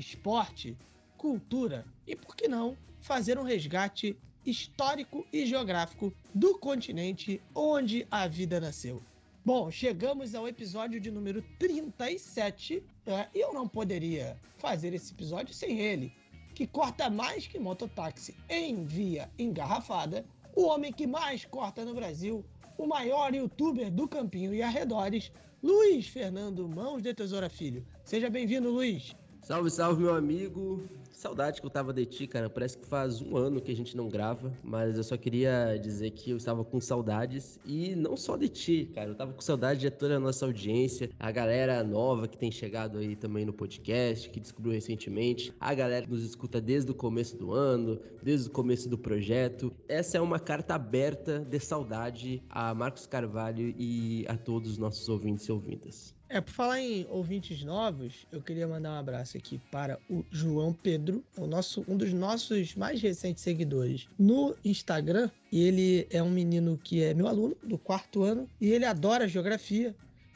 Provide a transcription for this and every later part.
esporte, cultura e, por que não, fazer um resgate histórico e geográfico do continente onde a vida nasceu. Bom, chegamos ao episódio de número 37 né? e eu não poderia fazer esse episódio sem ele, que corta mais que mototáxi em via engarrafada, o homem que mais corta no Brasil, o maior youtuber do Campinho e arredores, Luiz Fernando Mãos de Tesoura Filho. Seja bem-vindo, Luiz. Salve, salve, meu amigo. Saudade que eu tava de ti, cara. Parece que faz um ano que a gente não grava, mas eu só queria dizer que eu estava com saudades e não só de ti, cara. Eu tava com saudade de toda a nossa audiência, a galera nova que tem chegado aí também no podcast, que descobriu recentemente, a galera que nos escuta desde o começo do ano, desde o começo do projeto. Essa é uma carta aberta de saudade a Marcos Carvalho e a todos os nossos ouvintes e ouvintas. É, por falar em ouvintes novos, eu queria mandar um abraço aqui para o João Pedro, o nosso, um dos nossos mais recentes seguidores no Instagram. E ele é um menino que é meu aluno do quarto ano e ele adora geografia.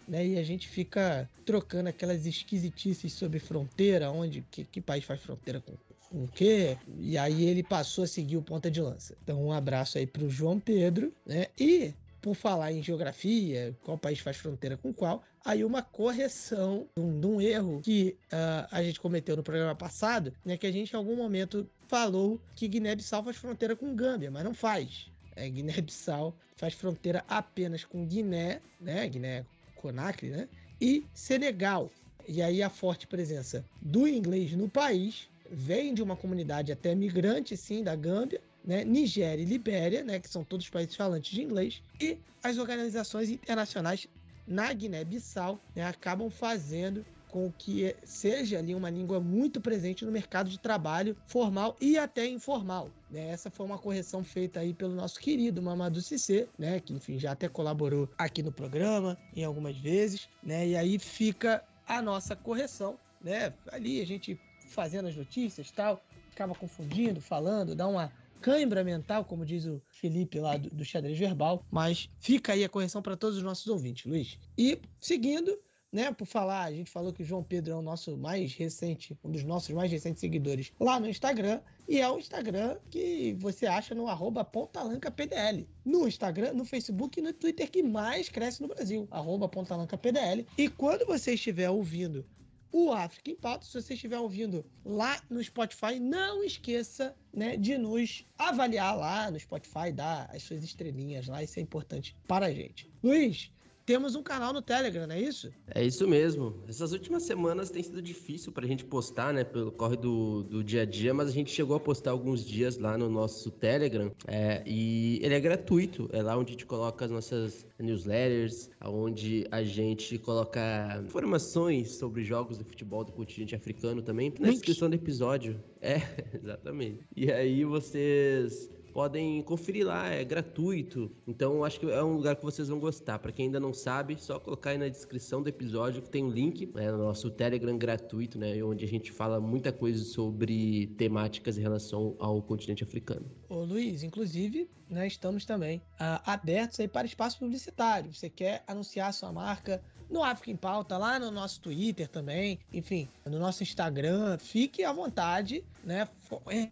Né, e a gente fica trocando aquelas esquisitices sobre fronteira, onde que, que país faz fronteira com, com o quê? E aí ele passou a seguir o ponta de lança. Então um abraço aí para o João Pedro, né? E por falar em geografia, qual país faz fronteira com qual, aí uma correção de um, de um erro que uh, a gente cometeu no programa passado, né, que a gente em algum momento falou que Guiné-Bissau faz fronteira com Gâmbia, mas não faz. É, Guiné-Bissau faz fronteira apenas com Guiné, né, Guiné-Conakry, né, e Senegal. E aí a forte presença do inglês no país vem de uma comunidade até migrante, sim, da Gâmbia, né, Nigéria e Libéria, né, que são todos países falantes de inglês, e as organizações internacionais na Guiné-Bissau né, acabam fazendo com que seja ali uma língua muito presente no mercado de trabalho formal e até informal. Né? Essa foi uma correção feita aí pelo nosso querido Mamadou Cissé, né? que enfim já até colaborou aqui no programa em algumas vezes, né? E aí fica a nossa correção, né? Ali a gente fazendo as notícias tal, acaba confundindo, falando, dá uma cãibra mental, como diz o Felipe lá do, do xadrez verbal, mas fica aí a correção para todos os nossos ouvintes, Luiz. E seguindo, né, por falar, a gente falou que o João Pedro é o nosso mais recente, um dos nossos mais recentes seguidores lá no Instagram, e é o Instagram que você acha no arroba pontalancapdl. No Instagram, no Facebook e no Twitter que mais cresce no Brasil, arroba pontalancapdl. E quando você estiver ouvindo o África em. Se você estiver ouvindo lá no Spotify, não esqueça né, de nos avaliar lá no Spotify, dar as suas estrelinhas lá, isso é importante para a gente. Luiz, temos um canal no Telegram, não é isso? É isso mesmo. Essas últimas semanas tem sido difícil para a gente postar, né? Pelo corre do, do dia a dia, mas a gente chegou a postar alguns dias lá no nosso Telegram. É, e ele é gratuito. É lá onde a gente coloca as nossas newsletters, onde a gente coloca informações sobre jogos de futebol do continente africano também na descrição do episódio. É, exatamente. E aí vocês podem conferir lá, é gratuito. Então acho que é um lugar que vocês vão gostar. Para quem ainda não sabe, só colocar aí na descrição do episódio que tem um link né, no nosso Telegram gratuito, né, onde a gente fala muita coisa sobre temáticas em relação ao continente africano. Ô Luiz, inclusive, estamos também uh, abertos aí para espaço publicitário. Você quer anunciar sua marca no África em Pauta, lá no nosso Twitter também, enfim, no nosso Instagram, fique à vontade, né?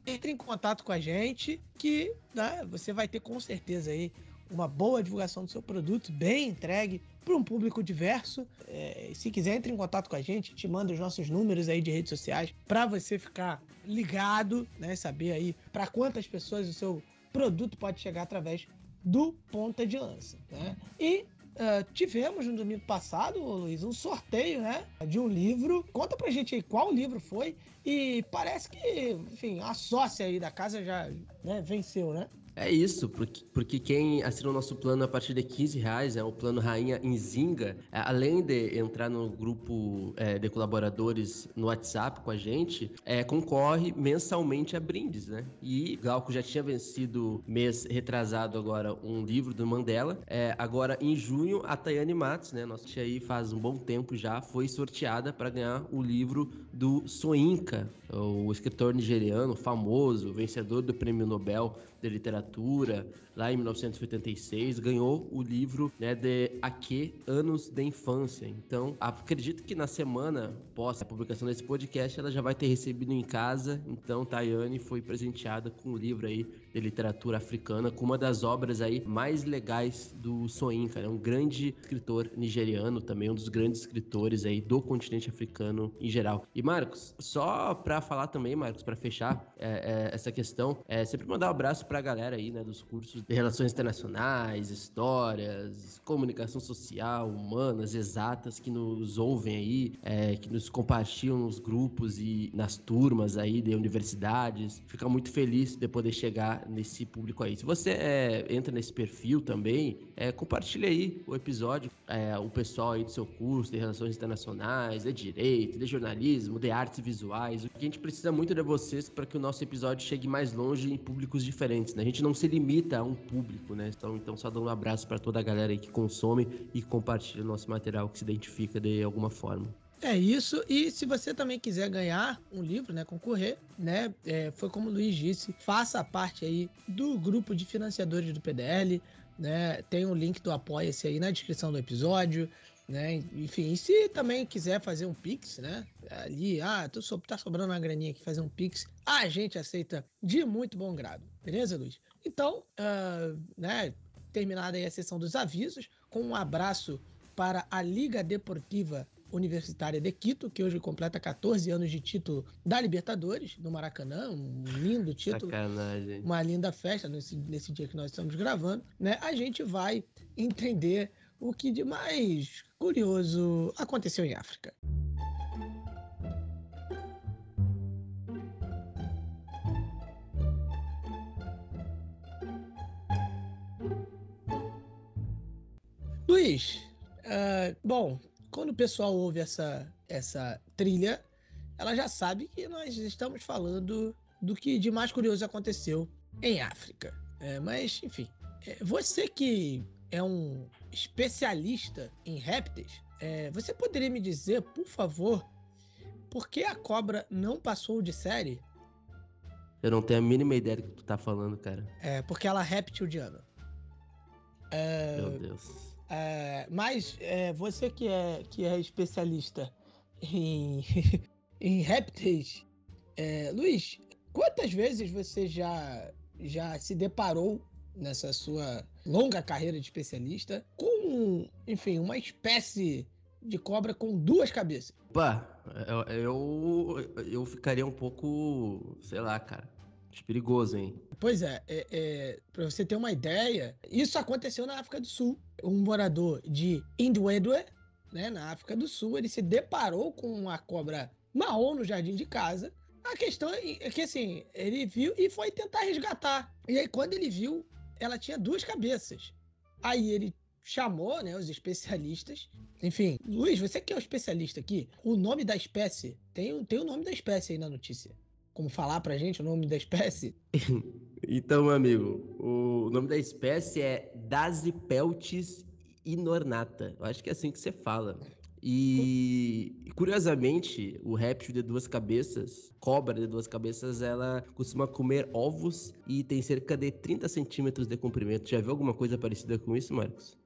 Entre em contato com a gente, que né, você vai ter com certeza aí uma boa divulgação do seu produto, bem entregue para um público diverso. É, se quiser, entre em contato com a gente, te manda os nossos números aí de redes sociais para você ficar ligado, né? Saber aí para quantas pessoas o seu produto pode chegar através do ponta de lança, né? E Uh, tivemos no domingo passado, Luiz, um sorteio, né? De um livro. Conta pra gente aí qual livro foi. E parece que, enfim, a sócia aí da casa já né, venceu, né? É isso, porque, porque quem assina o nosso plano a partir de 15 reais, é o plano Rainha Inzinga, é, além de entrar no grupo é, de colaboradores no WhatsApp com a gente, é, concorre mensalmente a brindes, né? E Glauco já tinha vencido mês retrasado agora um livro do Mandela. É, agora, em junho, a Tayane Matos, né? Nossa tia aí faz um bom tempo já, foi sorteada para ganhar o livro do Soinka, o escritor nigeriano famoso, vencedor do Prêmio Nobel de Literatura, lá em 1986, ganhou o livro né, de Aqui Anos de Infância. Então, acredito que na semana pós a publicação desse podcast, ela já vai ter recebido em casa. Então, Tayane foi presenteada com o livro aí de literatura africana, com uma das obras aí mais legais do Soinka, né? um grande escritor nigeriano, também um dos grandes escritores aí do continente africano em geral. E Marcos, só para falar também, Marcos, para fechar é, é, essa questão, é sempre mandar um abraço para a galera aí, né, dos cursos de relações internacionais, histórias, comunicação social, humanas, exatas, que nos ouvem aí, é, que nos compartilham nos grupos e nas turmas aí de universidades. Fica muito feliz de poder chegar nesse público aí. Se você é, entra nesse perfil também, é, compartilha aí o episódio, é, o pessoal aí do seu curso de Relações Internacionais, de Direito, de Jornalismo, de Artes Visuais. O que a gente precisa muito de vocês para que o nosso episódio chegue mais longe em públicos diferentes, né? A gente não se limita a um público, né? Então, então só dando um abraço para toda a galera aí que consome e compartilha o nosso material que se identifica de alguma forma. É isso. E se você também quiser ganhar um livro, né, concorrer, né, é, foi como o Luiz disse, faça parte aí do grupo de financiadores do PDL, né? Tem o um link do Apoia-se aí na descrição do episódio, né? Enfim, e se também quiser fazer um Pix, né? Ali, ah, tô so, tá sobrando uma graninha aqui, fazer um Pix, a gente aceita de muito bom grado, beleza, Luiz? Então, uh, né, terminada aí a sessão dos avisos, com um abraço para a Liga Deportiva Universitária de Quito, que hoje completa 14 anos de título da Libertadores, no Maracanã, um lindo título. Sacanagem. Uma linda festa nesse, nesse dia que nós estamos gravando, né? A gente vai entender o que de mais curioso aconteceu em África. Luiz, uh, bom, quando o pessoal ouve essa, essa trilha, ela já sabe que nós estamos falando do que de mais curioso aconteceu em África. É, mas, enfim, é, você que é um especialista em répteis, é, você poderia me dizer, por favor, por que a cobra não passou de série? Eu não tenho a mínima ideia do que tu tá falando, cara. É, porque ela é reptiliana. É, Meu Deus. É, mas é, você que é, que é especialista em, em répteis, é, Luiz, quantas vezes você já, já se deparou nessa sua longa carreira de especialista com, enfim, uma espécie de cobra com duas cabeças? Pá, eu, eu ficaria um pouco, sei lá, cara. Perigoso, hein? Pois é, é, é para você ter uma ideia, isso aconteceu na África do Sul. Um morador de Indwedwe, né, na África do Sul, ele se deparou com uma cobra marrom no jardim de casa. A questão é que, assim, ele viu e foi tentar resgatar. E aí, quando ele viu, ela tinha duas cabeças. Aí ele chamou né, os especialistas. Enfim, Luiz, você que é o especialista aqui, o nome da espécie, tem, tem o nome da espécie aí na notícia como falar pra gente o nome da espécie? então, meu amigo, o nome da espécie é Dasipeltis inornata. Eu acho que é assim que você fala. E curiosamente, o réptil de duas cabeças, cobra de duas cabeças, ela costuma comer ovos e tem cerca de 30 centímetros de comprimento. Já viu alguma coisa parecida com isso, Marcos?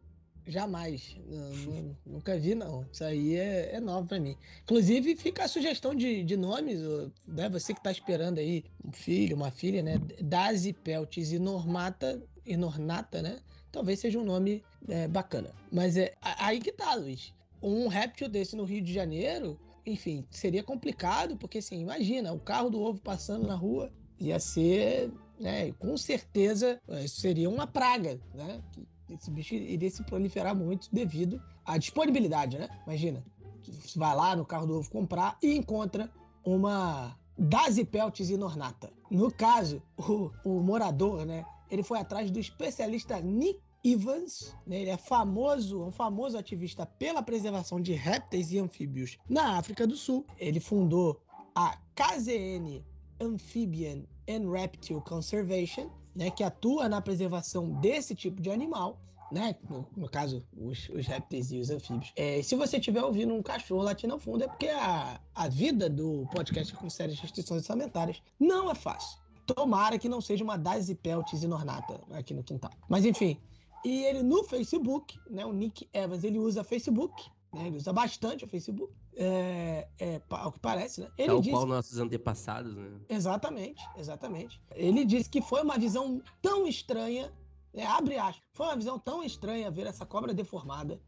Jamais. Não, nunca vi, não. Isso aí é, é novo para mim. Inclusive, fica a sugestão de, de nomes, né? Você que está esperando aí um filho, uma filha, né? Dazi Peltis e Normata, e Nornata, né? Talvez seja um nome é, bacana. Mas é aí que tá, Luiz. Um réptil desse no Rio de Janeiro, enfim, seria complicado, porque assim, imagina, o carro do ovo passando na rua ia ser, né? Com certeza é, seria uma praga, né? Esse bicho iria se proliferar muito devido à disponibilidade, né? Imagina, você vai lá no carro do ovo comprar e encontra uma Dazipeltis inornata. No caso, o, o morador, né, ele foi atrás do especialista Nick Evans, né? ele é famoso, um famoso ativista pela preservação de répteis e anfíbios na África do Sul. Ele fundou a KZN Amphibian and Reptile Conservation, né, que atua na preservação desse tipo de animal. Né? No, no caso, os, os, répteis e os anfíbios. É, se você estiver ouvindo um cachorro latindo ao fundo, é porque a, a vida do podcast com sérias restrições orçamentárias não é fácil. Tomara que não seja uma Daisy Peltz inornata aqui no quintal. Mas enfim, e ele no Facebook, né, o Nick Evans, ele usa Facebook, né, ele usa bastante o Facebook, é, é, ao que parece, né? Ele Tal disse... qual nossos antepassados, né? Exatamente, exatamente. Ele disse que foi uma visão tão estranha, né, abre aspas, foi uma visão tão estranha ver essa cobra deformada.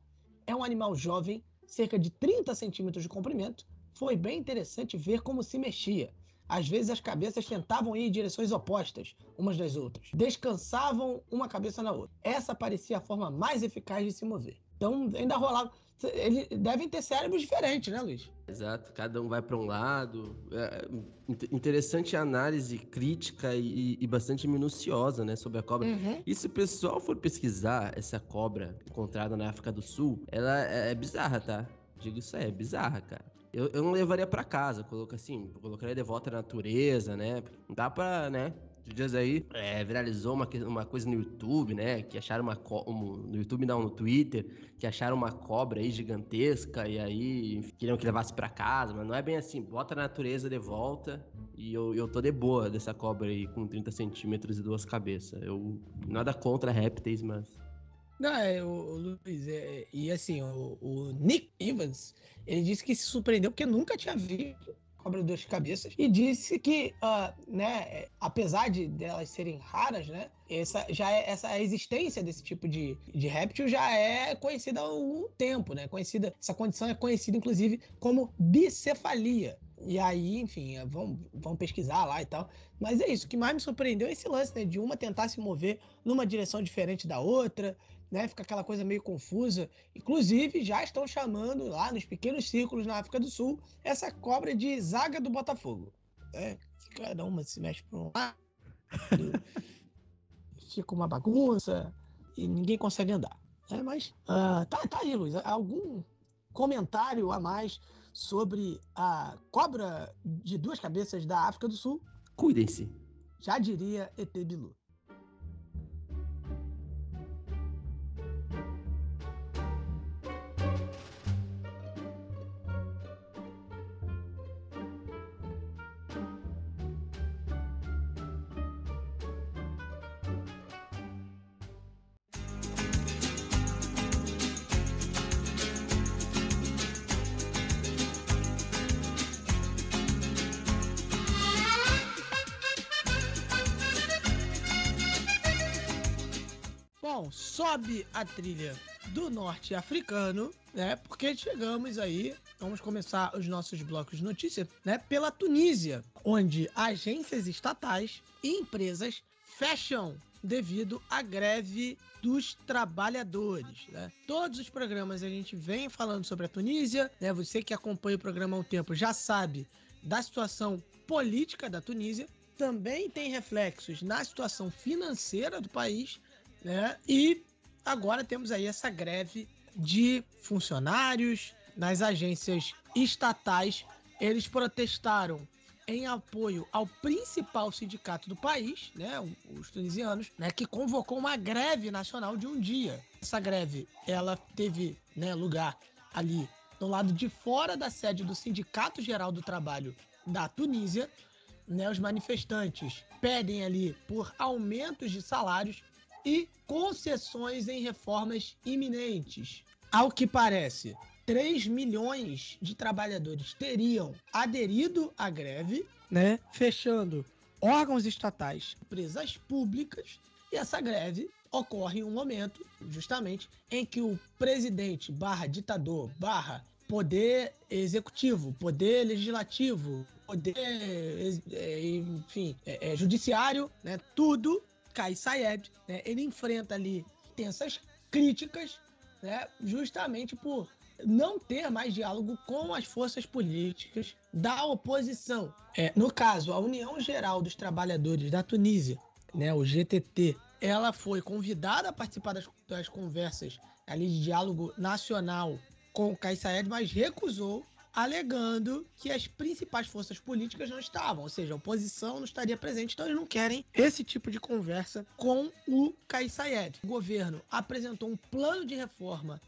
É um animal jovem, cerca de 30 centímetros de comprimento. Foi bem interessante ver como se mexia. Às vezes as cabeças tentavam ir em direções opostas umas das outras. Descansavam uma cabeça na outra. Essa parecia a forma mais eficaz de se mover. Então ainda rolava. Eles devem ter cérebros diferentes, né, Luiz? Exato, cada um vai para um lado. É, interessante a análise crítica e, e, bastante minuciosa né, sobre a cobra. Uhum. E se o pessoal for pesquisar essa cobra encontrada na África do Sul, ela é, é bizarra, tá? Digo isso aí, é bizarra, cara. Eu, eu não levaria para casa, coloca assim, colocaria de volta à natureza, né? Não dá pra, né? Dias aí é, viralizou uma, uma coisa no YouTube, né? Que acharam uma um, no YouTube não, no Twitter, que acharam uma cobra aí gigantesca e aí queriam que levasse para casa, mas não é bem assim. Bota a natureza de volta e eu, eu tô de boa dessa cobra aí com 30 centímetros e duas cabeças. Eu nada contra répteis, mas não, é, o, o Luiz, é, e assim, o, o, Nick Evans, ele disse que se surpreendeu porque nunca tinha visto cobra de duas cabeças e disse que, uh, né, apesar de delas serem raras, né, essa já é, essa existência desse tipo de, de réptil já é conhecida há algum tempo, né? Conhecida, essa condição é conhecida inclusive como bicefalia. E aí, enfim, vão, vão pesquisar lá e tal. Mas é isso, o que mais me surpreendeu é esse lance, né? De uma tentar se mover numa direção diferente da outra, né? Fica aquela coisa meio confusa. Inclusive, já estão chamando lá nos pequenos círculos na África do Sul essa cobra de zaga do Botafogo. Né? Cada uma se mexe para um lado, fica uma bagunça e ninguém consegue andar. Né? Mas uh, tá, tá aí, Luiz. Algum comentário a mais sobre a cobra de duas cabeças da África do Sul? Cuidem-se. Já diria ET Bilu. Sobe a trilha do norte africano, né? Porque chegamos aí, vamos começar os nossos blocos de notícia, né? Pela Tunísia, onde agências estatais e empresas fecham devido à greve dos trabalhadores. Né? Todos os programas a gente vem falando sobre a Tunísia, né? Você que acompanha o programa há um tempo já sabe da situação política da Tunísia, também tem reflexos na situação financeira do país, né? E agora temos aí essa greve de funcionários nas agências estatais. Eles protestaram em apoio ao principal sindicato do país, né, os tunisianos, né, que convocou uma greve nacional de um dia. Essa greve, ela teve né, lugar ali do lado de fora da sede do Sindicato Geral do Trabalho da Tunísia. Né, os manifestantes pedem ali por aumentos de salários e concessões em reformas iminentes. Ao que parece, 3 milhões de trabalhadores teriam aderido à greve, né, fechando órgãos estatais, empresas públicas, e essa greve ocorre em um momento, justamente, em que o presidente barra ditador barra poder executivo, poder legislativo, poder, é, enfim, é, é, judiciário, né, tudo Kai Sayed, né, ele enfrenta ali tensas críticas, né, justamente por não ter mais diálogo com as forças políticas da oposição. É, no caso, a União Geral dos Trabalhadores da Tunísia, né, o GTT, ela foi convidada a participar das, das conversas ali de diálogo nacional com o Kais Saied, mas recusou alegando que as principais forças políticas não estavam, ou seja, a oposição não estaria presente, então eles não querem esse tipo de conversa com o Kais Saied. O governo apresentou um plano de reforma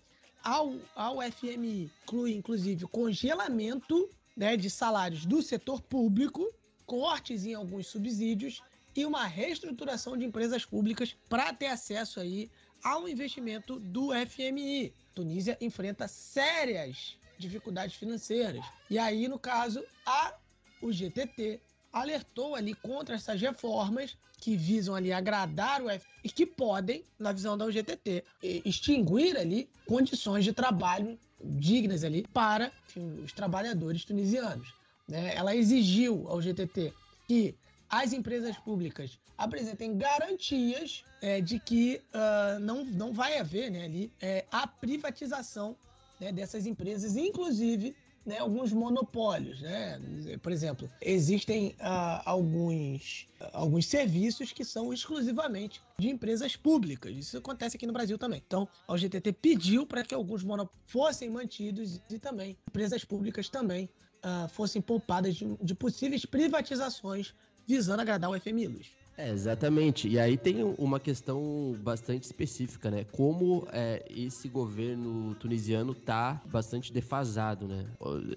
ao, ao FMI, inclui inclusive congelamento né, de salários do setor público, cortes em alguns subsídios e uma reestruturação de empresas públicas para ter acesso aí ao investimento do FMI. A Tunísia enfrenta sérias dificuldades financeiras. E aí, no caso, a, o GTT alertou ali contra essas reformas que visam ali agradar o F e que podem, na visão da UGTT, extinguir ali condições de trabalho dignas ali para enfim, os trabalhadores tunisianos. Né? Ela exigiu ao GTT que as empresas públicas apresentem garantias é, de que uh, não, não vai haver né, ali, é, a privatização né, dessas empresas, inclusive né, alguns monopólios. Né? Por exemplo, existem uh, alguns, alguns serviços que são exclusivamente de empresas públicas. Isso acontece aqui no Brasil também. Então, a GTT pediu para que alguns monopólios fossem mantidos e também empresas públicas também uh, fossem poupadas de, de possíveis privatizações visando agradar o FMI, Luiz. É, exatamente. E aí tem uma questão bastante específica, né? Como é, esse governo tunisiano tá bastante defasado, né?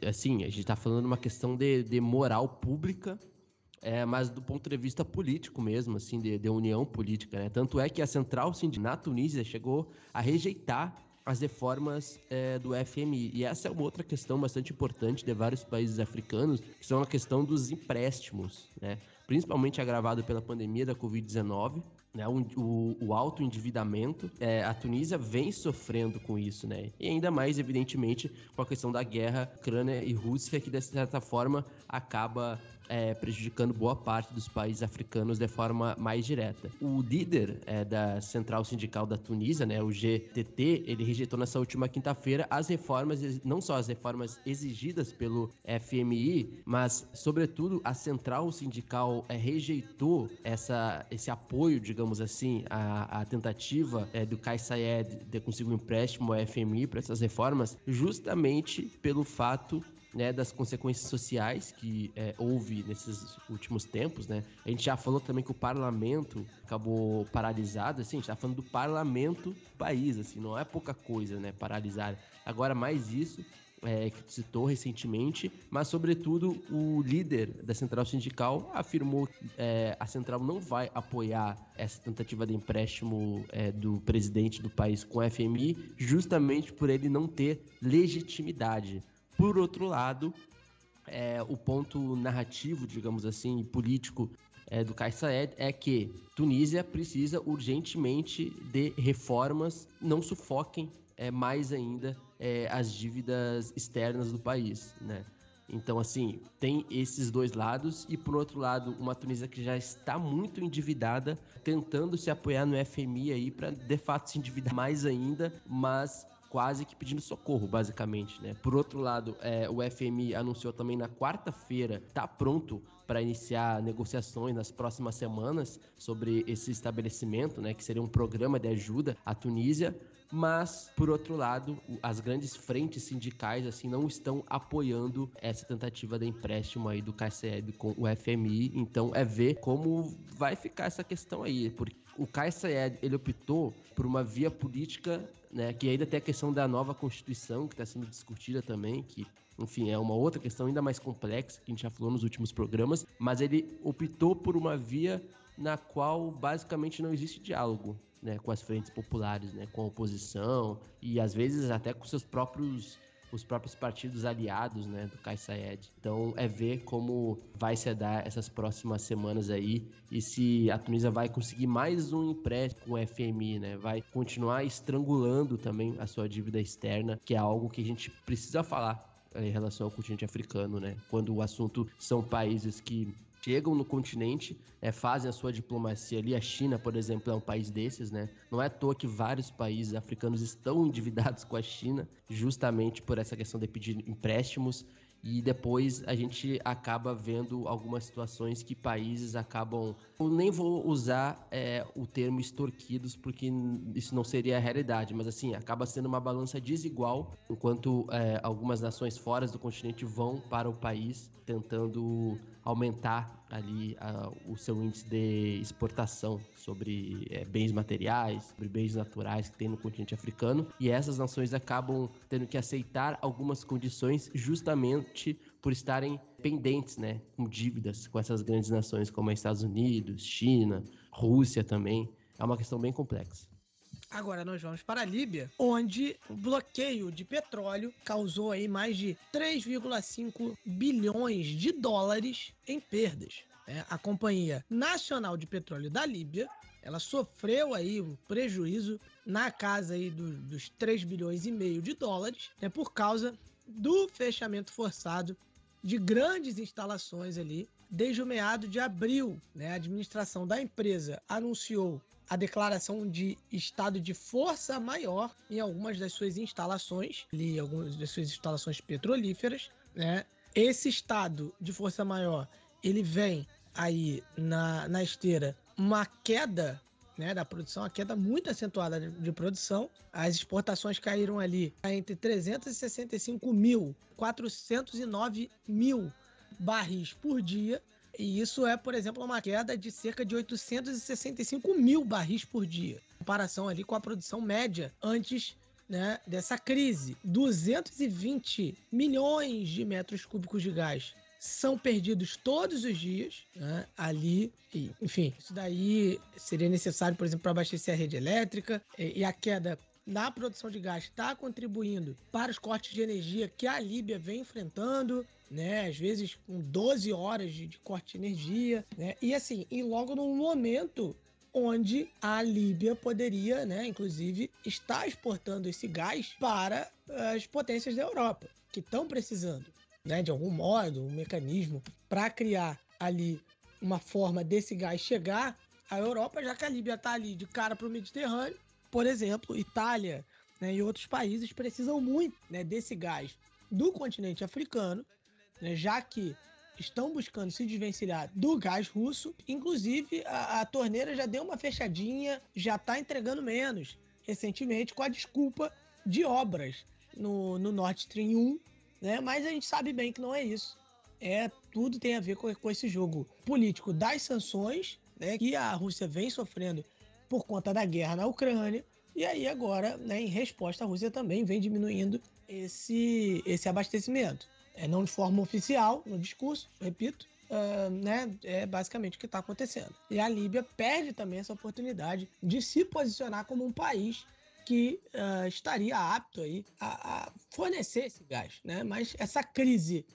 Assim, a gente tá falando uma questão de, de moral pública é, mas do ponto de vista político mesmo, assim, de, de união política, né? Tanto é que a central sindical na Tunísia chegou a rejeitar as reformas é, do FMI. E essa é uma outra questão bastante importante de vários países africanos, que são a questão dos empréstimos, né? Principalmente agravado pela pandemia da Covid-19, né, o, o, o alto endividamento, é, a Tunísia vem sofrendo com isso, né? E ainda mais, evidentemente, com a questão da guerra Ucrânia e Rússia, que de certa forma acaba é, prejudicando boa parte dos países africanos de forma mais direta. O líder é, da Central Sindical da Tunísia, né, o GTT, ele rejeitou nessa última quinta-feira as reformas, não só as reformas exigidas pelo FMI, mas, sobretudo, a Central Sindical é, rejeitou essa, esse apoio, digamos assim, à, à tentativa é, do Kais Saied de conseguir um empréstimo ao FMI para essas reformas, justamente pelo fato né, das consequências sociais que é, houve nesses últimos tempos, né? A gente já falou também que o parlamento acabou paralisado, assim, a gente tá falando do parlamento do país, assim, não é pouca coisa, né, paralisar. Agora mais isso, é, que citou recentemente, mas sobretudo o líder da central sindical afirmou que é, a central não vai apoiar essa tentativa de empréstimo é, do presidente do país com o FMI, justamente por ele não ter legitimidade. Por outro lado, é, o ponto narrativo, digamos assim, político é, do Kais Saied é que Tunísia precisa urgentemente de reformas, não sufoquem é, mais ainda é, as dívidas externas do país, né? Então, assim, tem esses dois lados, e por outro lado, uma Tunísia que já está muito endividada, tentando se apoiar no FMI aí para de fato se endividar mais ainda, mas quase que pedindo socorro, basicamente, né? Por outro lado, é, o FMI anunciou também na quarta-feira, tá pronto para iniciar negociações nas próximas semanas sobre esse estabelecimento, né, que seria um programa de ajuda à Tunísia, mas por outro lado, as grandes frentes sindicais assim não estão apoiando essa tentativa de empréstimo aí do KCL com o FMI, então é ver como vai ficar essa questão aí, porque o Saied, ele optou por uma via política, né, que ainda tem a questão da nova Constituição, que está sendo discutida também, que, enfim, é uma outra questão ainda mais complexa, que a gente já falou nos últimos programas, mas ele optou por uma via na qual basicamente não existe diálogo, né, com as frentes populares, né, com a oposição e às vezes até com seus próprios os próprios partidos aliados, né, do Kai Saed. Então é ver como vai se dar essas próximas semanas aí e se a Tunísia vai conseguir mais um empréstimo com o FMI, né? Vai continuar estrangulando também a sua dívida externa, que é algo que a gente precisa falar em relação ao continente africano, né? Quando o assunto são países que chegam no continente, é, fazem a sua diplomacia ali. A China, por exemplo, é um país desses, né? Não é à toa que vários países africanos estão endividados com a China, justamente por essa questão de pedir empréstimos e depois a gente acaba vendo algumas situações que países acabam. Eu nem vou usar é, o termo extorquidos, porque isso não seria a realidade, mas assim, acaba sendo uma balança desigual, enquanto é, algumas nações fora do continente vão para o país tentando aumentar ali o seu índice de exportação sobre é, bens materiais, sobre bens naturais que tem no continente africano, e essas nações acabam tendo que aceitar algumas condições justamente por estarem pendentes, né, com dívidas com essas grandes nações como Estados Unidos, China, Rússia também. É uma questão bem complexa. Agora nós vamos para a Líbia, onde o bloqueio de petróleo causou aí mais de 3,5 bilhões de dólares em perdas. É, a Companhia Nacional de Petróleo da Líbia, ela sofreu aí um prejuízo na casa aí do, dos 3 bilhões e meio de dólares, né, por causa do fechamento forçado de grandes instalações ali desde o meado de abril. Né, a administração da empresa anunciou a declaração de estado de força maior em algumas das suas instalações, ali, algumas das suas instalações petrolíferas, né? Esse estado de força maior, ele vem aí na, na esteira uma queda né, da produção, uma queda muito acentuada de, de, produção. As exportações caíram ali entre 365 mil, 409 mil barris por dia, e isso é, por exemplo, uma queda de cerca de 865 mil barris por dia, em comparação ali com a produção média antes né, dessa crise. 220 milhões de metros cúbicos de gás são perdidos todos os dias né, ali. E, enfim, isso daí seria necessário, por exemplo, para abastecer a rede elétrica e, e a queda na produção de gás está contribuindo para os cortes de energia que a Líbia vem enfrentando né? Às vezes com 12 horas de, de corte de energia, né? E assim, e logo num momento onde a Líbia poderia, né, inclusive, estar exportando esse gás para as potências da Europa, que estão precisando, né, de algum modo, um mecanismo para criar ali uma forma desse gás chegar à Europa, já que a Líbia está ali de cara para o Mediterrâneo, por exemplo, Itália né, e outros países precisam muito né, desse gás do continente africano né, já que estão buscando se desvencilhar do gás russo. Inclusive, a, a torneira já deu uma fechadinha, já está entregando menos recentemente com a desculpa de obras no, no Nord Stream 1, né? mas a gente sabe bem que não é isso. É tudo tem a ver com, com esse jogo político das sanções né, que a Rússia vem sofrendo por conta da guerra na Ucrânia. E aí agora, né, em resposta, a Rússia também vem diminuindo esse, esse abastecimento é, não de forma oficial, no discurso, repito, uh, né, é basicamente o que está acontecendo. E a Líbia perde também essa oportunidade de se posicionar como um país que uh, estaria apto aí a, a, fornecer esse gás, né? Mas essa crise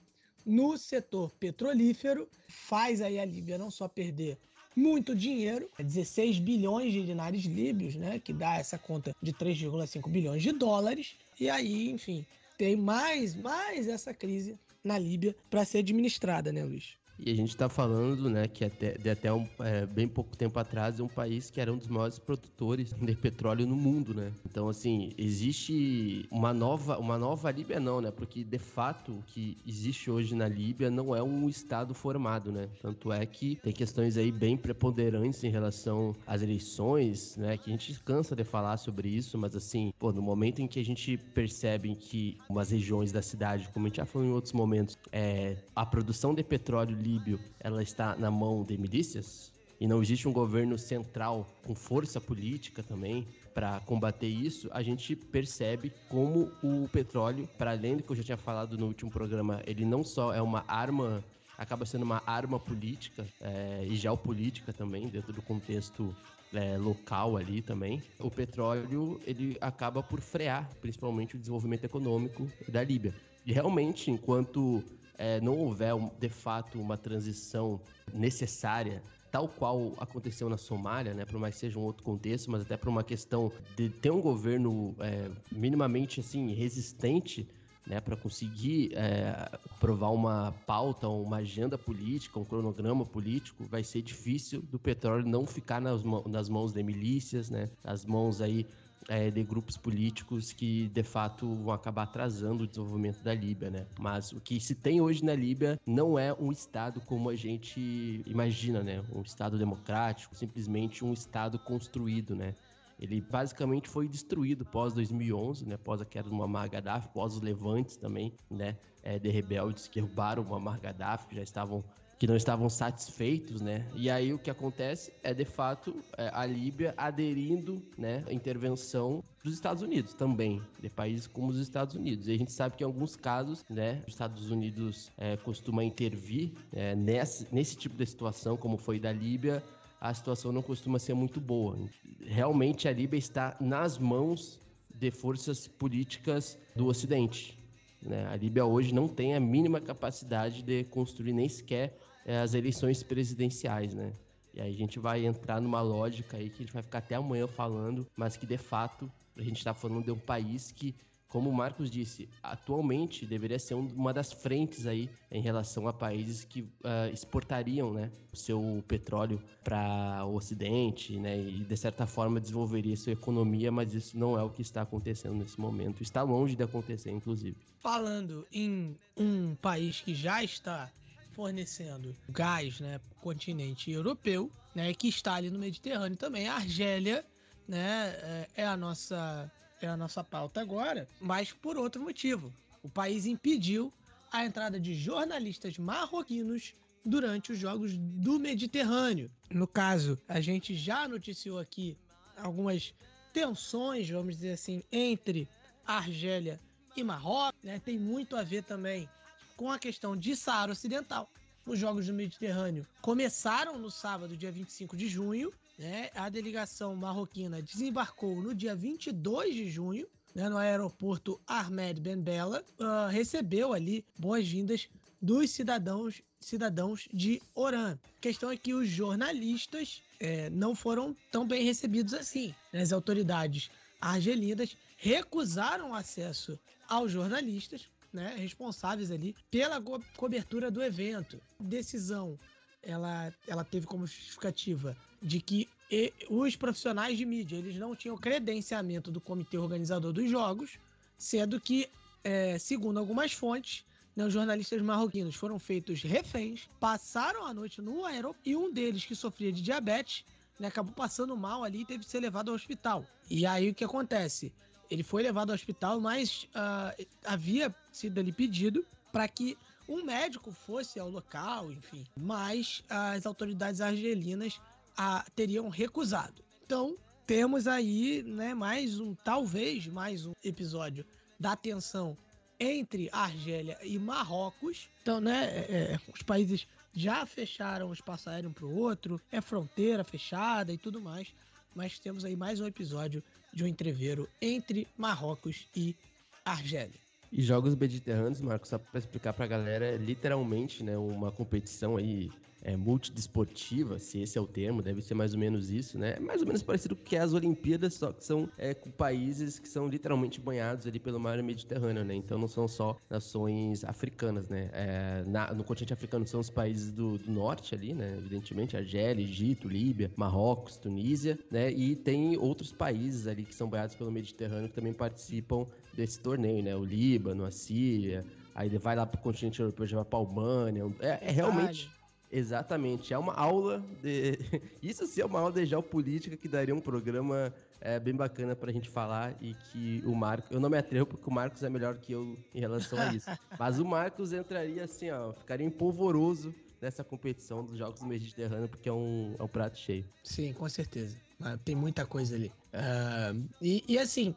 no setor petrolífero faz aí a Líbia não só perder muito dinheiro, 16 bilhões de dinários líbios, né, que dá essa conta de 3,5 bilhões de dólares. E aí, enfim, tem mais, mais essa crise na Líbia para ser administrada, né, Luiz? E a gente está falando, né, que até, de até um, é, bem pouco tempo atrás é um país que era um dos maiores produtores de petróleo no mundo, né? Então, assim, existe uma nova, uma nova Líbia não, né? Porque, de fato, o que existe hoje na Líbia não é um Estado formado, né? Tanto é que tem questões aí bem preponderantes em relação às eleições, né? Que a gente cansa de falar sobre isso, mas, assim, pô, no momento em que a gente percebe que umas regiões da cidade, como a gente já falou em outros momentos, é, a produção de petróleo líbio ela está na mão de milícias e não existe um governo central com força política também para combater isso, a gente percebe como o petróleo, para além do que eu já tinha falado no último programa, ele não só é uma arma, acaba sendo uma arma política é, e geopolítica também, dentro do contexto é, local ali também, o petróleo ele acaba por frear principalmente o desenvolvimento econômico da Líbia. E realmente, enquanto é, não houver de fato uma transição necessária tal qual aconteceu na Somália, né, por mais que seja um outro contexto, mas até por uma questão de ter um governo é, minimamente assim resistente, né, para conseguir é, provar uma pauta, uma agenda política, um cronograma político, vai ser difícil do petróleo não ficar nas, nas mãos de milícias, né, nas mãos aí é, de grupos políticos que de fato vão acabar atrasando o desenvolvimento da Líbia, né? Mas o que se tem hoje na Líbia não é um Estado como a gente imagina, né? Um Estado democrático, simplesmente um Estado construído, né? Ele basicamente foi destruído pós 2011, né? Pós a queda do Muammar Gaddafi, pós os levantes também, né? É, de rebeldes que derrubaram o Muammar Gaddafi, que já estavam que não estavam satisfeitos, né? E aí o que acontece é de fato é, a Líbia aderindo, né, à intervenção dos Estados Unidos também, de países como os Estados Unidos. E a gente sabe que em alguns casos, né, os Estados Unidos é, costuma intervir é, nesse, nesse tipo de situação, como foi da Líbia, a situação não costuma ser muito boa. Realmente a Líbia está nas mãos de forças políticas do Ocidente. Né? A Líbia hoje não tem a mínima capacidade de construir nem sequer é, as eleições presidenciais, né? E aí a gente vai entrar numa lógica aí que a gente vai ficar até amanhã falando, mas que de fato a gente está falando de um país que como o Marcos disse, atualmente deveria ser uma das frentes aí em relação a países que uh, exportariam né, o seu petróleo para o Ocidente né, e, de certa forma, desenvolveria sua economia, mas isso não é o que está acontecendo nesse momento. Está longe de acontecer, inclusive. Falando em um país que já está fornecendo gás né, para o continente europeu, né, que está ali no Mediterrâneo também, a Argélia né, é, é a nossa é a nossa pauta agora, mas por outro motivo. O país impediu a entrada de jornalistas marroquinos durante os Jogos do Mediterrâneo. No caso, a gente já noticiou aqui algumas tensões, vamos dizer assim, entre Argélia e Marrocos. Né? Tem muito a ver também com a questão de Saara Ocidental. Os Jogos do Mediterrâneo começaram no sábado, dia 25 de junho, né, a delegação marroquina desembarcou no dia 22 de junho né, no aeroporto Ahmed Ben Bella, uh, recebeu ali boas-vindas dos cidadãos cidadãos de Oran. A questão é que os jornalistas é, não foram tão bem recebidos assim. Né? As autoridades argelinas recusaram acesso aos jornalistas, né, responsáveis ali pela co cobertura do evento. Decisão ela, ela teve como justificativa de que os profissionais de mídia eles não tinham credenciamento do comitê organizador dos jogos, sendo que, é, segundo algumas fontes, né, os jornalistas marroquinos foram feitos reféns, passaram a noite no aeroporto e um deles que sofria de diabetes né, acabou passando mal ali e teve que ser levado ao hospital. E aí o que acontece? Ele foi levado ao hospital, mas uh, havia sido ali pedido para que um médico fosse ao local, enfim. Mas as autoridades argelinas a, teriam recusado. Então, temos aí, né, mais um, talvez mais um episódio da tensão entre Argélia e Marrocos. Então, né, é, é os países já fecharam o espaço aéreo um para o outro, é fronteira fechada e tudo mais. Mas temos aí mais um episódio de um entreveiro entre Marrocos e Argélia. E Jogos Mediterrâneos, Marcos, só para explicar para a galera, é literalmente né, uma competição aí é, multidesportiva, se esse é o termo, deve ser mais ou menos isso, né? É mais ou menos parecido com que as Olimpíadas, só que são é, com países que são literalmente banhados ali pelo mar Mediterrâneo, né? Então não são só nações africanas, né? É, na, no continente africano são os países do, do, norte ali, né? Evidentemente, Argélia, Egito, Líbia, Marrocos, Tunísia, né? E tem outros países ali que são banhados pelo Mediterrâneo que também participam desse torneio, né? O Líbano, a Síria, aí vai lá pro continente europeu, já vai pra Albânia. É, é realmente Exatamente, é uma aula de. Isso sim é uma aula de geopolítica que daria um programa é, bem bacana pra gente falar e que o Marcos. Eu não me atrevo porque o Marcos é melhor que eu em relação a isso. Mas o Marcos entraria assim, ó, ficaria empolvoroso nessa competição dos Jogos do Mediterrâneo, porque é um, é um prato cheio. Sim, com certeza. Tem muita coisa ali. Uh, e, e, assim,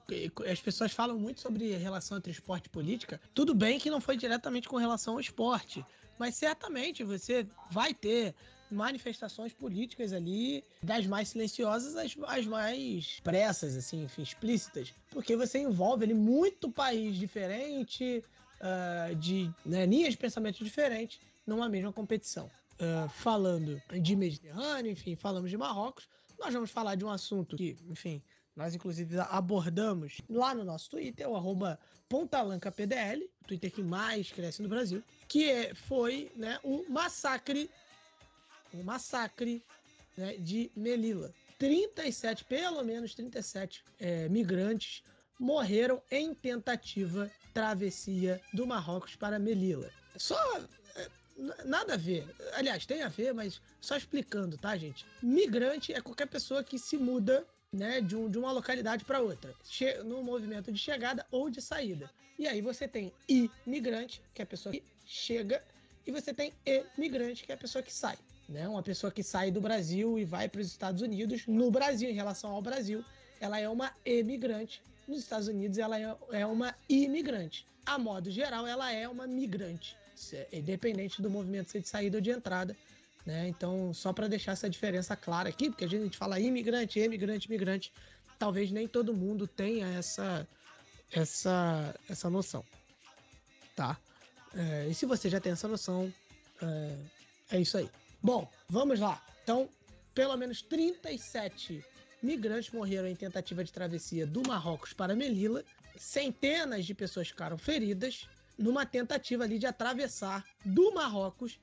as pessoas falam muito sobre relação entre esporte e política. Tudo bem que não foi diretamente com relação ao esporte, mas certamente você vai ter manifestações políticas ali, das mais silenciosas às, às mais pressas, assim, enfim, explícitas, porque você envolve ali muito país diferente, uh, de né, linhas de pensamento diferentes, numa mesma competição. Uh, falando de Mediterrâneo, enfim, falamos de Marrocos, nós vamos falar de um assunto que, enfim, nós inclusive abordamos lá no nosso Twitter, o arroba PontalancapDL, o Twitter que mais cresce no Brasil, que é, foi né, um massacre, um massacre né, de Melilla. 37, pelo menos 37 é, migrantes morreram em tentativa travessia do Marrocos para Melilla. Só é, nada a ver. Aliás, tem a ver, mas só explicando, tá, gente? Migrante é qualquer pessoa que se muda né, de, um, de uma localidade para outra, no movimento de chegada ou de saída. E aí você tem imigrante, que é a pessoa que chega, e você tem emigrante, que é a pessoa que sai. Né? Uma pessoa que sai do Brasil e vai para os Estados Unidos, no Brasil, em relação ao Brasil, ela é uma emigrante. Nos Estados Unidos, ela é, é uma imigrante. A modo geral, ela é uma migrante, independente do movimento ser de saída ou de entrada. Né? Então, só para deixar essa diferença clara aqui, porque a gente fala imigrante, imigrante, imigrante, talvez nem todo mundo tenha essa essa essa noção, tá? É, e se você já tem essa noção, é, é isso aí. Bom, vamos lá. Então, pelo menos 37 migrantes morreram em tentativa de travessia do Marrocos para Melilla. Centenas de pessoas ficaram feridas numa tentativa ali de atravessar do Marrocos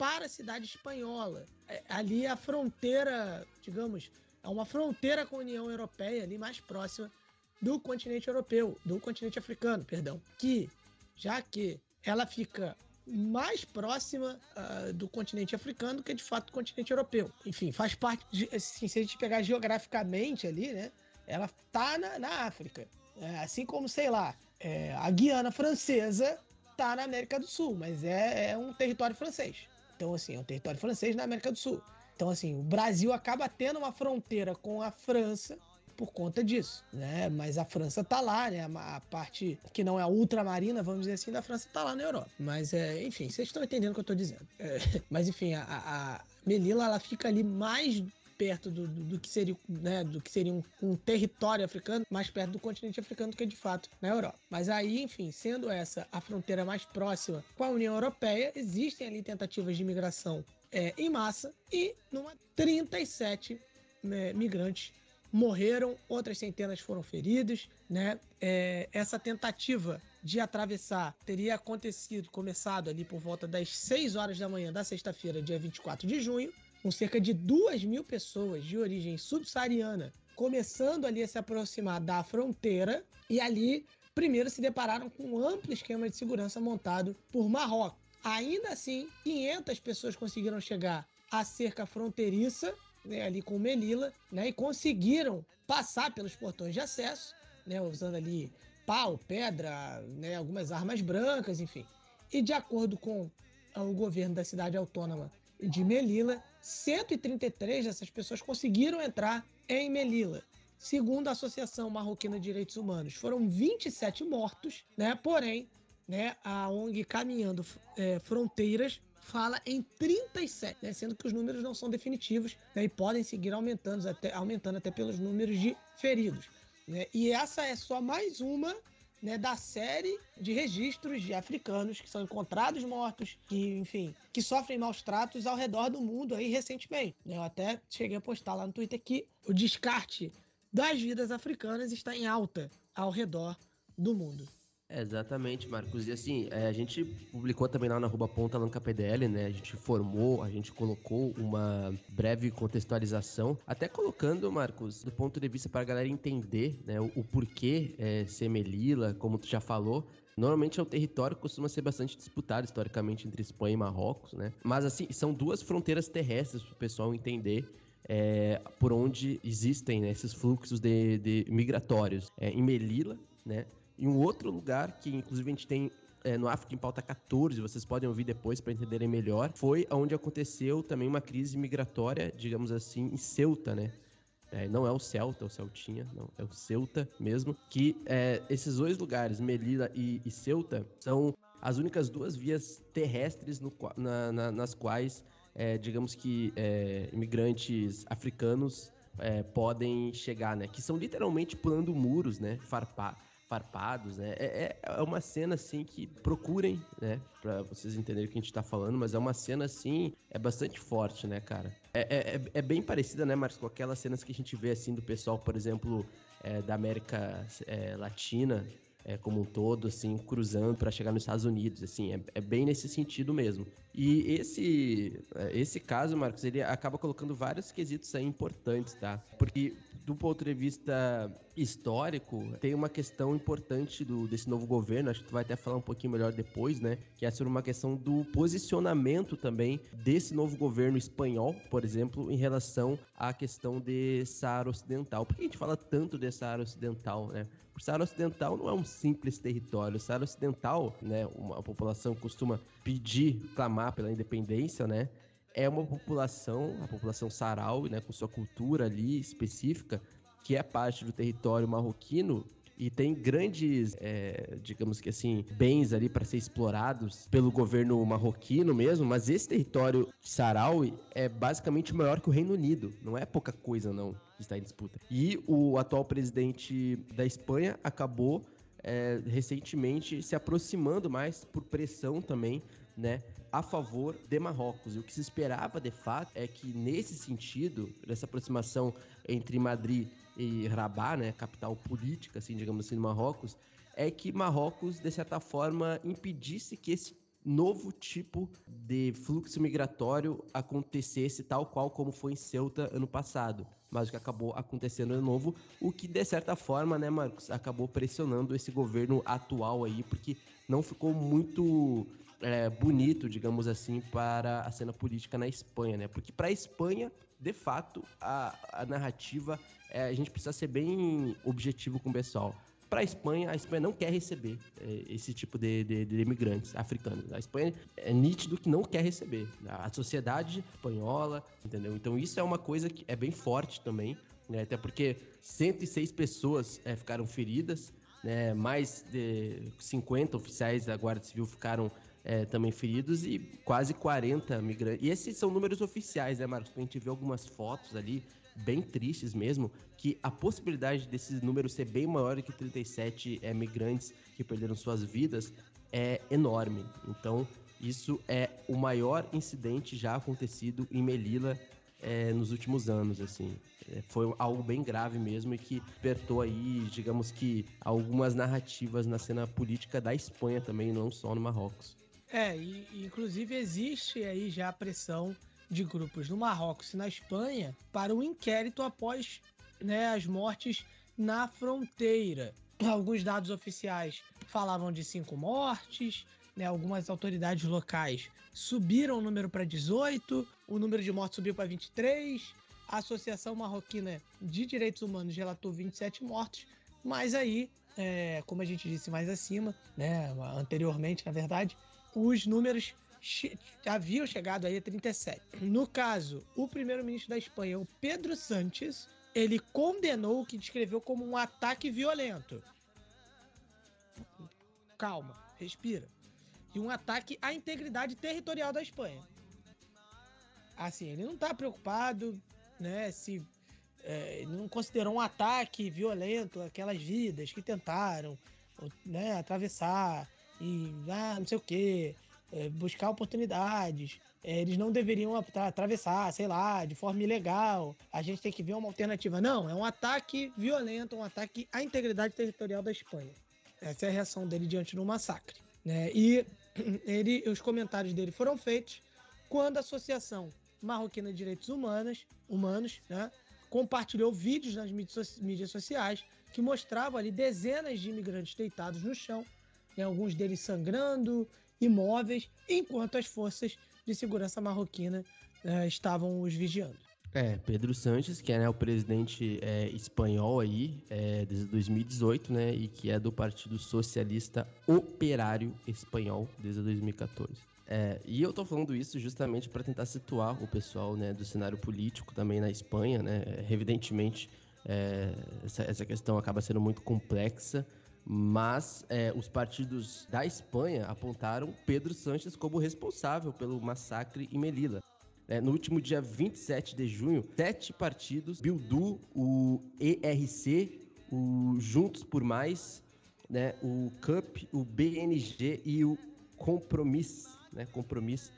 para a cidade espanhola. É, ali a fronteira, digamos, é uma fronteira com a União Europeia ali mais próxima do continente europeu, do continente africano, perdão, que já que ela fica mais próxima uh, do continente africano do que de fato do continente europeu. Enfim, faz parte, de, assim, se a gente pegar geograficamente ali, né, ela tá na, na África. É, assim como, sei lá, é, a Guiana Francesa tá na América do Sul, mas é, é um território francês. Então, assim, é um território francês na América do Sul. Então, assim, o Brasil acaba tendo uma fronteira com a França por conta disso, né? Mas a França tá lá, né? A parte que não é ultramarina, vamos dizer assim, da França tá lá na Europa. Mas, é, enfim, vocês estão entendendo o que eu tô dizendo. É, mas, enfim, a, a Melilla, ela fica ali mais perto do, do, do, que seria, né, do que seria um, um, território africano, mais perto do continente africano do que de fato na Europa. Mas aí, enfim, sendo essa a fronteira mais próxima com a União Europeia, existem ali tentativas de imigração é, em massa e numa 37 né, migrantes morreram, outras centenas foram feridos, né? É, essa tentativa de atravessar teria acontecido, começado ali por volta das 6 horas da manhã da sexta-feira, dia 24 de junho, com cerca de 2 mil pessoas de origem subsaariana começando ali a se aproximar da fronteira e ali primeiro se depararam com um amplo esquema de segurança montado por Marrocos. Ainda assim, 500 pessoas conseguiram chegar à cerca fronteiriça, né, ali com Melilla, né, e conseguiram passar pelos portões de acesso, né, usando ali pau, pedra, né, algumas armas brancas, enfim. E de acordo com o governo da cidade autônoma de Melilla, 133 dessas pessoas conseguiram entrar em Melilla. Segundo a Associação Marroquina de Direitos Humanos, foram 27 mortos, né? Porém, né, a ONG Caminhando é, Fronteiras fala em 37, né, sendo que os números não são definitivos né, e podem seguir aumentando até, aumentando até pelos números de feridos. Né? E essa é só mais uma né, da série de registros de africanos que são encontrados mortos, que, enfim, que sofrem maus tratos ao redor do mundo aí recentemente. Né? Eu até cheguei a postar lá no Twitter que o descarte das vidas africanas está em alta ao redor do mundo. Exatamente, Marcos. E assim, é, a gente publicou também lá na arroba ponta PDL, né? A gente formou, a gente colocou uma breve contextualização, até colocando, Marcos, do ponto de vista para a galera entender né, o, o porquê é, ser Melilla, como tu já falou, Normalmente é um território que costuma ser bastante disputado historicamente entre Espanha e Marrocos, né? Mas assim, são duas fronteiras terrestres para o pessoal entender é, por onde existem né, esses fluxos de, de migratórios. É, em Melilla, né? Em um outro lugar, que inclusive a gente tem é, no África em Pauta 14, vocês podem ouvir depois para entenderem melhor, foi onde aconteceu também uma crise migratória, digamos assim, em Ceuta, né? É, não é o Celta, é o Celtinha, não, é o Ceuta mesmo. Que é, esses dois lugares, Melilla e, e, Ceuta, são as únicas duas vias terrestres no, na, na, nas quais, é, digamos que, é, imigrantes africanos podem chegar, né? Que são literalmente pulando muros, né? Farpar farpados, né? É, é, é, uma cena, assim, que procurem, né? Pra vocês entenderem o que a gente tá falando, mas é uma cena, assim, é bastante forte, né, cara? É, é, é, é bem parecida, né, Marcos, com aquelas cenas que a gente vê, assim, do pessoal, por exemplo, é, da América é, Latina, como um todo, assim, cruzando para chegar nos Estados Unidos, assim, é, bem nesse sentido mesmo. E esse, esse caso, Marcos, ele acaba colocando vários quesitos aí importantes, tá? Porque do ponto de vista histórico, tem uma questão importante do, desse novo governo, acho que tu vai até falar um pouquinho melhor depois, né? Que é sobre uma questão do posicionamento também desse novo governo espanhol, por exemplo, em relação à questão de Saara Ocidental. Por que a gente fala tanto de Saara Ocidental, né? O Saara Ocidental não é um simples território. O Saara Ocidental, né, uma população costuma pedir, clamar pela independência, né? É uma população, a população sarau, né, com sua cultura ali específica, que é parte do território marroquino e tem grandes, é, digamos que assim, bens ali para ser explorados pelo governo marroquino mesmo, mas esse território Saraui é basicamente maior que o Reino Unido, não é pouca coisa não que está em disputa. E o atual presidente da Espanha acabou é, recentemente se aproximando mais por pressão também, né, a favor de Marrocos. E o que se esperava de fato é que nesse sentido, nessa aproximação entre Madrid e Rabat, né, capital política, assim, digamos assim, do Marrocos, é que Marrocos, de certa forma, impedisse que esse novo tipo de fluxo migratório acontecesse tal qual como foi em Ceuta ano passado. Mas o que acabou acontecendo de novo, o que de certa forma, né, Marcos, acabou pressionando esse governo atual aí, porque não ficou muito é, bonito, digamos assim, para a cena política na Espanha, né? Porque para a Espanha, de fato, a, a narrativa é, a gente precisa ser bem objetivo com o pessoal. Para a Espanha, a Espanha não quer receber é, esse tipo de, de, de, imigrantes africanos. A Espanha é nítido que não quer receber. A sociedade espanhola, entendeu? Então isso é uma coisa que é bem forte também, né? até porque 106 pessoas é, ficaram feridas, né? mais de 50 oficiais da Guarda Civil ficaram é, também feridos e quase 40 migrantes. E esses são números oficiais, né, Marcos? A gente vê algumas fotos ali bem tristes mesmo, que a possibilidade desse número ser bem maior que 37 é, migrantes que perderam suas vidas é enorme. Então, isso é o maior incidente já acontecido em Melilla é, nos últimos anos, assim. É, foi algo bem grave mesmo e que despertou aí, digamos que, algumas narrativas na cena política da Espanha também, não só no Marrocos. É, e inclusive existe aí já a pressão de grupos no Marrocos e na Espanha para um inquérito após né, as mortes na fronteira. Alguns dados oficiais falavam de cinco mortes, né, algumas autoridades locais subiram o número para 18, o número de mortes subiu para 23, a Associação Marroquina de Direitos Humanos relatou 27 mortes, mas aí, é, como a gente disse mais acima, né, anteriormente, na verdade, os números haviam chegado aí a 37. No caso, o primeiro-ministro da Espanha, o Pedro Sánchez, ele condenou o que descreveu como um ataque violento. Calma, respira. E um ataque à integridade territorial da Espanha. Assim, ele não está preocupado, né, se é, não considerou um ataque violento aquelas vidas que tentaram, né, atravessar e ah, não sei o que, é, buscar oportunidades. É, eles não deveriam atravessar, sei lá, de forma ilegal. A gente tem que ver uma alternativa. Não, é um ataque violento, um ataque à integridade territorial da Espanha. Essa é a reação dele diante do massacre. Né? E ele, os comentários dele foram feitos quando a Associação Marroquina de Direitos Humanos, humanos né, compartilhou vídeos nas mídias sociais que mostravam ali dezenas de imigrantes deitados no chão, né, alguns deles sangrando, imóveis, enquanto as forças de segurança marroquina uh, estavam os vigiando. É, Pedro Sanches, que é né, o presidente é, espanhol aí, é, desde 2018, né, e que é do Partido Socialista Operário Espanhol desde 2014. É, e eu tô falando isso justamente para tentar situar o pessoal, né, do cenário político também na Espanha, né, evidentemente é, essa, essa questão acaba sendo muito complexa, mas é, os partidos da Espanha apontaram Pedro Sánchez como responsável pelo massacre em Melilla. É, no último dia 27 de junho, sete partidos, Bildu, o ERC, o Juntos por Mais, né, o CUP, o BNG e o Compromisso, né,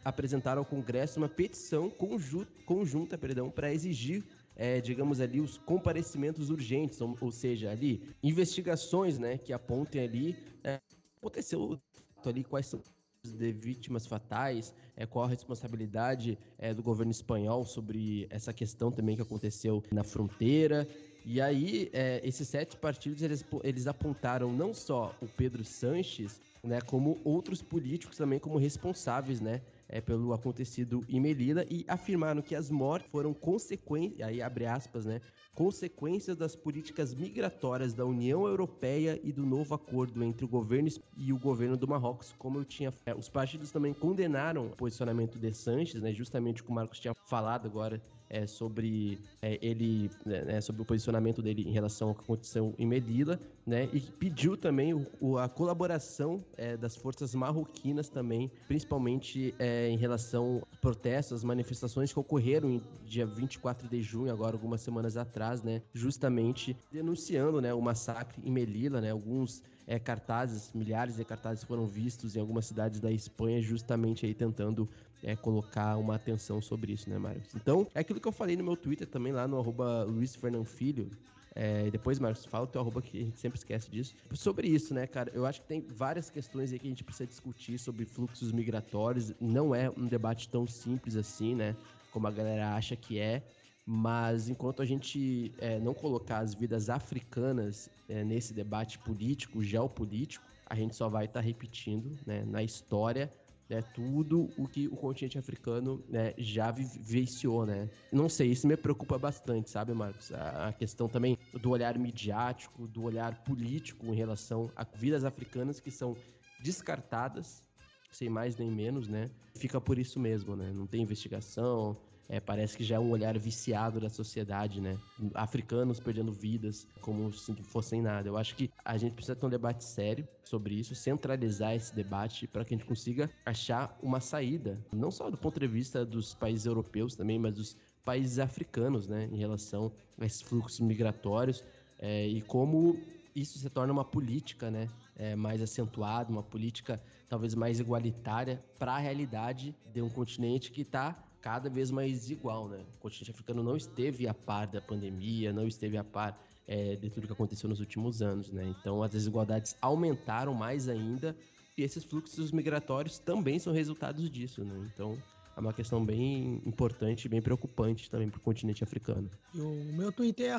apresentaram ao Congresso uma petição conjunta, conjunta para exigir é, digamos ali, os comparecimentos urgentes, ou, ou, seja, ali, investigações, né, que apontem ali, é, aconteceu ali, quais são de vítimas fatais, é, qual a responsabilidade é, do governo espanhol sobre essa questão também que aconteceu na fronteira. E aí, é, esses sete partidos, eles, eles apontaram não só o Pedro Sanches, né, como outros políticos também como responsáveis, né, é, pelo acontecido em Melilla e afirmaram que as mortes foram consequências, aí abre aspas, né, consequências das políticas migratórias da União Europeia e do novo acordo entre o governo e o governo do Marrocos, como eu tinha. É, os partidos também condenaram o posicionamento de Sanches, né, justamente o que o Marcos tinha falado agora é, sobre é, ele, né, né, sobre o posicionamento dele em relação ao que aconteceu em Melilla, né, e pediu também o, o, a colaboração é, das forças marroquinas também, principalmente é, em relação a protestos, manifestações que ocorreram em dia 24 de junho, agora algumas semanas atrás, né, justamente denunciando, né, o massacre em Melilla, né, alguns é, cartazes, milhares de cartazes foram vistos em algumas cidades da Espanha, justamente aí tentando é, colocar uma atenção sobre isso, né, Marcos? Então, é aquilo que eu falei no meu Twitter também, lá no arroba Luiz Filho. É, depois, Marcos, fala o teu arroba que a gente sempre esquece disso. Sobre isso, né, cara? Eu acho que tem várias questões aí que a gente precisa discutir sobre fluxos migratórios. Não é um debate tão simples assim, né? Como a galera acha que é. Mas enquanto a gente é, não colocar as vidas africanas é, nesse debate político, geopolítico, a gente só vai estar tá repetindo né, na história né, tudo o que o continente africano né, já vivenciou, né? Não sei, isso me preocupa bastante, sabe, Marcos? A, a, questão também do olhar midiático, do olhar político em relação a vidas africanas que são descartadas, sem mais nem menos, né? Fica por isso mesmo, né? Não tem investigação, é, parece que já é um olhar viciado da sociedade, né? Africanos perdendo vidas como se fossem nada. Eu acho que a gente precisa ter um debate sério sobre isso, centralizar esse debate para que a gente consiga achar uma saída, não só do ponto de vista dos países europeus também, mas dos países africanos, né? Em relação a esses fluxos migratórios é, e como isso se torna uma política, né? É, mais acentuada, uma política talvez mais igualitária para a realidade de um continente que está cada vez mais desigual, né? O continente africano não esteve a par da pandemia, não esteve a par é, de tudo que aconteceu nos últimos anos, né? Então as desigualdades aumentaram mais ainda e esses fluxos migratórios também são resultados disso, né? Então é uma questão bem importante, bem preocupante também para o continente africano. E o meu Twitter é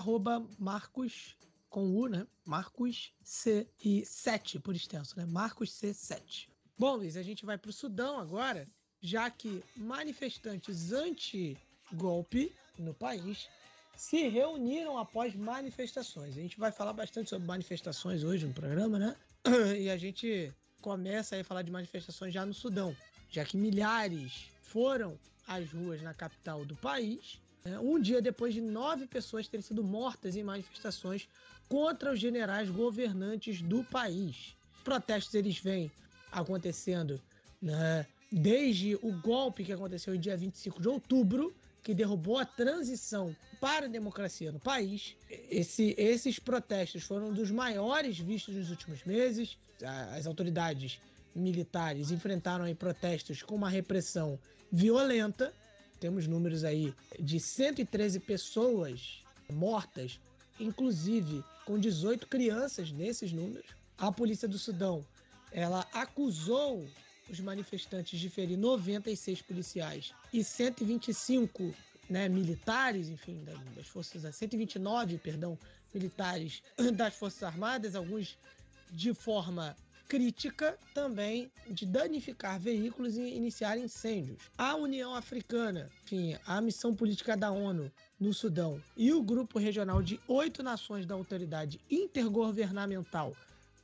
Marcos com U, né? Marcos C e 7 por extenso, né? Marcos C7. Bom, Luiz, a gente vai para o Sudão agora já que manifestantes anti-golpe no país se reuniram após manifestações. A gente vai falar bastante sobre manifestações hoje no programa, né? E a gente começa a falar de manifestações já no Sudão, já que milhares foram às ruas na capital do país, né? um dia depois de nove pessoas terem sido mortas em manifestações contra os generais governantes do país. Protestos eles vêm acontecendo né, desde o golpe que aconteceu em dia 25 de outubro, que derrubou a transição para a democracia no país. Esse, esses protestos foram um dos maiores vistos nos últimos meses. As autoridades militares enfrentaram aí protestos com uma repressão violenta. Temos números aí de 113 pessoas mortas, inclusive com 18 crianças nesses números. A polícia do Sudão, ela acusou os manifestantes de ferir 96 policiais e 125 né, militares, enfim, das forças 129, perdão, militares das forças armadas, alguns de forma crítica também de danificar veículos e iniciar incêndios. A União Africana, enfim, a missão política da ONU no Sudão e o grupo regional de oito nações da Autoridade Intergovernamental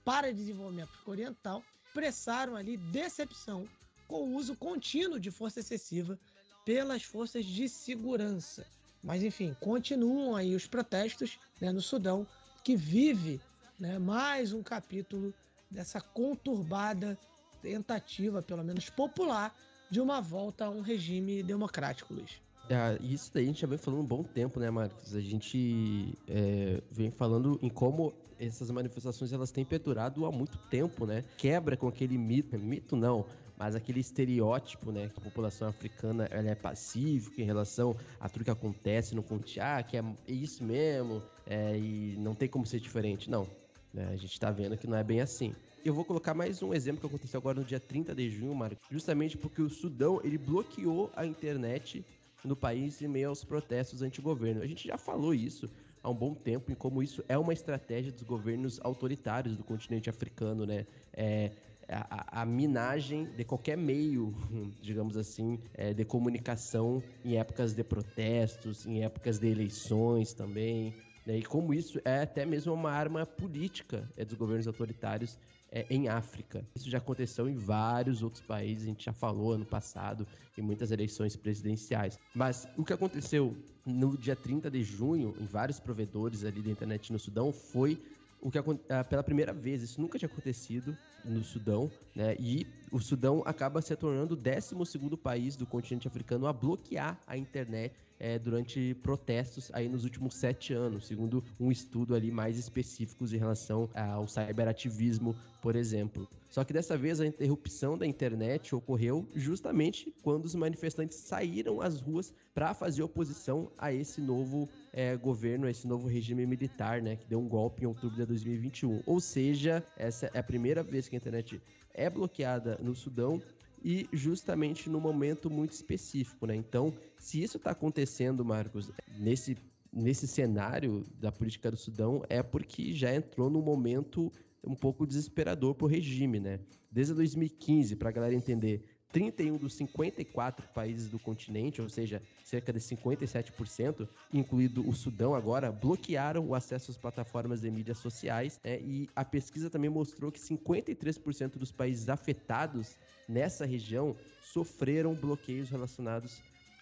para Desenvolvimento Oriental expressaram ali decepção com o uso contínuo de força excessiva pelas forças de segurança. Mas enfim, continuam aí os protestos né, no Sudão, que vive né, mais um capítulo dessa conturbada tentativa, pelo menos popular, de uma volta a um regime democrático, Luiz. É, isso daí a gente já vem falando um bom tempo, né, Marcos? A gente é, vem falando em como essas manifestações elas têm perdurado há muito tempo, né? Quebra com aquele mito, mito não, mas aquele estereótipo, né, que a população africana ela é pacífica em relação a tudo que acontece no continente, ah, que é isso mesmo, é, e não tem como ser diferente. Não, né, a gente está vendo que não é bem assim. Eu vou colocar mais um exemplo que aconteceu agora no dia 30 de junho, Marco, justamente porque o Sudão ele bloqueou a internet no país em meio aos protestos anti-governo. A gente já falou isso há um bom tempo em como isso é uma estratégia dos governos autoritários do continente africano, né? É, a, a, minagem de qualquer meio, digamos assim, é, de comunicação em épocas de protestos, em épocas de eleições também. Né? E como isso é até mesmo uma arma política é, dos governos autoritários é, em África. Isso já aconteceu em vários outros países, a gente já falou ano passado, em muitas eleições presidenciais. Mas o que aconteceu no dia 30 de junho, em vários provedores ali da internet no Sudão, foi o que ah, pela primeira vez, isso nunca tinha acontecido no Sudão, né? E o Sudão acaba se tornando o 12 país do continente africano a bloquear a internet é, durante protestos aí nos últimos sete anos, segundo um estudo ali mais específicos em relação ao cyberativismo, por exemplo. Só que dessa vez a interrupção da internet ocorreu justamente quando os manifestantes saíram às ruas para fazer oposição a esse novo é, governo, esse novo regime militar, né, que deu um golpe em outubro de 2021. Ou seja, essa é a primeira vez que a internet é bloqueada no Sudão e justamente no momento muito específico, né? Então, se isso está acontecendo, Marcos, nesse, nesse cenário da política do Sudão, é porque já entrou num momento um pouco desesperador para o regime, né? Desde 2015, para a galera entender, 31 dos 54 países do continente, ou seja, cerca de 57%, incluído o Sudão agora, bloquearam o acesso às plataformas de mídias sociais. Né? E a pesquisa também mostrou que 53% dos países afetados nessa região sofreram bloqueios relacionados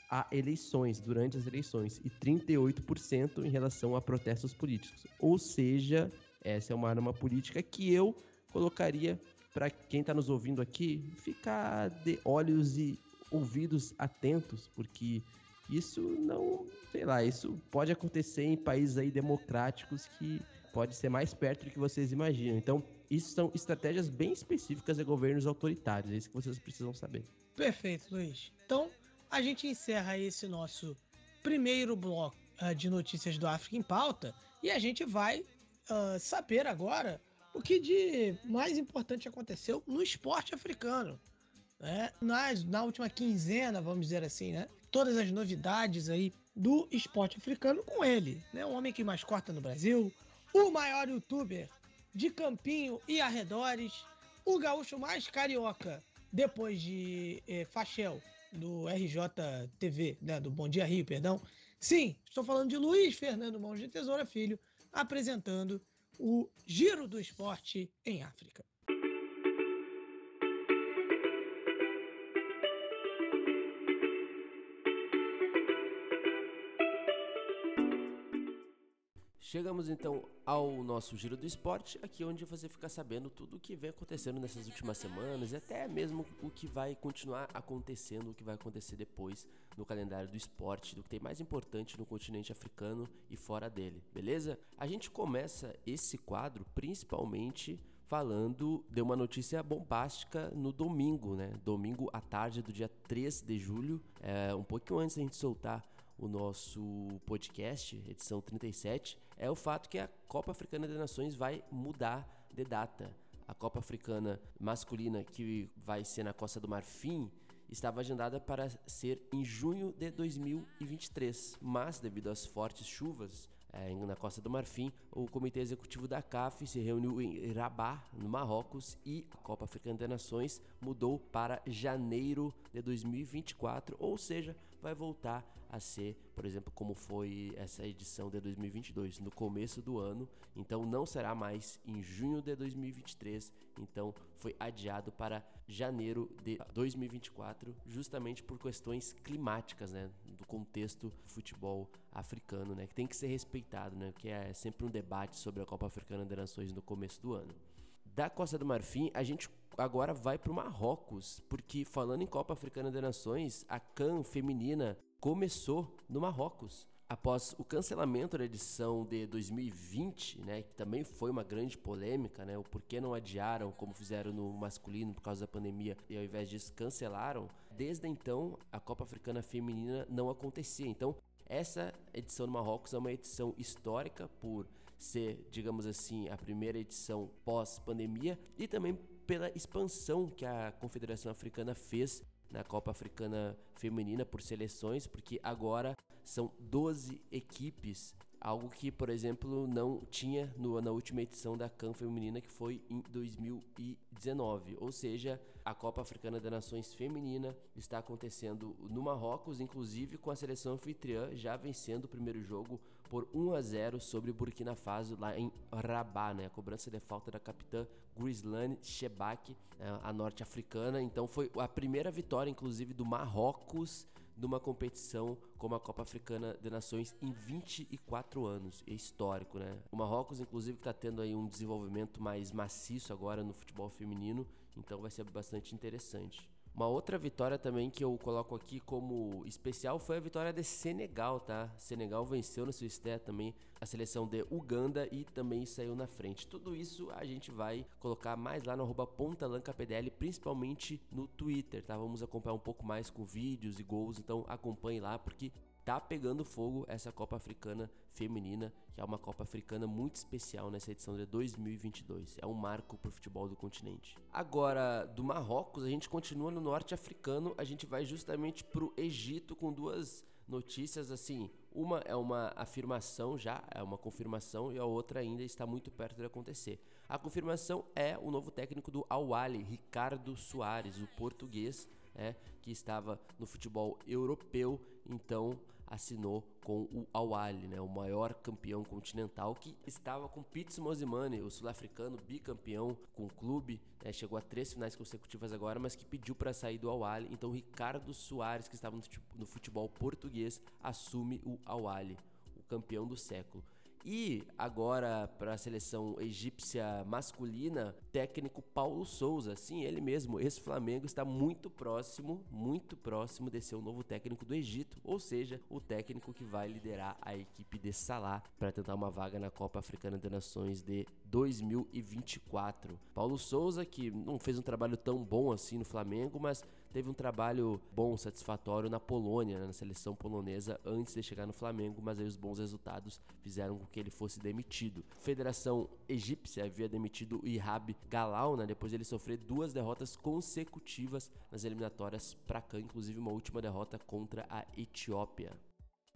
a eleições, durante as eleições, e 38% em relação a protestos políticos. Ou seja, essa é uma arma política que eu colocaria para quem está nos ouvindo aqui ficar de olhos e ouvidos atentos, porque isso não, sei lá, isso pode acontecer em países aí democráticos que pode ser mais perto do que vocês imaginam. Então, isso são estratégias bem específicas de governos autoritários, é isso que vocês precisam saber. Perfeito, Luiz. Então, a gente encerra esse nosso primeiro bloco uh, de notícias do África em Pauta e a gente vai uh, saber agora o que de mais importante aconteceu no esporte africano. Né? Na, na última quinzena, vamos dizer assim, né? Todas as novidades aí do esporte africano com ele, né? O homem que mais corta no Brasil, o maior youtuber de Campinho e arredores, o gaúcho mais carioca depois de eh, Fachel, do RJTV, né? Do Bom Dia Rio, perdão. Sim, estou falando de Luiz Fernando Mãos de Tesoura Filho, apresentando o Giro do Esporte em África. Chegamos então ao nosso Giro do Esporte, aqui onde você fica sabendo tudo o que vem acontecendo nessas últimas semanas e até mesmo o que vai continuar acontecendo, o que vai acontecer depois no calendário do esporte, do que tem mais importante no continente africano e fora dele, beleza? A gente começa esse quadro principalmente falando de uma notícia bombástica no domingo, né? Domingo à tarde do dia 3 de julho, é, um pouquinho antes da gente soltar o nosso podcast, edição 37, é o fato que a Copa Africana das Nações vai mudar de data. A Copa Africana masculina, que vai ser na Costa do Marfim, estava agendada para ser em junho de 2023, mas devido às fortes chuvas é, na Costa do Marfim, o Comitê Executivo da CAF se reuniu em Rabat, no Marrocos, e a Copa Africana das Nações mudou para janeiro de 2024, ou seja, vai voltar a ser, por exemplo, como foi essa edição de 2022, no começo do ano. Então não será mais em junho de 2023, então foi adiado para janeiro de 2024, justamente por questões climáticas, né, do contexto futebol africano, né, que tem que ser respeitado, né, que é sempre um debate sobre a Copa Africana de Nações no começo do ano. Da Costa do Marfim, a gente agora vai para o Marrocos, porque falando em Copa Africana de Nações, a CAN feminina começou no Marrocos. após o cancelamento da edição de 2020, né, que também foi uma grande polêmica, né, o porquê não adiaram como fizeram no masculino por causa da pandemia e ao invés disso cancelaram, desde então a Copa Africana Feminina não acontecia. Então, essa edição do Marrocos é uma edição histórica por ser, digamos assim, a primeira edição pós-pandemia e também pela expansão que a Confederação Africana fez na Copa Africana Feminina por seleções, porque agora são 12 equipes, algo que, por exemplo, não tinha no, na última edição da CAN Feminina, que foi em 2019. Ou seja, a Copa Africana das Nações Feminina está acontecendo no Marrocos, inclusive com a seleção anfitriã já vencendo o primeiro jogo por 1 a 0 sobre Burkina Faso lá em Rabat, né? A cobrança de falta da capitã Grislane Shebak, né? a norte-africana. Então foi a primeira vitória, inclusive, do Marrocos numa competição como a Copa Africana de Nações em 24 anos. É histórico, né? O Marrocos, inclusive, está tendo aí um desenvolvimento mais maciço agora no futebol feminino, então vai ser bastante interessante. Uma outra vitória também que eu coloco aqui como especial foi a vitória de Senegal, tá? Senegal venceu no estreia também a seleção de Uganda e também saiu na frente. Tudo isso a gente vai colocar mais lá no arroba pontalancapdl, principalmente no Twitter, tá? Vamos acompanhar um pouco mais com vídeos e gols, então acompanhe lá porque tá pegando fogo essa Copa Africana Feminina, que é uma Copa Africana muito especial nessa edição de 2022. É um marco para o futebol do continente. Agora, do Marrocos, a gente continua no norte africano, a gente vai justamente para o Egito com duas notícias assim. Uma é uma afirmação já, é uma confirmação, e a outra ainda está muito perto de acontecer. A confirmação é o novo técnico do Al Ricardo Soares, o português, né, que estava no futebol europeu, então assinou com o Al né, o maior campeão continental, que estava com Pete Mosimane, o sul-africano bicampeão com o clube, né, chegou a três finais consecutivas agora, mas que pediu para sair do Al Então Ricardo Soares, que estava no futebol português, assume o Al o campeão do século. E agora para a seleção egípcia masculina, técnico Paulo Souza, sim, ele mesmo, esse Flamengo está muito próximo, muito próximo de ser o novo técnico do Egito, ou seja, o técnico que vai liderar a equipe de Salah para tentar uma vaga na Copa Africana de Nações de 2024. Paulo Souza que não fez um trabalho tão bom assim no Flamengo, mas teve um trabalho bom, satisfatório na Polônia, né, na seleção polonesa antes de chegar no Flamengo, mas aí os bons resultados fizeram com que ele fosse demitido. A Federação Egípcia havia demitido o Ihab Galau, né, depois de ele sofrer duas derrotas consecutivas nas eliminatórias para cá, inclusive uma última derrota contra a Etiópia.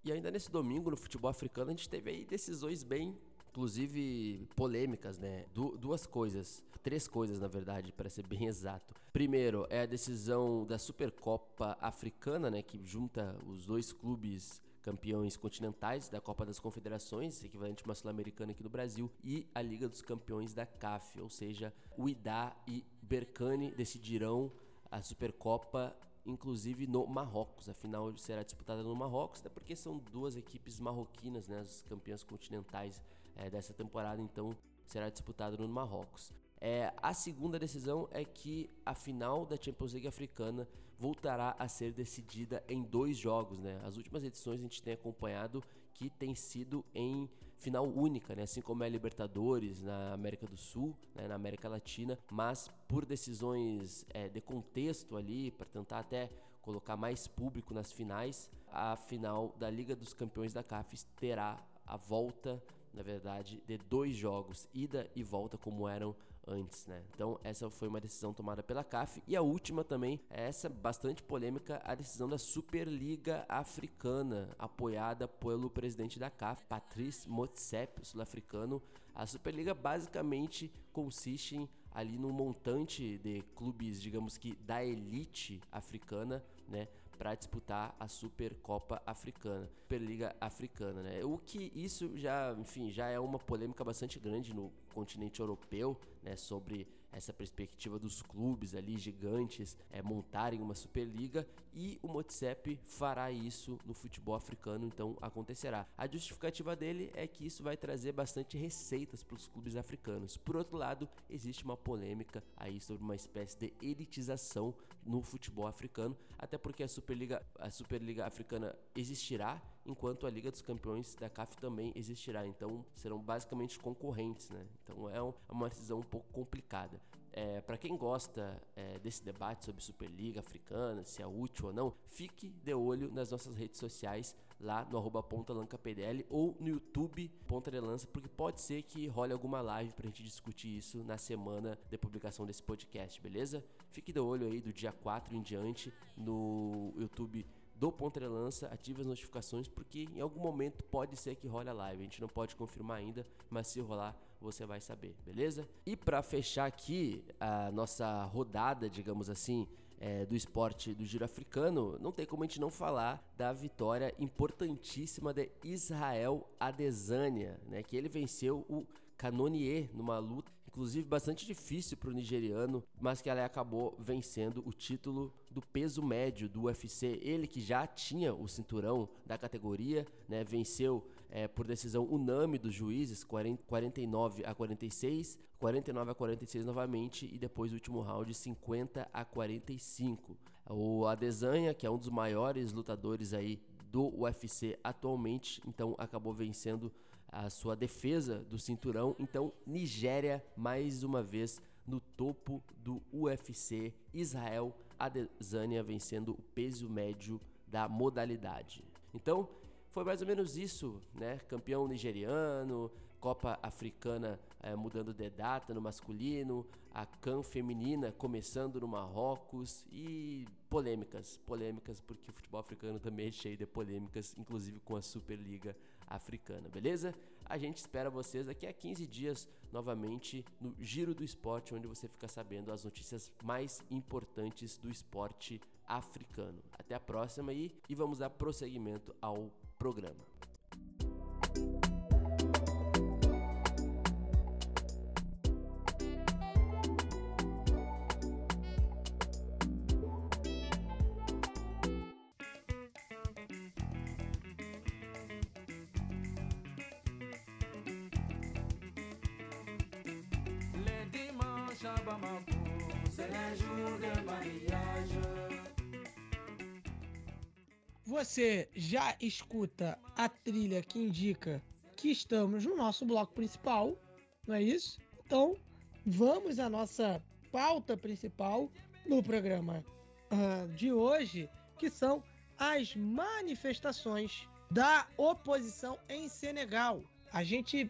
E ainda nesse domingo no futebol africano a gente teve aí decisões bem inclusive polêmicas, né? Du duas coisas, três coisas na verdade, para ser bem exato. Primeiro é a decisão da Supercopa Africana, né, que junta os dois clubes campeões continentais da Copa das Confederações, equivalente a uma sul-americana aqui no Brasil, e a Liga dos Campeões da CAF, ou seja, o IDA e Berkane decidirão a Supercopa inclusive no Marrocos. A final será disputada no Marrocos, até porque são duas equipes marroquinas, né, as campeãs continentais é, dessa temporada, então será disputado no Marrocos. É, a segunda decisão é que a final da Champions League africana voltará a ser decidida em dois jogos, né? As últimas edições a gente tem acompanhado que tem sido em final única, né? Assim como é a Libertadores na América do Sul, né? na América Latina, mas por decisões é, de contexto ali, para tentar até colocar mais público nas finais, a final da Liga dos Campeões da CAF terá a volta na verdade, de dois jogos, ida e volta, como eram antes, né? Então, essa foi uma decisão tomada pela CAF. E a última também, é essa bastante polêmica, a decisão da Superliga Africana, apoiada pelo presidente da CAF, Patrice Motsepe, sul-africano. A Superliga basicamente consiste em ali num montante de clubes, digamos que da elite africana, né, para disputar a Supercopa Africana, Superliga Africana, né? O que isso já, enfim, já é uma polêmica bastante grande no continente europeu, né, sobre essa perspectiva dos clubes ali gigantes é, montarem uma Superliga e o Motsepe fará isso no futebol africano, então acontecerá. A justificativa dele é que isso vai trazer bastante receitas para os clubes africanos. Por outro lado, existe uma polêmica aí sobre uma espécie de elitização no futebol africano, até porque a Superliga, a Superliga Africana existirá enquanto a Liga dos Campeões da CAF também existirá. Então serão basicamente concorrentes, né? Então é, é uma decisão um pouco complicada. É, para quem gosta é, desse debate sobre Superliga Africana, se é útil ou não, fique de olho nas nossas redes sociais, lá no arroba PDL ou no YouTube Ponta de Lança, porque pode ser que role alguma live para a gente discutir isso na semana de publicação desse podcast, beleza? Fique de olho aí do dia 4 em diante no YouTube do Ponta de Lança, ative as notificações, porque em algum momento pode ser que role a live. A gente não pode confirmar ainda, mas se rolar, você vai saber, beleza? E para fechar aqui a nossa rodada, digamos assim, é, do esporte do giro africano, não tem como a gente não falar da vitória importantíssima de Israel Adesanya, né? Que ele venceu o Canonier numa luta inclusive bastante difícil para o nigeriano, mas que ela acabou vencendo o título do peso médio do UFC. Ele que já tinha o cinturão da categoria, né, venceu é, por decisão unânime dos juízes, 40, 49 a 46, 49 a 46 novamente e depois o último round 50 a 45. O Adesanya, que é um dos maiores lutadores aí do UFC atualmente, então acabou vencendo a sua defesa do cinturão. Então, Nigéria mais uma vez no topo do UFC. Israel Adesanya vencendo o peso médio da modalidade. Então, foi mais ou menos isso, né? Campeão nigeriano, Copa Africana é, mudando de data no masculino, a CAN feminina começando no Marrocos e polêmicas, polêmicas porque o futebol africano também é cheio de polêmicas, inclusive com a Superliga Africana, beleza? A gente espera vocês daqui a 15 dias novamente no Giro do Esporte, onde você fica sabendo as notícias mais importantes do esporte africano. Até a próxima aí e vamos dar prosseguimento ao programa. Você já escuta a trilha que indica que estamos no nosso bloco principal, não é isso? Então, vamos à nossa pauta principal no programa uh, de hoje, que são as manifestações da oposição em Senegal. A gente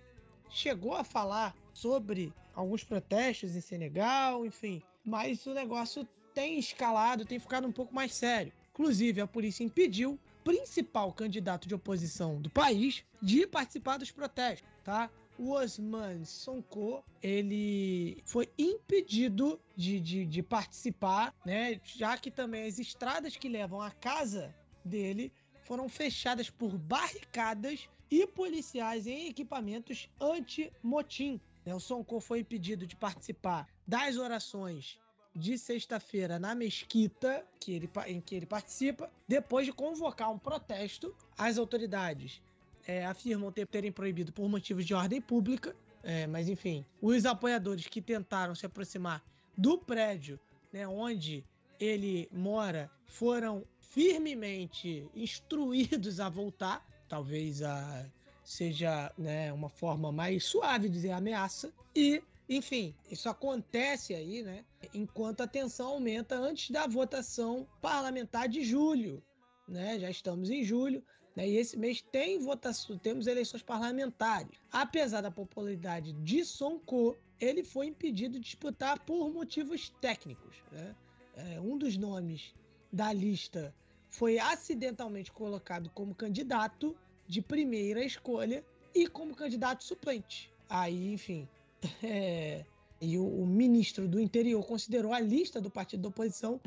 chegou a falar sobre alguns protestos em Senegal, enfim, mas o negócio tem escalado, tem ficado um pouco mais sério. Inclusive, a polícia impediu o principal candidato de oposição do país de participar dos protestos, tá? O Osman Sonko, ele foi impedido de, de, de participar, né? Já que também as estradas que levam à casa dele foram fechadas por barricadas e policiais em equipamentos anti-motim. O Sonko foi impedido de participar das orações de sexta-feira na mesquita que ele, em que ele participa, depois de convocar um protesto. As autoridades é, afirmam ter, terem proibido por motivos de ordem pública, é, mas enfim, os apoiadores que tentaram se aproximar do prédio né, onde ele mora foram firmemente instruídos a voltar, talvez a seja né, uma forma mais suave de dizer ameaça, e enfim, isso acontece aí, né? Enquanto a tensão aumenta antes da votação parlamentar de julho, né? Já estamos em julho, né? E esse mês tem votação, temos eleições parlamentares. Apesar da popularidade de Sonko, ele foi impedido de disputar por motivos técnicos, né? É, um dos nomes da lista foi acidentalmente colocado como candidato de primeira escolha e como candidato suplente. Aí, enfim, é, e o, o, ministro do interior considerou a lista do partido da oposição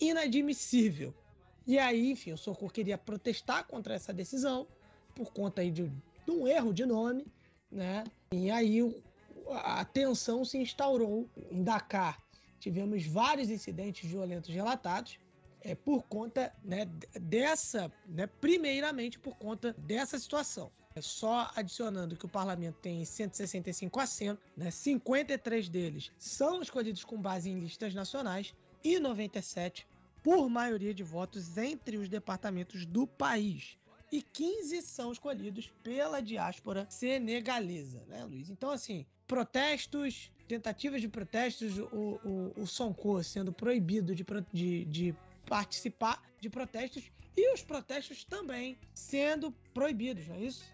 inadmissível. E aí, enfim, o Socorro queria protestar contra essa decisão por conta aí de, de um erro de nome, né? E aí o, a tensão se instaurou em Dakar. Tivemos vários incidentes violentos relatados é, por conta né, dessa, né, primeiramente por conta dessa situação. É só adicionando que o parlamento tem 165 assentos, né? 53 deles são escolhidos com base em listas nacionais e 97 por maioria de votos entre os departamentos do país. e 15 são escolhidos pela diáspora senegalesa, né, Luiz? Então, assim, protestos, tentativas de protestos, o, o, o Sonko sendo proibido de, de, de participar de protestos e os protestos também sendo proibidos, não é isso?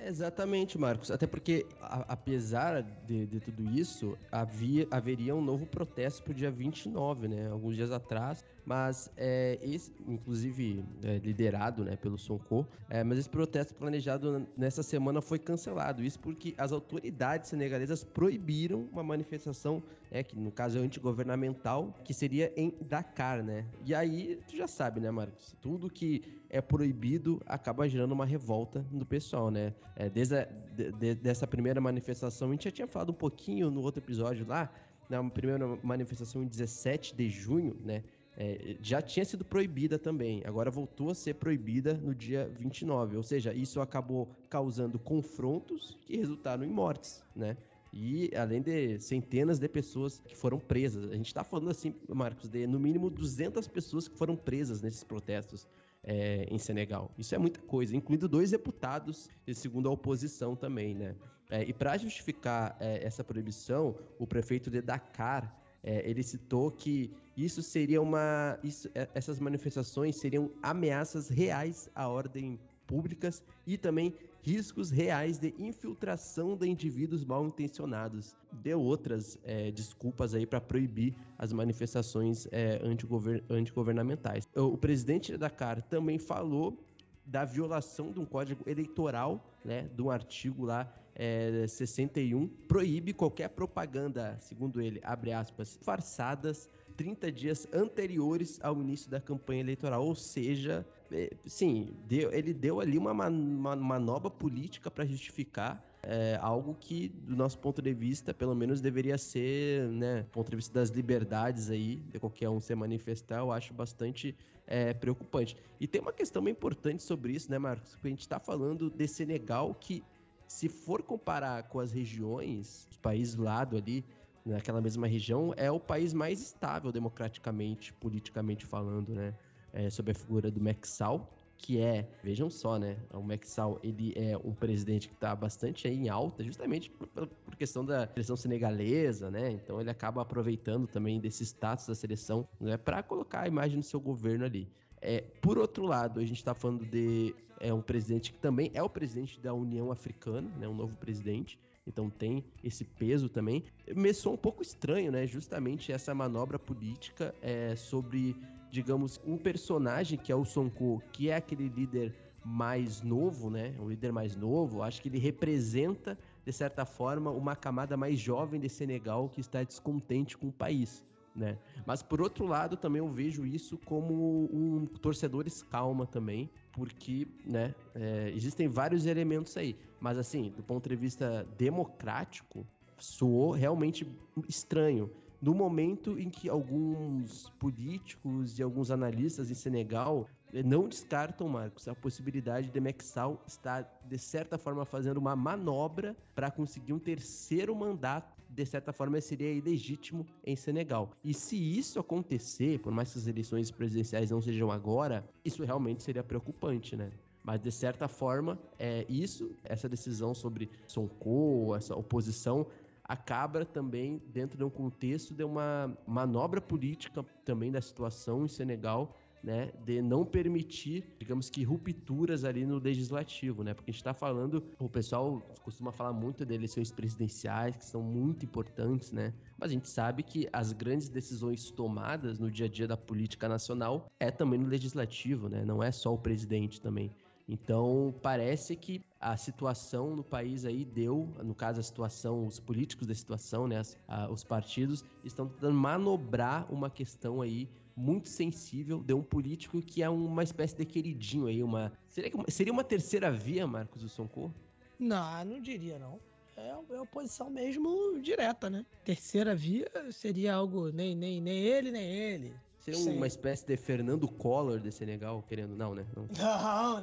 Exatamente, Marcos. Até porque, a, apesar de, de, tudo isso, havia, haveria um novo protesto para o dia 29, né? Alguns dias atrás. Mas, é, esse, inclusive, é, liderado né, pelo Sonko, é, mas esse protesto planejado nessa semana foi cancelado. Isso porque as autoridades senegalesas proibiram uma manifestação, é, que no caso é antigovernamental, que seria em Dakar, né? E aí, tu já sabe, né, Marcos? Tudo que é proibido acaba gerando uma revolta no pessoal, né? É, desde a, de, de, dessa primeira manifestação, a gente já tinha falado um pouquinho no outro episódio lá, na primeira manifestação em 17 de junho, né? É, já tinha sido proibida também, agora voltou a ser proibida no dia 29, ou seja, isso acabou causando confrontos que resultaram em mortes, né? E além de centenas de pessoas que foram presas. A gente está falando assim, Marcos, de no mínimo 200 pessoas que foram presas nesses protestos é, em Senegal. Isso é muita coisa, incluindo dois deputados, segundo a oposição também, né? É, e para justificar é, essa proibição, o prefeito de Dakar é, ele citou que isso seria uma. Isso, é, essas manifestações seriam ameaças reais à ordem públicas e também riscos reais de infiltração de indivíduos mal intencionados. Deu outras é, desculpas aí para proibir as manifestações é, antigovern antigovernamentais. O presidente da Dakar também falou da violação de um código eleitoral, né, de um artigo lá é, 61, proíbe qualquer propaganda, segundo ele, abre aspas, farsadas 30 dias anteriores ao início da campanha eleitoral, ou seja, é, sim, deu, ele deu ali uma, manobra política para justificar é, algo que, do nosso ponto de vista, pelo menos deveria ser, né, do ponto de vista das liberdades aí, de qualquer um se manifestar, eu acho bastante é, preocupante. E tem uma questão bem importante sobre isso, né, Marcos? Porque a gente está falando de Senegal que, se for comparar com as regiões, os países do lado ali, naquela mesma região, é o país mais estável democraticamente, politicamente falando, né? É, sob a figura do Maxal, que é, vejam só, né? O Maxal, ele é um presidente que está bastante em alta, justamente por, por, questão da seleção senegalesa, né? Então ele acaba aproveitando também desse status da seleção, né? Para colocar a imagem do seu governo ali. É, por outro lado, a gente está falando de é, um presidente que também é o presidente da União Africana, né? Um novo presidente. Então tem esse peso também. Me soa um pouco estranho, né? Justamente essa manobra política é, sobre digamos, um personagem que é o Sonko, que é aquele líder mais novo, né? Um líder mais novo, acho que ele representa, de certa forma, uma camada mais jovem de Senegal que está descontente com o país. Né? Mas por outro lado, também eu vejo isso como um torcedores calma também, porque né, é, existem vários elementos aí. Mas assim, do ponto de vista democrático, soou realmente estranho no momento em que alguns políticos e alguns analistas em Senegal eh, não descartam, Marcos, a possibilidade de Mexal estar, de certa forma, fazendo uma manobra para conseguir um terceiro mandato, de certa forma, seria ilegítimo em Senegal. E se isso acontecer, por mais que as eleições presidenciais não sejam agora, isso realmente seria preocupante, né? Mas, de certa forma, é isso, essa decisão sobre Sonko, essa oposição, acaba também dentro de um contexto de uma manobra política também da situação em Senegal, né, de não permitir, digamos que rupturas ali no legislativo, né? Porque a gente está falando, o pessoal costuma falar muito de eleições presidenciais que são muito importantes, né? Mas a gente sabe que as grandes decisões tomadas no dia a dia da política nacional é também no legislativo, né? Não é só o presidente também. Então, parece que a situação no país aí deu, no caso a situação, os políticos da situação, né, as, a, os partidos estão tentando manobrar uma questão aí muito sensível de um político que é uma espécie de queridinho aí, uma seria, seria uma terceira via, Marcos do Sonko? Não, não diria não. É, é oposição mesmo direta, né? Terceira via seria algo nem nem nem ele nem ele. Seria Sim. uma espécie de Fernando Collor de Senegal, querendo. Não, né? Não, não.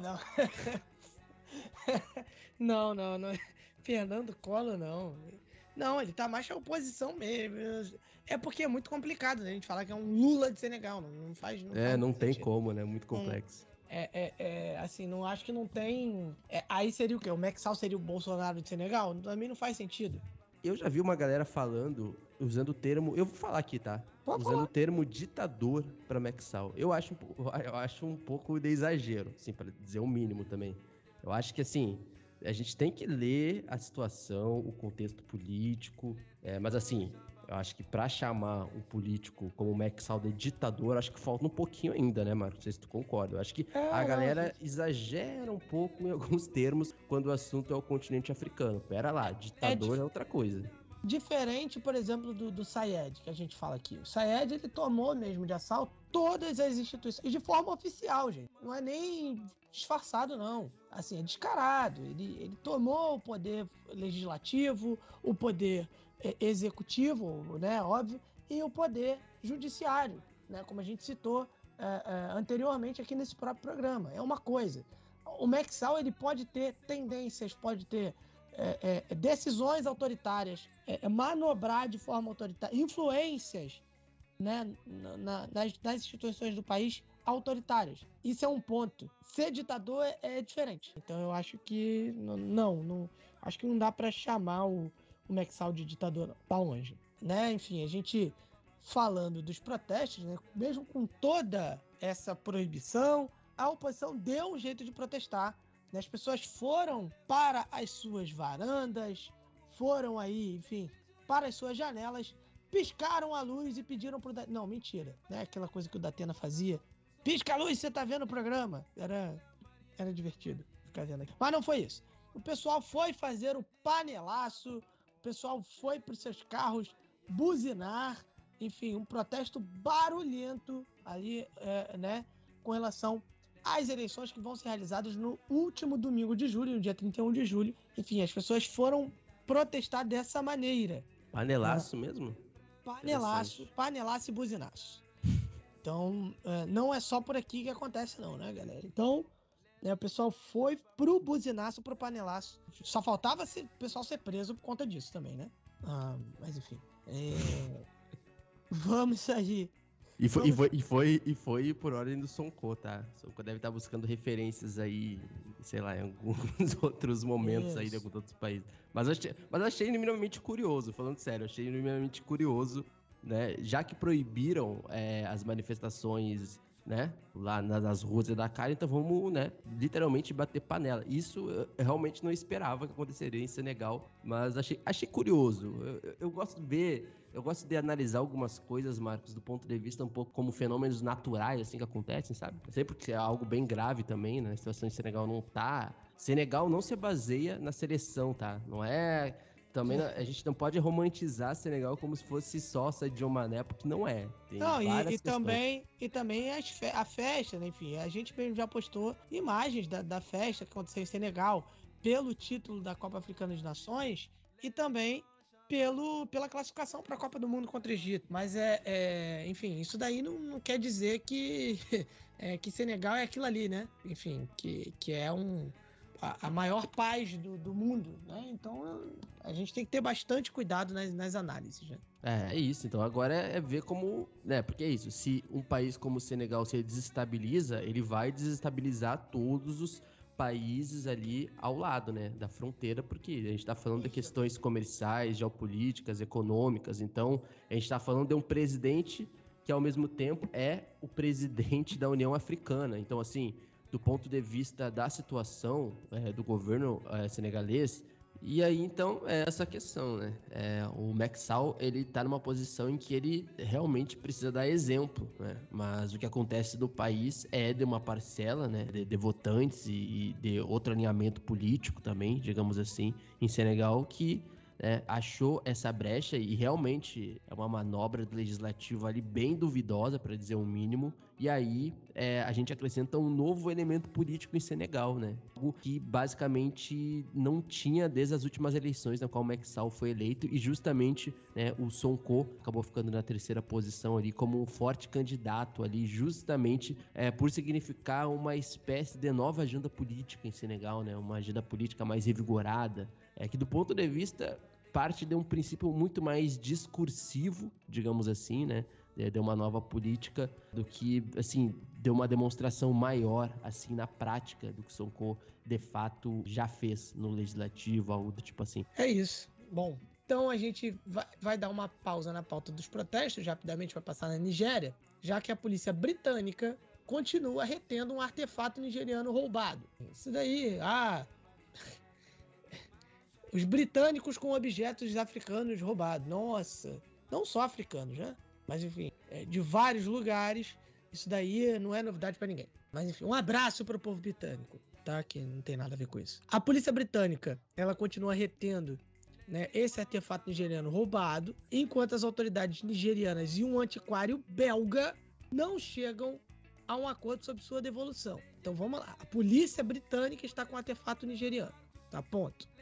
Não, não, não, não. Fernando Collor, não. Não, ele tá mais a oposição mesmo. É porque é muito complicado, né? A gente falar que é um Lula de Senegal. Não, não faz. Não é, faz não tem sentido. como, né? Muito complexo. É, é, é, assim, não acho que não tem. É, aí seria o quê? O Mexal seria o Bolsonaro de Senegal? Também não faz sentido. Eu já vi uma galera falando, usando o termo. Eu vou falar aqui, tá? Pode usando falar. o termo ditador pra Mexal. Eu acho, eu acho um pouco de exagero, assim, para dizer o mínimo também. Eu acho que, assim, a gente tem que ler a situação, o contexto político, é, mas assim, eu acho que para chamar um político como o Max Sal de ditador, acho que falta um pouquinho ainda, né, Marcos? Não sei se tu concorda. Eu acho que é, a galera exagera um pouco em alguns termos quando o assunto é o continente africano. Pera lá, ditador é, é outra coisa. Diferente, por exemplo, do, do Sayed, que a gente fala aqui. O Sayed, ele tomou mesmo de assalto todas as instituições, de forma oficial, gente. Não é nem disfarçado, não. Assim, é descarado. Ele, ele tomou o poder legislativo, o poder é, executivo, né, óbvio, e o poder judiciário, né, como a gente citou é, é, anteriormente aqui nesse próprio programa. É uma coisa. O Mexal ele pode ter tendências, pode ter é, é, decisões autoritárias, é, manobrar de forma autoritária, influências né, na, nas, nas, instituições do país autoritárias. Isso é um ponto. Ser ditador é, diferente. Então eu acho que não, não acho que não dá para chamar o, o Mexal de ditador não. Tá longe. Né? Enfim, a gente falando dos protestos, né? mesmo com toda essa proibição, a oposição deu um jeito de protestar. Né? As pessoas foram para as suas varandas, foram aí, enfim, para as suas janelas, piscaram a luz e pediram pro. Da... Não, mentira. Né? Aquela coisa que o Datena fazia. Pisca a luz, você tá vendo o programa. Era, era divertido ficar vendo aqui. Mas não foi isso. O pessoal foi fazer o panelaço pessoal foi para os seus carros buzinar, enfim, um protesto barulhento ali, é, né, com relação às eleições que vão ser realizadas no último domingo de julho, no dia 31 de julho. Enfim, as pessoas foram protestar dessa maneira. Panelaço né? mesmo? Panelaço, panelaço e buzinaço. Então, é, não é só por aqui que acontece, não, né, galera? Então, né? O pessoal foi pro buzinaço, pro panelaço. Só faltava o pessoal ser preso por conta disso também, né? Ah, mas enfim. É... Vamos aí. E foi, Vamos... e, foi, e, foi, e foi por ordem do Sonko, tá? Sonko deve estar buscando referências aí, sei lá, em alguns outros momentos Isso. aí de alguns outros países. Mas achei, mas achei minimamente curioso, falando sério, achei minimamente curioso, né? Já que proibiram é, as manifestações né? Lá nas ruas da cara, então vamos, né? Literalmente bater panela. Isso eu realmente não esperava que aconteceria em Senegal, mas achei, achei curioso. Eu, eu, gosto de ver, eu gosto de analisar algumas coisas, Marcos, do ponto de vista um pouco como fenômenos naturais, assim, que acontecem, sabe? Sempre porque é algo bem grave também, né? A situação em Senegal não tá. Senegal não se baseia na seleção, tá? Não é também a gente não pode romantizar Senegal como se fosse só Sadio Mané, porque não é. Tem não, e, e também, e também fe a festa, né? enfim, a gente mesmo já postou imagens da, da festa que aconteceu em Senegal pelo título da Copa Africana de Nações e também pelo, pela classificação para a Copa do Mundo contra o Egito. Mas é, é enfim, isso daí não, não quer dizer que, é, que Senegal é aquilo ali, né? Enfim, que, que é um, a, maior paz do, do mundo, né? Então a gente tem que ter bastante cuidado nas, nas análises, né? É, é isso. Então agora é, é ver como, né? Porque é isso. Se um país como o Senegal se desestabiliza, ele vai desestabilizar todos os países ali ao lado, né, da fronteira, porque a gente está falando de questões comerciais, geopolíticas, econômicas. Então a gente está falando de um presidente que ao mesmo tempo é o presidente da União Africana. Então assim do ponto de vista da situação é, do governo é, senegalês. E aí, então, é essa questão, né? É, o Maxal, ele tá numa posição em que ele realmente precisa dar exemplo, né? Mas o que acontece do país é de uma parcela, né? De, de votantes e, e de outro alinhamento político também, digamos assim, em Senegal, que né, achou essa brecha e realmente é uma manobra do legislativo ali bem duvidosa, para dizer o um mínimo. E aí é, a gente acrescenta um novo elemento político em Senegal, né? Algo que basicamente não tinha desde as últimas eleições na qual o Macky foi eleito e justamente né, o Sonko acabou ficando na terceira posição ali como um forte candidato ali, justamente é, por significar uma espécie de nova agenda política em Senegal, né? Uma agenda política mais revigorada, é que do ponto de vista parte de um princípio muito mais discursivo, digamos assim, né, deu uma nova política, do que, assim, deu uma demonstração maior, assim, na prática, do que Sonko de fato já fez no legislativo, algo do tipo assim. É isso. Bom, então a gente vai, vai dar uma pausa na pauta dos protestos, rapidamente vai passar na Nigéria, já que a polícia britânica continua retendo um artefato nigeriano roubado. Isso daí, ah. Os britânicos com objetos africanos roubados. Nossa, não só africanos, né? Mas enfim, é, de vários lugares. Isso daí não é novidade para ninguém. Mas enfim, um abraço para o povo britânico, tá? Que não tem nada a ver com isso. A polícia britânica, ela continua retendo né, esse artefato nigeriano roubado, enquanto as autoridades nigerianas e um antiquário belga não chegam a um acordo sobre sua devolução. Então vamos lá. A polícia britânica está com o artefato nigeriano. Tá ponto.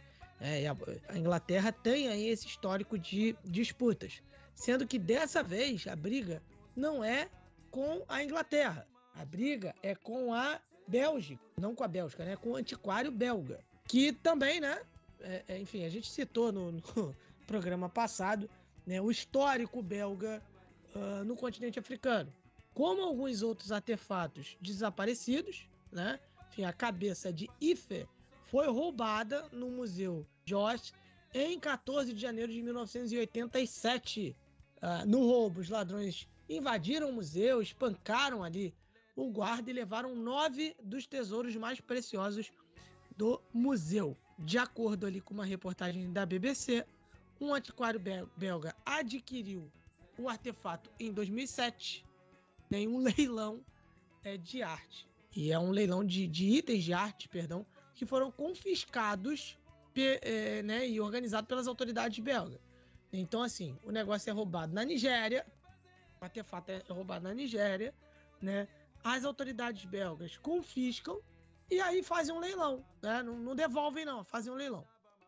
É, a Inglaterra tem aí esse histórico de disputas. Sendo que dessa vez a briga não é com a Inglaterra. A briga é com a Bélgica, não com a Bélgica, né? Com o antiquário belga. Que também, né? É, é, enfim, a gente citou no, no programa passado né, o histórico belga uh, no continente africano. Como alguns outros artefatos desaparecidos, né? Enfim, a cabeça de Ife foi roubada no Museu Jost em 14 de janeiro de 1987. Uh, no roubo, os ladrões invadiram o museu, espancaram ali o guarda e levaram nove dos tesouros mais preciosos do museu. De acordo ali com uma reportagem da BBC, um antiquário belga adquiriu o artefato em 2007 em um leilão é, de arte. E é um leilão de, de itens de arte, perdão, que foram confiscados é, né, e organizados pelas autoridades belgas. Então, assim, o negócio é roubado na Nigéria, o artefato é roubado na Nigéria, né? As autoridades belgas confiscam e aí fazem um leilão, né? Não, não devolvem, não, fazem um leilão.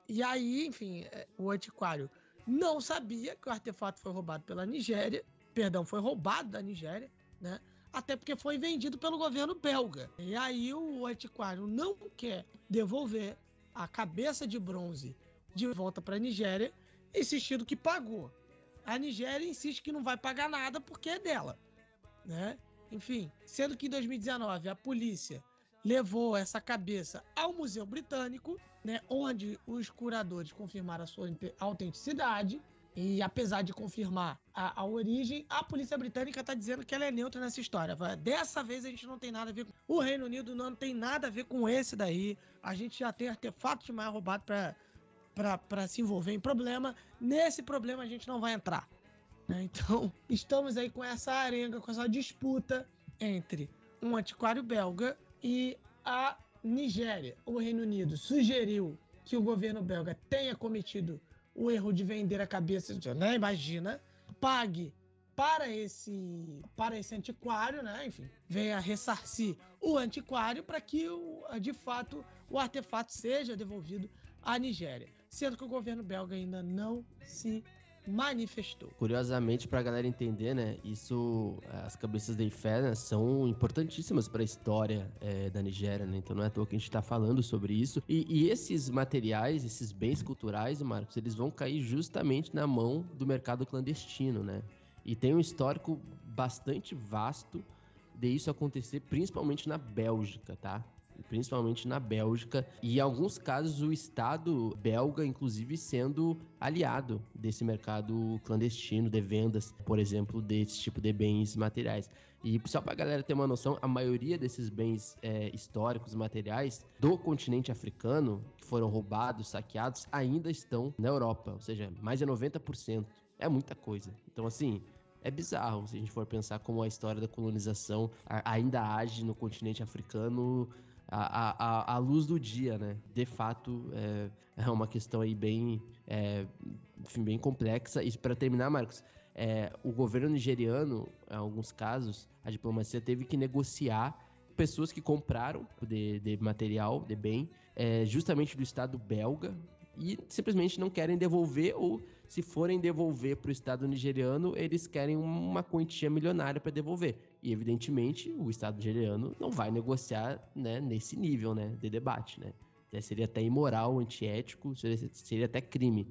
E aí, enfim, é, o antiquário não sabia que o artefato foi roubado pela Nigéria, perdão, foi roubado da Nigéria, né? Até porque foi vendido pelo governo belga. E aí o antiquário não quer devolver a cabeça de bronze de volta para a Nigéria insistindo que pagou. A Nigéria insiste que não vai pagar nada porque é dela, né? Enfim, sendo que em 2019 a polícia levou essa cabeça ao Museu Britânico, né, onde os curadores confirmaram a sua autenticidade. E apesar de confirmar a, a origem, a polícia britânica está dizendo que ela é neutra nessa história. Dessa vez a gente não tem nada a ver com. O Reino Unido não tem nada a ver com esse daí. A gente já tem artefatos de mais roubado para para se envolver em problema. Nesse problema a gente não vai entrar. Né? Então, estamos aí com essa arenga, com essa disputa entre um antiquário belga e a Nigéria. O Reino Unido sugeriu que o governo belga tenha cometido o erro de vender a cabeça, né? Imagina, pague para esse para esse antiquário, né? Enfim, venha ressarcir o antiquário para que o, de fato o artefato seja devolvido à Nigéria sendo que o governo belga ainda não se manifestou. Curiosamente, para a galera entender, né, isso, as cabeças de Ifé né, são importantíssimas para a história é, da Nigéria, né? Então não é à toa que a gente está falando sobre isso. E, e, esses materiais, esses bens culturais, Marcos, eles vão cair justamente na mão do mercado clandestino, né? E tem um histórico bastante vasto de isso acontecer, principalmente na Bélgica, tá? Principalmente na Bélgica, e em alguns casos o Estado belga, inclusive, sendo aliado desse mercado clandestino de vendas, por exemplo, desse tipo de bens materiais. E só para a galera ter uma noção, a maioria desses bens é, históricos, materiais do continente africano, que foram roubados, saqueados, ainda estão na Europa, ou seja, mais de 90%. É muita coisa. Então, assim, é bizarro se a gente for pensar como a história da colonização ainda age no continente africano a, a, a luz do dia, né? De fato, é, é uma questão aí bem, é, enfim, bem complexa. E para terminar, Marcos, é, o governo nigeriano, em alguns casos, a diplomacia teve que negociar pessoas que compraram de, de material, de bem, é, justamente do Estado belga, e simplesmente não querem devolver, ou se forem devolver para o Estado nigeriano, eles querem uma quantia milionária para devolver. E evidentemente o Estado nigeriano não vai negociar né, nesse nível né, de debate. Né? Seria até imoral, antiético, seria, seria até crime.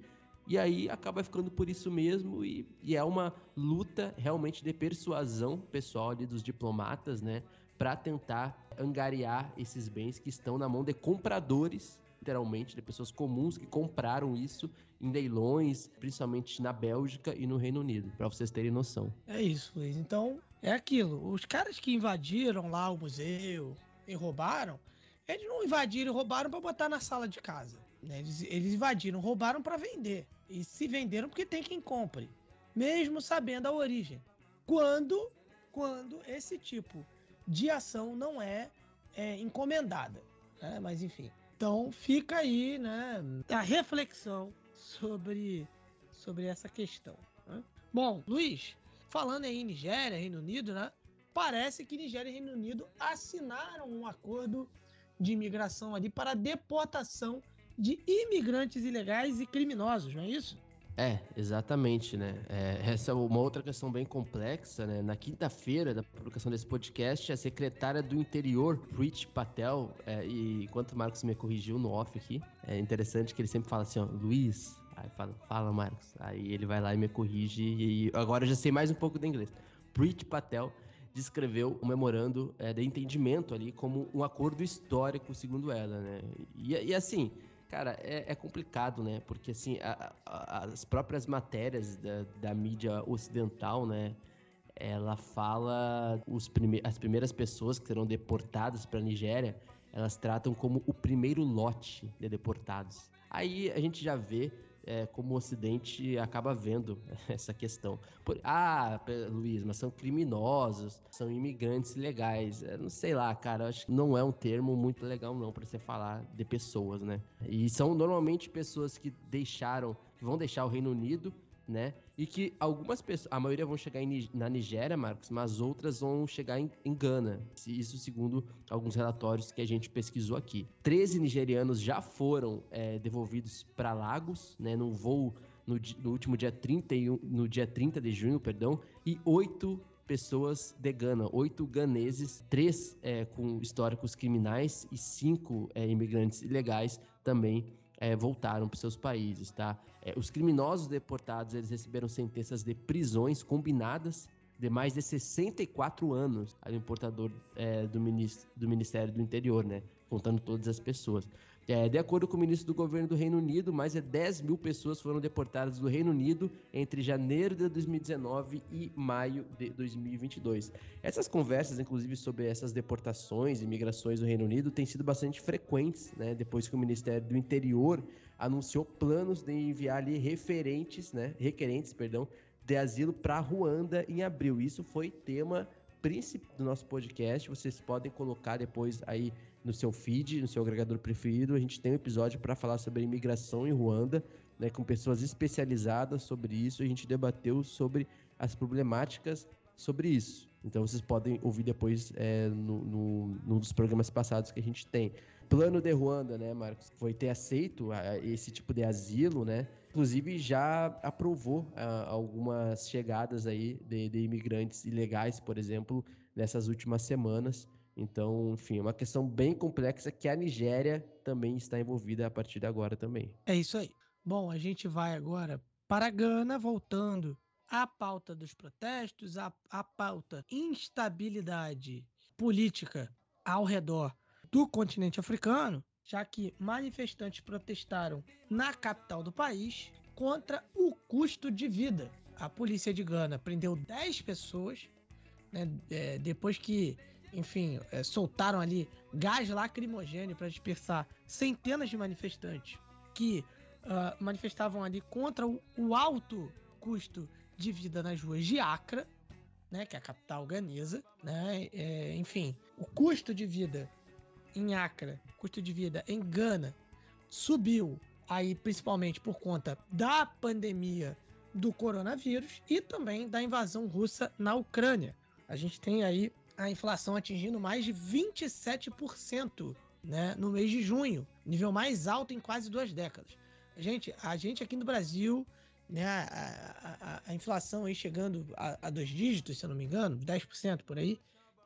E aí acaba ficando por isso mesmo e, e é uma luta realmente de persuasão pessoal ali dos diplomatas, né? Para tentar angariar esses bens que estão na mão de compradores, literalmente, de pessoas comuns que compraram isso em leilões, principalmente na Bélgica e no Reino Unido, para vocês terem noção. É isso, Luiz. Então, é aquilo. Os caras que invadiram lá o museu e roubaram, eles não invadiram e roubaram para botar na sala de casa. Né? Eles, eles invadiram, roubaram para vender. E se venderam porque tem quem compre, mesmo sabendo a origem. Quando, quando esse tipo de ação não é, é encomendada. Né? Mas enfim. Então fica aí né, a reflexão sobre, sobre essa questão. Né? Bom, Luiz, falando em Nigéria, Reino Unido, né? Parece que Nigéria e Reino Unido assinaram um acordo de imigração ali para deportação de imigrantes ilegais e criminosos, não é isso? É, exatamente, né? É, essa é uma outra questão bem complexa, né? Na quinta-feira da publicação desse podcast, a secretária do Interior, Preet Patel, é, e enquanto o Marcos me corrigiu no off aqui, é interessante que ele sempre fala assim, ó, Luiz, aí fala, fala Marcos, aí ele vai lá e me corrige, e agora eu já sei mais um pouco do inglês. Preet Patel descreveu o memorando é, de entendimento ali como um acordo histórico, segundo ela, né? e, e assim Cara, é, é, complicado, né? Porque, assim, a, a, as próprias matérias da, da, mídia ocidental, né? Ela fala os prime as primeiras pessoas que serão deportadas para a Nigéria, elas tratam como o primeiro lote de deportados. Aí a gente já vê é, como o Ocidente acaba vendo essa questão. Por, ah, Luiz, mas são criminosos, são imigrantes ilegais. Eu não sei lá, cara, acho que não é um termo muito legal não para você falar de pessoas, né? E são normalmente pessoas que deixaram, que vão deixar o Reino Unido né? E que algumas pessoas, a maioria vão chegar em, na Nigéria, Marcos, mas outras vão chegar em, em Gana. Isso segundo alguns relatórios que a gente pesquisou aqui. 13 nigerianos já foram é, devolvidos para Lagos, né? No voo no, no, último dia 31, no dia 30 de junho, perdão, e oito pessoas de Gana, oito ganeses, três é, com históricos criminais e cinco é, imigrantes ilegais também é, voltaram para seus países, tá? É, os criminosos deportados eles receberam sentenças de prisões combinadas de mais de 64 anos, o importador é, do, do Ministério do Interior, né? Contando todas as pessoas. É, de acordo com o ministro do governo do Reino Unido, mais de 10 mil pessoas foram deportadas do Reino Unido entre janeiro de 2019 e maio de 2022. Essas conversas, inclusive, sobre essas deportações e migrações do Reino Unido, têm sido bastante frequentes, né? Depois que o Ministério do Interior anunciou planos de enviar ali referentes, né? Requerentes, perdão, de asilo para Ruanda em abril. Isso foi tema principal do nosso podcast. Vocês podem colocar depois aí no seu feed, no seu agregador preferido. A gente tem um episódio para falar sobre imigração em Ruanda, né, com pessoas especializadas sobre isso. A gente debateu sobre as problemáticas sobre isso. Então vocês podem ouvir depois é, no, no, num dos programas passados que a gente tem. Plano de Ruanda, né, Marcos? Foi ter aceito a, esse tipo de asilo, né? Inclusive já aprovou a, algumas chegadas aí de, de imigrantes ilegais, por exemplo, nessas últimas semanas. Então, enfim, é uma questão bem complexa que a Nigéria também está envolvida a partir de agora também. É isso aí. Bom, a gente vai agora para a Gana, voltando à pauta dos protestos, à, à pauta instabilidade política ao redor do continente africano, já que manifestantes protestaram na capital do país contra o custo de vida. A polícia de Gana prendeu 10 pessoas né, é, depois que enfim, é, soltaram ali gás lacrimogêneo para dispersar centenas de manifestantes que uh, manifestavam ali contra o, o, alto custo de vida nas ruas de Acre, né, que é a capital ganesa, né, é, enfim, o custo de vida em Acre, custo de vida em Gana subiu aí principalmente por conta da pandemia do coronavírus e também da invasão russa na Ucrânia. A gente tem aí a inflação atingindo mais de 27% né, no mês de junho, nível mais alto em quase duas décadas. Gente, a gente aqui no Brasil, né, a, a, a inflação aí chegando a, a, dois dígitos, se eu não me engano, 10% por aí,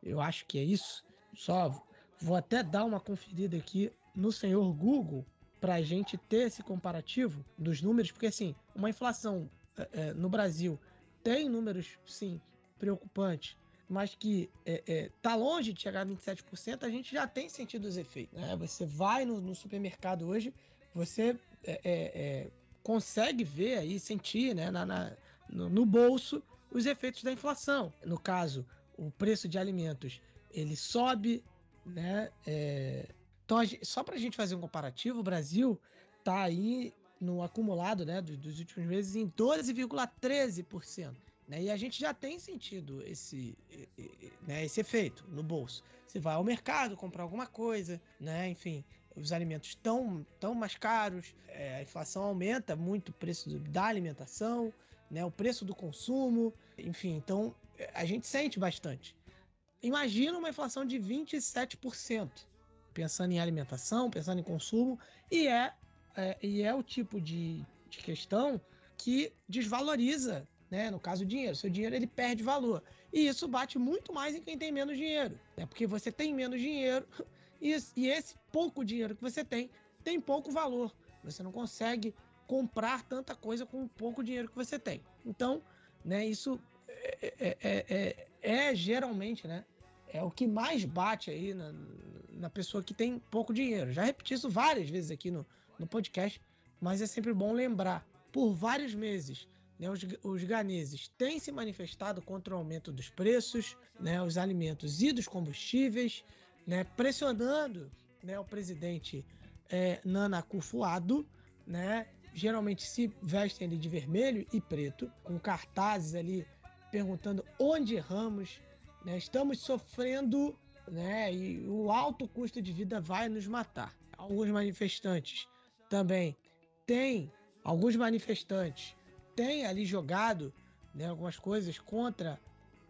eu acho que é isso. Só vou até dar uma conferida aqui no senhor Google para a gente ter esse comparativo dos números, porque assim, uma inflação é, é, no Brasil tem números, sim, preocupantes, mas que é, é, tá longe de chegar a 27%, a gente já tem sentido os efeitos. Né? Você vai no, no supermercado hoje, você é, é, é consegue ver aí, sentir né, na, na no, no, bolso os efeitos da inflação. No caso, o preço de alimentos ele sobe, né? É... Então, só para a gente fazer um comparativo, o Brasil está aí no acumulado né, dos, dos últimos meses em 12,13%. Né? E a gente já tem sentido esse, né, esse efeito no bolso. Você vai ao mercado comprar alguma coisa, né? enfim, os alimentos estão tão mais caros, é, a inflação aumenta muito o preço da alimentação, né, o preço do consumo, enfim, então a gente sente bastante. Imagina uma inflação de 27%, pensando em alimentação, pensando em consumo, e é, é e é o tipo de, de questão que desvaloriza né? No caso, dinheiro. Seu dinheiro ele perde valor. E isso bate muito mais em quem tem menos dinheiro. Né? Porque você tem menos dinheiro e, e esse pouco dinheiro que você tem tem pouco valor. Você não consegue comprar tanta coisa com o pouco dinheiro que você tem. Então, né, isso é, é, é, é, geralmente, né, é o que mais bate aí na, na pessoa que tem pouco dinheiro. Já repeti isso várias vezes aqui no, no podcast, mas é sempre bom lembrar. Por vários meses, né, os, os ganeses têm se manifestado contra o aumento dos preços, né, os alimentos e dos combustíveis, né, pressionando né, o presidente é, Nana Akufo-Addo, né, geralmente se vestem de vermelho e preto, com cartazes ali perguntando onde erramos, né, estamos sofrendo né, e o alto custo de vida vai nos matar. Alguns manifestantes também têm, alguns manifestantes têm ali jogado né, algumas coisas contra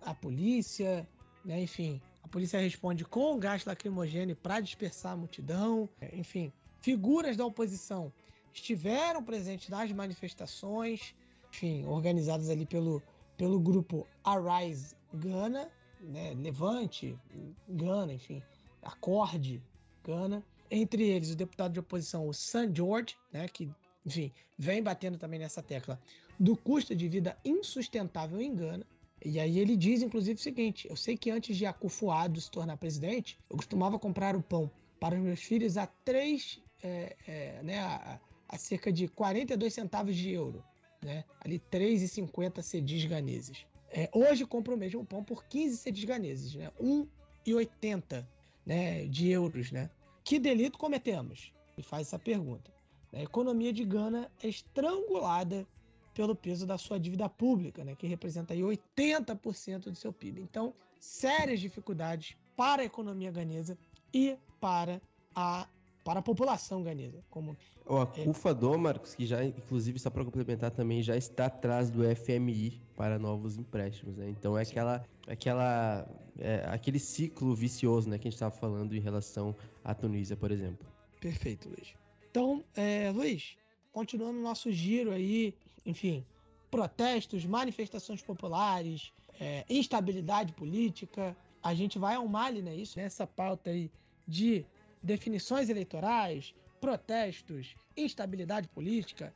a polícia, né, enfim, a polícia responde com gás lacrimogêneo para dispersar a multidão. Enfim, figuras da oposição estiveram presentes nas manifestações, enfim, organizadas ali pelo, pelo grupo Arise Gana, né, Levante Gana, enfim, Acorde Gana. Entre eles, o deputado de oposição, o San George, né, que, enfim, vem batendo também nessa tecla do custo de vida insustentável em Gana. E aí ele diz, inclusive, o seguinte: eu sei que antes de Acufuado se tornar presidente, eu costumava comprar o pão para os meus filhos a três, é, é, né, a, a, cerca de 42 centavos de euro, né? Ali 3,50 cedis ganeses. É, hoje compro o mesmo pão por 15 cedis ganeses, né? 1,80 né, de euros, né? Que delito cometemos? Ele faz essa pergunta. A economia de Gana é estrangulada pelo peso da sua dívida pública, né, que representa aí 80% do seu PIB. Então, sérias dificuldades para a economia ganesa e para a para a população ganesa. Como o Acufa é... Marcos, que já, inclusive, só para complementar também, já está atrás do FMI para novos empréstimos, né? Então é aquela, aquela, é, aquele ciclo vicioso, né, que a gente estava falando em relação à Tunísia, por exemplo. Perfeito, Luiz. Então, é, Luiz, continuando o nosso giro aí, enfim, protestos, manifestações populares, é, instabilidade política. A gente vai ao Mali, né? Isso, nessa pauta aí de definições eleitorais, protestos, instabilidade política,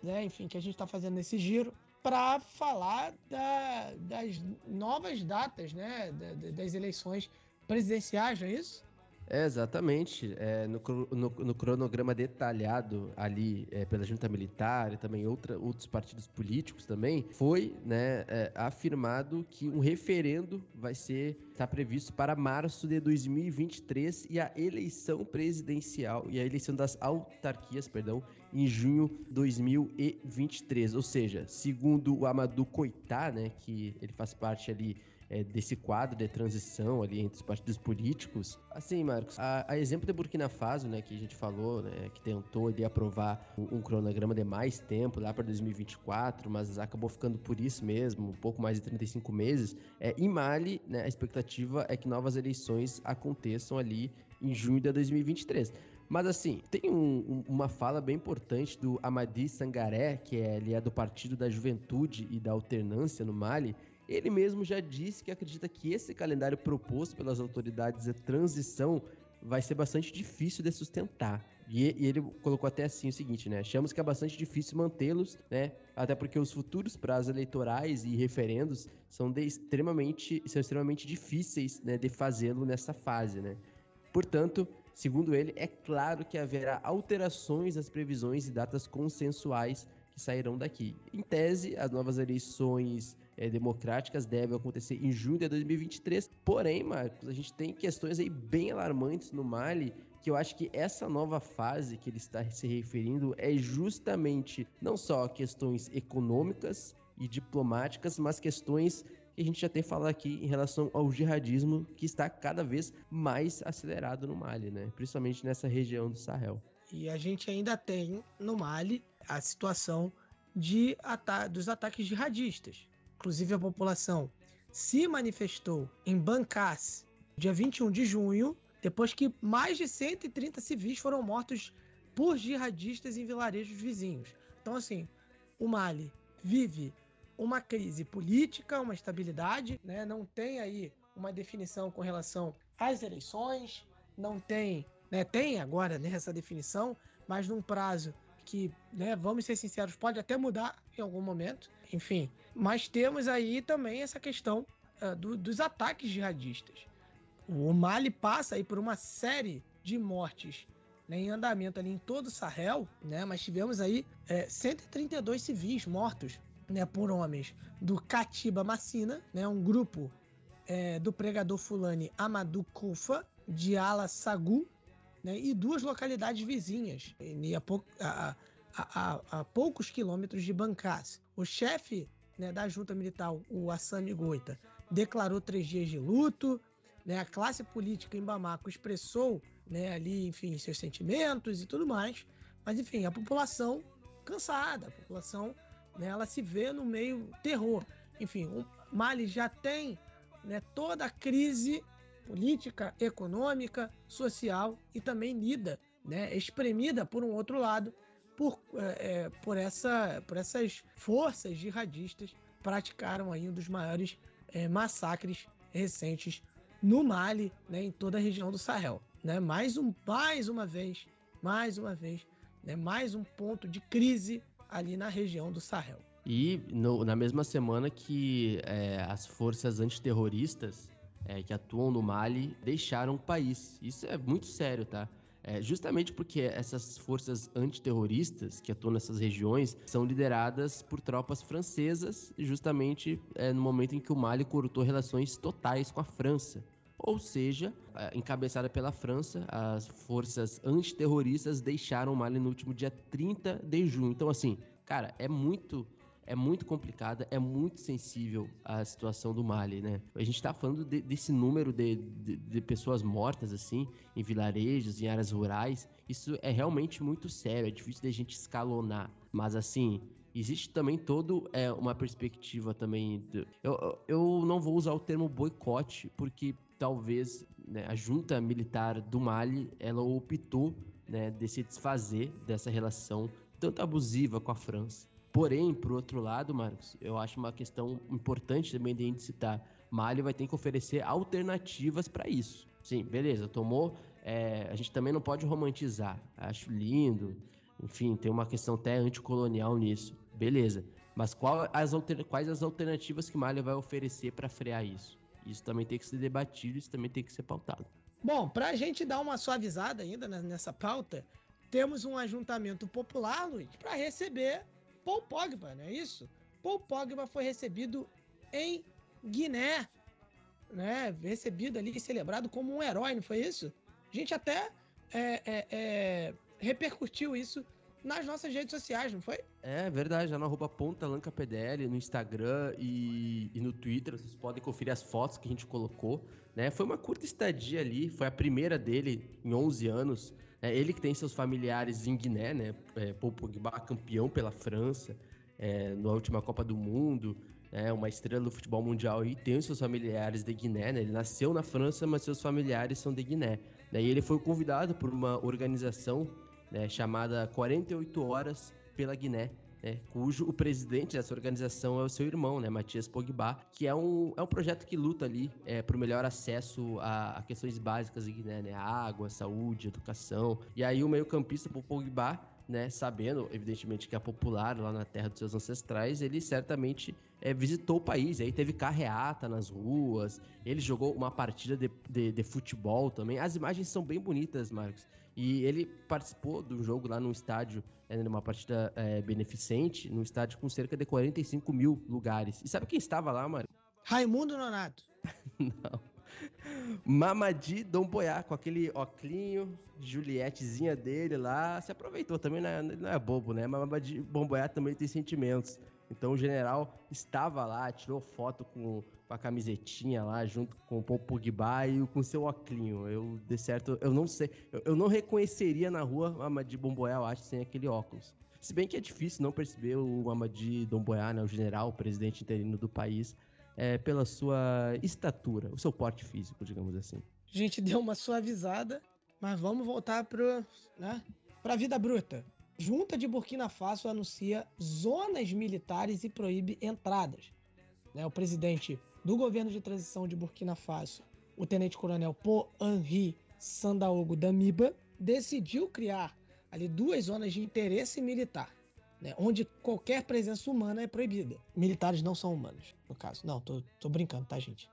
né? Enfim, que a gente está fazendo nesse giro para falar da, das novas datas, né? das eleições presidenciais, não é isso? É, exatamente. É, no, no, no, cronograma detalhado ali é, pela junta militar e também outra, outros partidos políticos também, foi né, é, afirmado que um referendo vai ser está previsto para março de 2023 e a eleição presidencial e a eleição das autarquias, perdão, em junho de 2023. Ou seja, segundo o Amadou Coitá, né, que ele faz parte ali é, desse quadro de transição ali entre os partidos políticos. Assim, Marcos, a, a, exemplo de Burkina Faso, né, que a gente falou, né, que tentou ali aprovar um, um cronograma de mais tempo lá para 2024, mas acabou ficando por isso mesmo, um pouco mais de 35 meses. É, em Mali, né, a expectativa é que novas eleições aconteçam ali em junho de 2023. Mas assim, tem um, um, uma fala bem importante do Amadi Sangaré, que é, ele é do Partido da Juventude e da Alternância no Mali, ele mesmo já disse que acredita que esse calendário proposto pelas autoridades de transição vai ser bastante difícil de sustentar. E, e, ele colocou até assim o seguinte, né? Achamos que é bastante difícil mantê-los, né? Até porque os futuros prazos eleitorais e referendos são extremamente, são extremamente difíceis né, de fazê-lo nessa fase, né? Portanto, segundo ele, é claro que haverá alterações às previsões e datas consensuais que sairão daqui. Em tese, as novas eleições é, democráticas devem acontecer em junho de 2023. Porém, Marcos, a gente tem questões aí bem alarmantes no Mali que eu acho que essa nova fase que ele está se referindo é justamente não só questões econômicas e diplomáticas, mas questões que a gente já tem falado aqui em relação ao jihadismo que está cada vez mais acelerado no Mali, né? Principalmente nessa região do Sahel. E a gente ainda tem no Mali a situação de ata dos ataques jihadistas. Inclusive a população se manifestou em Bankas dia 21 de junho depois que mais de 130 civis foram mortos por jihadistas em vilarejos vizinhos. Então, assim, o Mali vive uma crise política, uma estabilidade, né? não tem aí uma definição com relação às eleições, não tem, né? tem agora né, essa definição, mas num prazo que, né, vamos ser sinceros, pode até mudar em algum momento, enfim. Mas temos aí também essa questão uh, do, dos ataques jihadistas. O Mali passa aí por uma série de mortes né, em andamento ali em todo o Sahel, né? Mas tivemos aí é, 132 civis mortos, né, por homens do Katiba Massina, né, um grupo é, do pregador fulani Amadou Kufa, de Ala Sagu, né, e duas localidades vizinhas, a, a, a, a, poucos quilômetros de Bancás. O chefe né, da junta militar, o Assami Goita, declarou três dias de luto, né, a classe política em Bamako expressou né, ali, enfim, seus sentimentos e tudo mais, mas enfim, a população cansada, a população né, ela se vê no meio terror. Enfim, o Mali já tem né, toda a crise política, econômica, social e também lida, né, espremida por um outro lado por, é, por, essa, por essas forças jihadistas praticaram aí um dos maiores é, massacres recentes no Mali, né, em toda a região do Sahel. Né? Mais, um, mais uma vez, mais uma vez, né, mais um ponto de crise ali na região do Sahel. E no, na mesma semana que é, as forças antiterroristas é, que atuam no Mali deixaram o país. Isso é muito sério, tá? É, justamente porque essas forças antiterroristas que atuam nessas regiões são lideradas por tropas francesas, justamente é, no momento em que o Mali cortou relações totais com a França ou seja, é, encabeçada pela França, as forças antiterroristas deixaram o Mali no último dia 30 de junho. Então, assim, cara, é muito é muito complicada, é muito sensível a situação do Mali, né? A gente tá falando de, desse número de, de, de, pessoas mortas, assim, em vilarejos, em áreas rurais. Isso é realmente muito sério, é difícil da gente escalonar. Mas, assim, existe também todo é, uma perspectiva também. Eu, eu não vou usar o termo boicote, porque talvez né, a junta militar do Mali ela optou né, de se desfazer dessa relação tanto abusiva com a França. Porém, por outro lado, Marcos, eu acho uma questão importante também de a gente citar. Mali vai ter que oferecer alternativas para isso. Sim, beleza, tomou. É, a gente também não pode romantizar. Acho lindo. Enfim, tem uma questão até anticolonial nisso. Beleza. Mas as quais as alternativas que Mali vai oferecer para frear isso? Isso também tem que ser debatido, isso também tem que ser pautado. Bom, para a gente dar uma suavizada ainda nessa pauta, temos um ajuntamento popular, Luiz, para receber Paul Pogba, não é isso? Paul Pogba foi recebido em Guiné, né? Recebido ali, celebrado como um herói, não foi isso? A gente até é, é, é, repercutiu isso nas nossas redes sociais, não foi? É verdade, já no arroba ponta Lanca PDL, no Instagram e, e, no Twitter, vocês podem conferir as fotos que a gente colocou, né? Foi uma curta estadia ali, foi a primeira dele em 11 anos, é ele que tem seus familiares em Guiné, né? É, Paul Pogba, campeão pela França, é, na última Copa do Mundo, é uma estrela do futebol mundial e tem os seus familiares de Guiné, né? Ele nasceu na França, mas seus familiares são de Guiné. Daí ele foi convidado por uma organização né, chamada 48 Horas pela Guiné, né, cujo o presidente dessa organização é o seu irmão, né, Matias Pogba, que é um, é um projeto que luta ali é, para o melhor acesso a, a questões básicas, né, né, água, saúde, educação. E aí o meio-campista Pogba né, sabendo, evidentemente, que é popular lá na terra dos seus ancestrais, ele certamente é, visitou o país. Aí teve carreata nas ruas, ele jogou uma partida de, de, de, futebol também. As imagens são bem bonitas, Marcos. E ele participou do jogo lá num estádio, numa partida é, beneficente, num estádio com cerca de 45 mil lugares. E sabe quem estava lá, Marcos? Raimundo Nonato. Não. Mamadi Dom Boiá, com aquele oclinho, Julietezinha dele lá, se aproveitou também, não é, não é bobo, né? Mamadi Dom Boiá também tem sentimentos. Então o general estava lá, tirou foto com, com a camisetinha lá, junto com o Pogba e com seu oclinho. Eu, de certo, eu não sei, eu, eu não reconheceria na rua Mamadi Bomboé, eu acho, sem aquele óculos. Se bem que é difícil não perceber o Mamadi Domboiá, né, o general, o presidente interino do país, é, pela sua estatura, o seu porte físico, digamos assim. A gente deu uma suavizada, mas vamos voltar para né, a vida bruta. Junta de Burkina Faso anuncia zonas militares e proíbe entradas. Né, o presidente do governo de transição de Burkina Faso, o tenente-coronel Paul Henri Sandaogo Damiba, decidiu criar ali duas zonas de interesse militar né, onde qualquer presença humana é proibida. Militares não são humanos, no caso. Não, tô, tô brincando, tá, gente?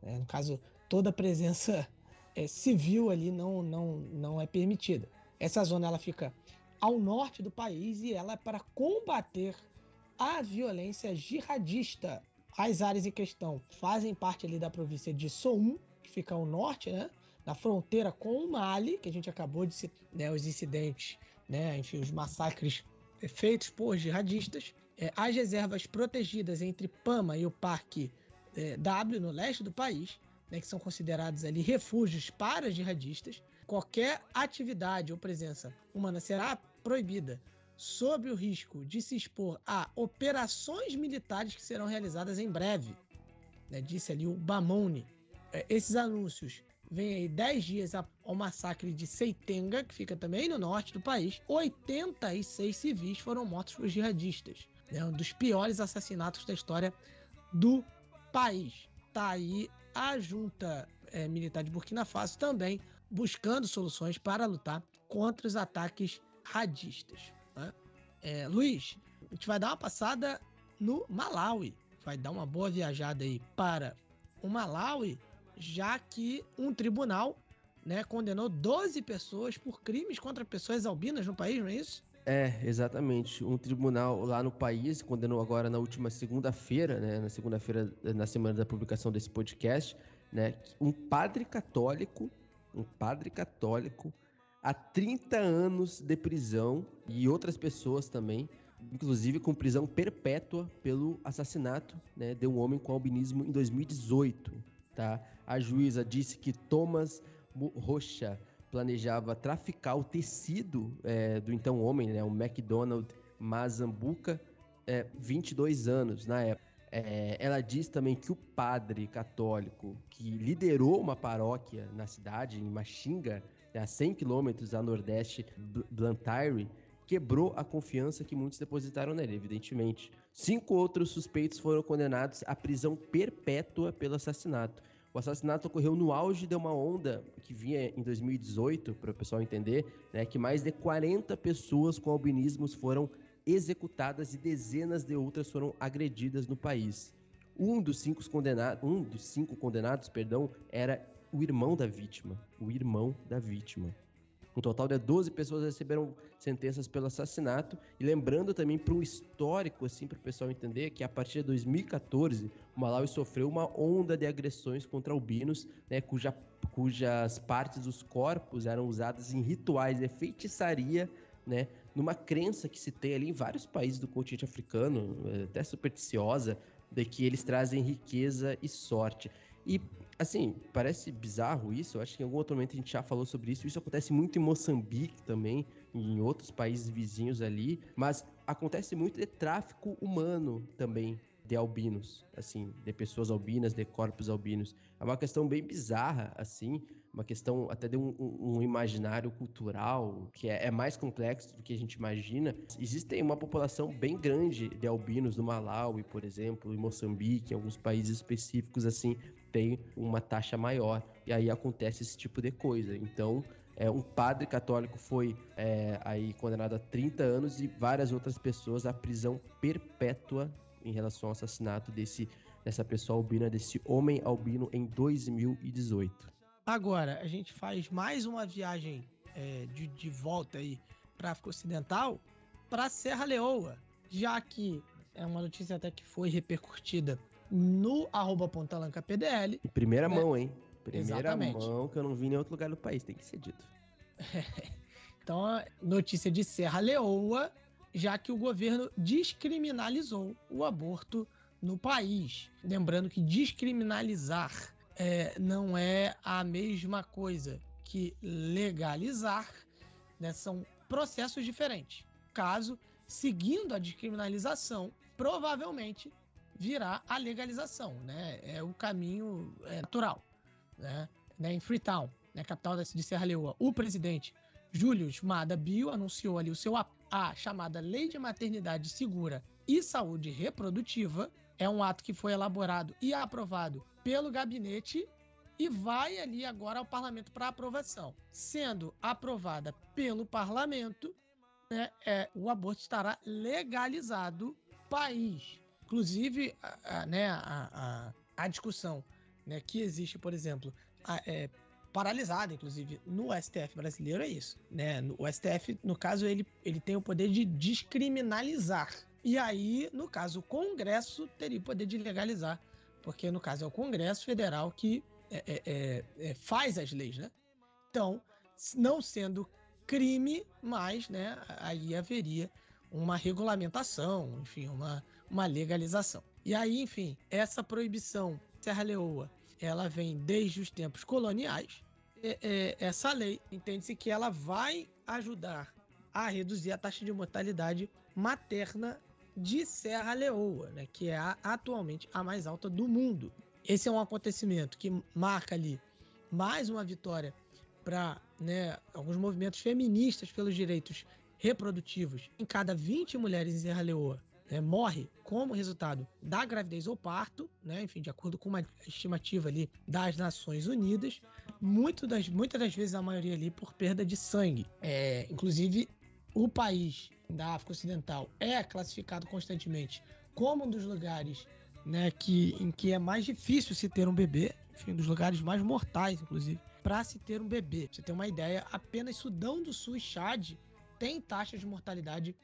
É, no caso, toda presença é, civil ali não, não, não é permitida. Essa zona ela fica ao norte do país e ela é para combater a violência jihadista. As áreas em questão fazem parte ali da província de Soum, que fica ao norte, né? Na fronteira com o Mali, que a gente acabou de né, os incidentes, né? Enfim, os massacres feitos por jihadistas. É, as reservas protegidas entre Pama e o Parque é, W, no leste do país, né, que são considerados ali refúgios para jihadistas. Qualquer atividade ou presença humana será proibida sob o risco de se expor a operações militares que serão realizadas em breve. Né, disse ali o Bamone. É, esses anúncios vem aí 10 dias ao massacre de Seitenga, que fica também no norte do país. 86 civis foram mortos por jihadistas. É um dos piores assassinatos da história do país. Tá aí a junta é, militar de Burkina Faso também buscando soluções para lutar contra os ataques radistas. É, Luiz, a gente vai dar uma passada no Malawi. Vai dar uma boa viajada aí para o Malawi já que um tribunal né, condenou 12 pessoas por crimes contra pessoas albinas no país, não é isso? É, exatamente. Um tribunal lá no país condenou agora na última segunda-feira, né, na segunda-feira, na semana da publicação desse podcast, né, um padre católico, um padre católico, a 30 anos de prisão e outras pessoas também, inclusive com prisão perpétua pelo assassinato né, de um homem com albinismo em 2018. Tá? A juíza disse que Thomas Rocha planejava traficar o tecido é, do então homem, né, o McDonald Mazambuca, é, 22 anos na época. É, ela diz também que o padre católico que liderou uma paróquia na cidade, em Machinga, a 100 quilômetros a nordeste Blantyre, quebrou a confiança que muitos depositaram nele, evidentemente. Cinco outros suspeitos foram condenados à prisão perpétua pelo assassinato. O assassinato ocorreu no auge de uma onda que vinha em 2018, para o pessoal entender, né, que mais de 40 pessoas com albinismos foram executadas e dezenas de outras foram agredidas no país. Um dos cinco condenados, um dos cinco condenados, perdão, era o irmão da vítima, o irmão da vítima. Um total de 12 pessoas receberam sentenças pelo assassinato. E lembrando também para um histórico, assim, para o pessoal entender, que a partir de 2014, o Malawi sofreu uma onda de agressões contra albinos, né, cuja, cujas partes dos corpos eram usadas em rituais de feitiçaria, né, numa crença que se tem ali em vários países do continente africano, até supersticiosa, de que eles trazem riqueza e sorte. E, assim, parece bizarro isso. Eu acho que em algum outro momento a gente já falou sobre isso. Isso acontece muito em Moçambique também, em outros países vizinhos ali. Mas acontece muito de tráfico humano também de albinos, assim, de pessoas albinas, de corpos albinos. É uma questão bem bizarra, assim, uma questão até de um, um imaginário cultural que é, é, mais complexo do que a gente imagina. Existe uma população bem grande de albinos no Malawi, por exemplo, em Moçambique, em alguns países específicos assim, tem uma taxa maior. E aí acontece esse tipo de coisa. Então, é, um padre católico foi é, aí condenado a 30 anos e várias outras pessoas à prisão perpétua em relação ao assassinato desse, dessa pessoa albina, desse homem albino em 2018. Agora, a gente faz mais uma viagem é, de, de volta aí para África Ocidental, para Serra Leoa, já que é uma notícia até que foi repercutida no arroba PDL. Em primeira né? mão, hein? Primeira Exatamente. mão que eu não vi em outro lugar do país, tem que ser dito. então, notícia de Serra Leoa, já que o governo descriminalizou o aborto no país. Lembrando que descriminalizar é, não é a mesma coisa que legalizar, né? são processos diferentes. Caso, seguindo a descriminalização, provavelmente virá a legalização, né? É o caminho é, natural, né? né? Em Freetown, né? capital de Serra Leoa, o presidente Julius Mada Bio anunciou ali o seu a, a chamada Lei de Maternidade Segura e Saúde Reprodutiva. É um ato que foi elaborado e aprovado pelo gabinete e vai ali agora ao parlamento para aprovação. Sendo aprovada pelo parlamento, né, é, o aborto estará legalizado país. Inclusive, a, a, né, a, a, a, discussão né, que existe, por exemplo, é, paralisada, inclusive, no STF brasileiro é isso. Né? O STF, no caso, ele, ele tem o poder de descriminalizar. E aí, no caso, o Congresso teria o poder de legalizar porque no caso é o Congresso Federal que é, é, é, é, faz as leis, né? Então, não sendo crime, mas né, aí haveria uma regulamentação, enfim, uma, uma legalização. E aí, enfim, essa proibição Serra Leoa, ela vem desde os tempos coloniais. Essa lei entende-se que ela vai ajudar a reduzir a taxa de mortalidade materna de Serra Leoa, né, que é a, atualmente a mais alta do mundo. Esse é um acontecimento que marca ali mais uma vitória para né, alguns movimentos feministas pelos direitos reprodutivos. Em cada 20 mulheres em Serra Leoa né, morre como resultado da gravidez ou parto, né, enfim, de acordo com uma estimativa ali das Nações Unidas, muito das, muitas das vezes a maioria ali por perda de sangue. É, inclusive, o país da África Ocidental é classificado constantemente como um dos lugares né, que, em que é mais difícil se ter um bebê, enfim, um dos lugares mais mortais, inclusive, para se ter um bebê. Pra você ter uma ideia, apenas Sudão do Sul e Chad têm taxas de mortalidade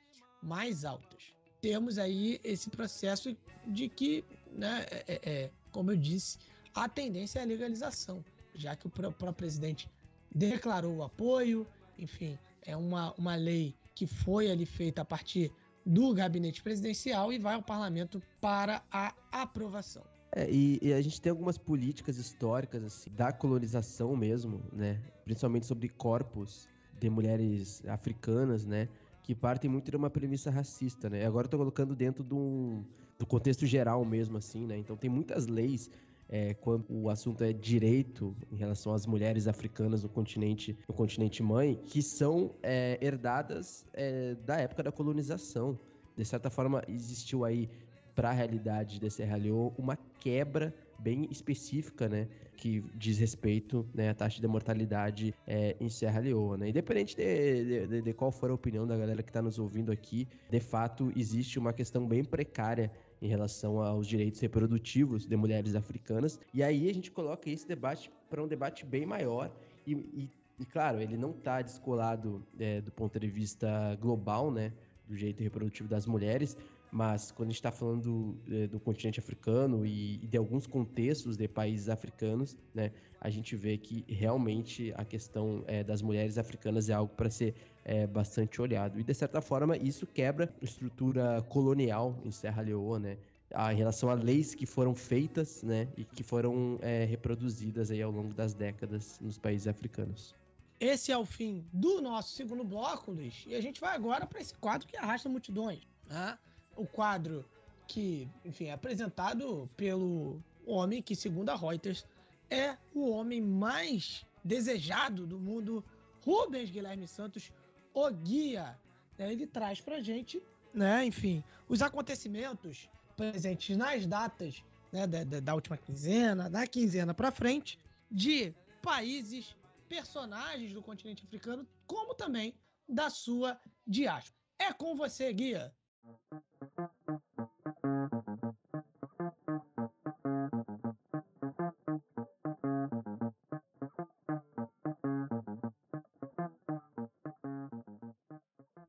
mais altas. Temos aí esse processo de que, né, é, é, é como eu disse, a tendência é a legalização, já que o próprio presidente declarou o apoio, enfim, é uma, uma lei que foi ali feita a partir do gabinete presidencial e vai ao parlamento para a aprovação. É, e, e, a gente tem algumas políticas históricas assim, da colonização mesmo, né? Principalmente sobre corpos de mulheres africanas, né? Que partem muito de uma premissa racista, né? Agora eu tô colocando dentro do, do contexto geral mesmo, assim, né? Então tem muitas leis é, quando o assunto é direito em relação às mulheres africanas no continente, no continente mãe, que são é, herdadas é, da época da colonização. De certa forma, existiu aí para a realidade de Serra Leoa uma quebra bem específica, né, que diz respeito né, à taxa de mortalidade é, em Serra Leoa, né? Independente de, de, de, qual for a opinião da galera que está nos ouvindo aqui, de fato existe uma questão bem precária em relação aos direitos reprodutivos de mulheres africanas. E aí a gente coloca esse debate para um debate bem maior e, e, e claro, ele não está descolado é, do ponto de vista global, né, do direito reprodutivo das mulheres, mas quando a gente está falando do, é, do, continente africano e, e, de alguns contextos de países africanos, né, a gente vê que realmente a questão é, das mulheres africanas é algo para ser é, bastante olhado. E de certa forma, isso quebra a estrutura colonial em Serra Leoa, né? A, em relação a leis que foram feitas, né, e que foram é, reproduzidas aí ao longo das décadas nos países africanos. Esse é o fim do nosso segundo bloco, Luiz, e a gente vai agora para esse quadro que arrasta multidões. Né? O quadro que, enfim, é apresentado pelo homem que, segundo a Reuters, é o homem mais desejado do mundo, Rubens Guilherme Santos, o guia. Né? Ele traz pra gente, né, enfim, os acontecimentos presentes nas datas né, da, da última quinzena, da quinzena para frente, de países, personagens do continente africano, como também da sua diáspora. É com você, guia.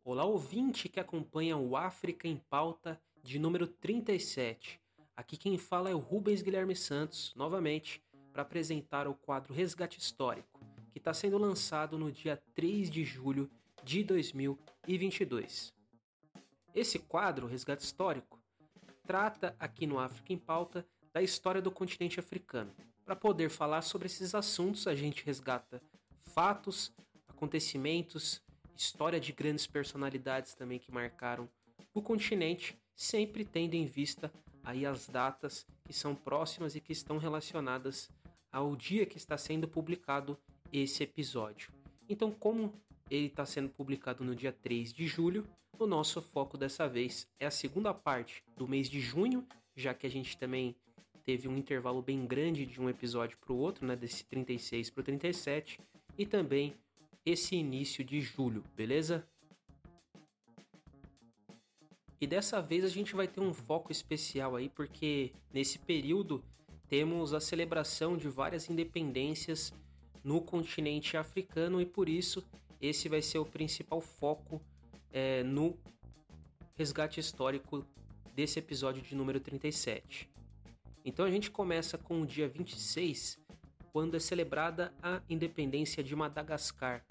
Olá, ouvinte que acompanha o África em Pauta de número 37. Aqui quem fala é o Rubens Guilherme Santos, novamente, para apresentar o quadro Resgate Histórico, que está sendo lançado no dia 3 de julho de 2022. Esse quadro, Resgate Histórico, trata aqui no África em Pauta da história do continente africano. Para poder falar sobre esses assuntos, a gente resgata fatos, acontecimentos, história de grandes personalidades também que marcaram o continente, sempre tendo em vista aí as datas que são próximas e que estão relacionadas ao dia que está sendo publicado esse episódio. Então, como ele está sendo publicado no dia 3 de julho, o nosso foco dessa vez é a segunda parte do mês de junho, já que a gente também teve um intervalo bem grande de um episódio para o outro, né, desse 36 para o 37, e também esse início de julho, beleza? E dessa vez a gente vai ter um foco especial aí, porque nesse período temos a celebração de várias independências no continente africano e por isso esse vai ser o principal foco é, no resgate histórico desse episódio de número 37. Então a gente começa com o dia 26, quando é celebrada a independência de Madagascar.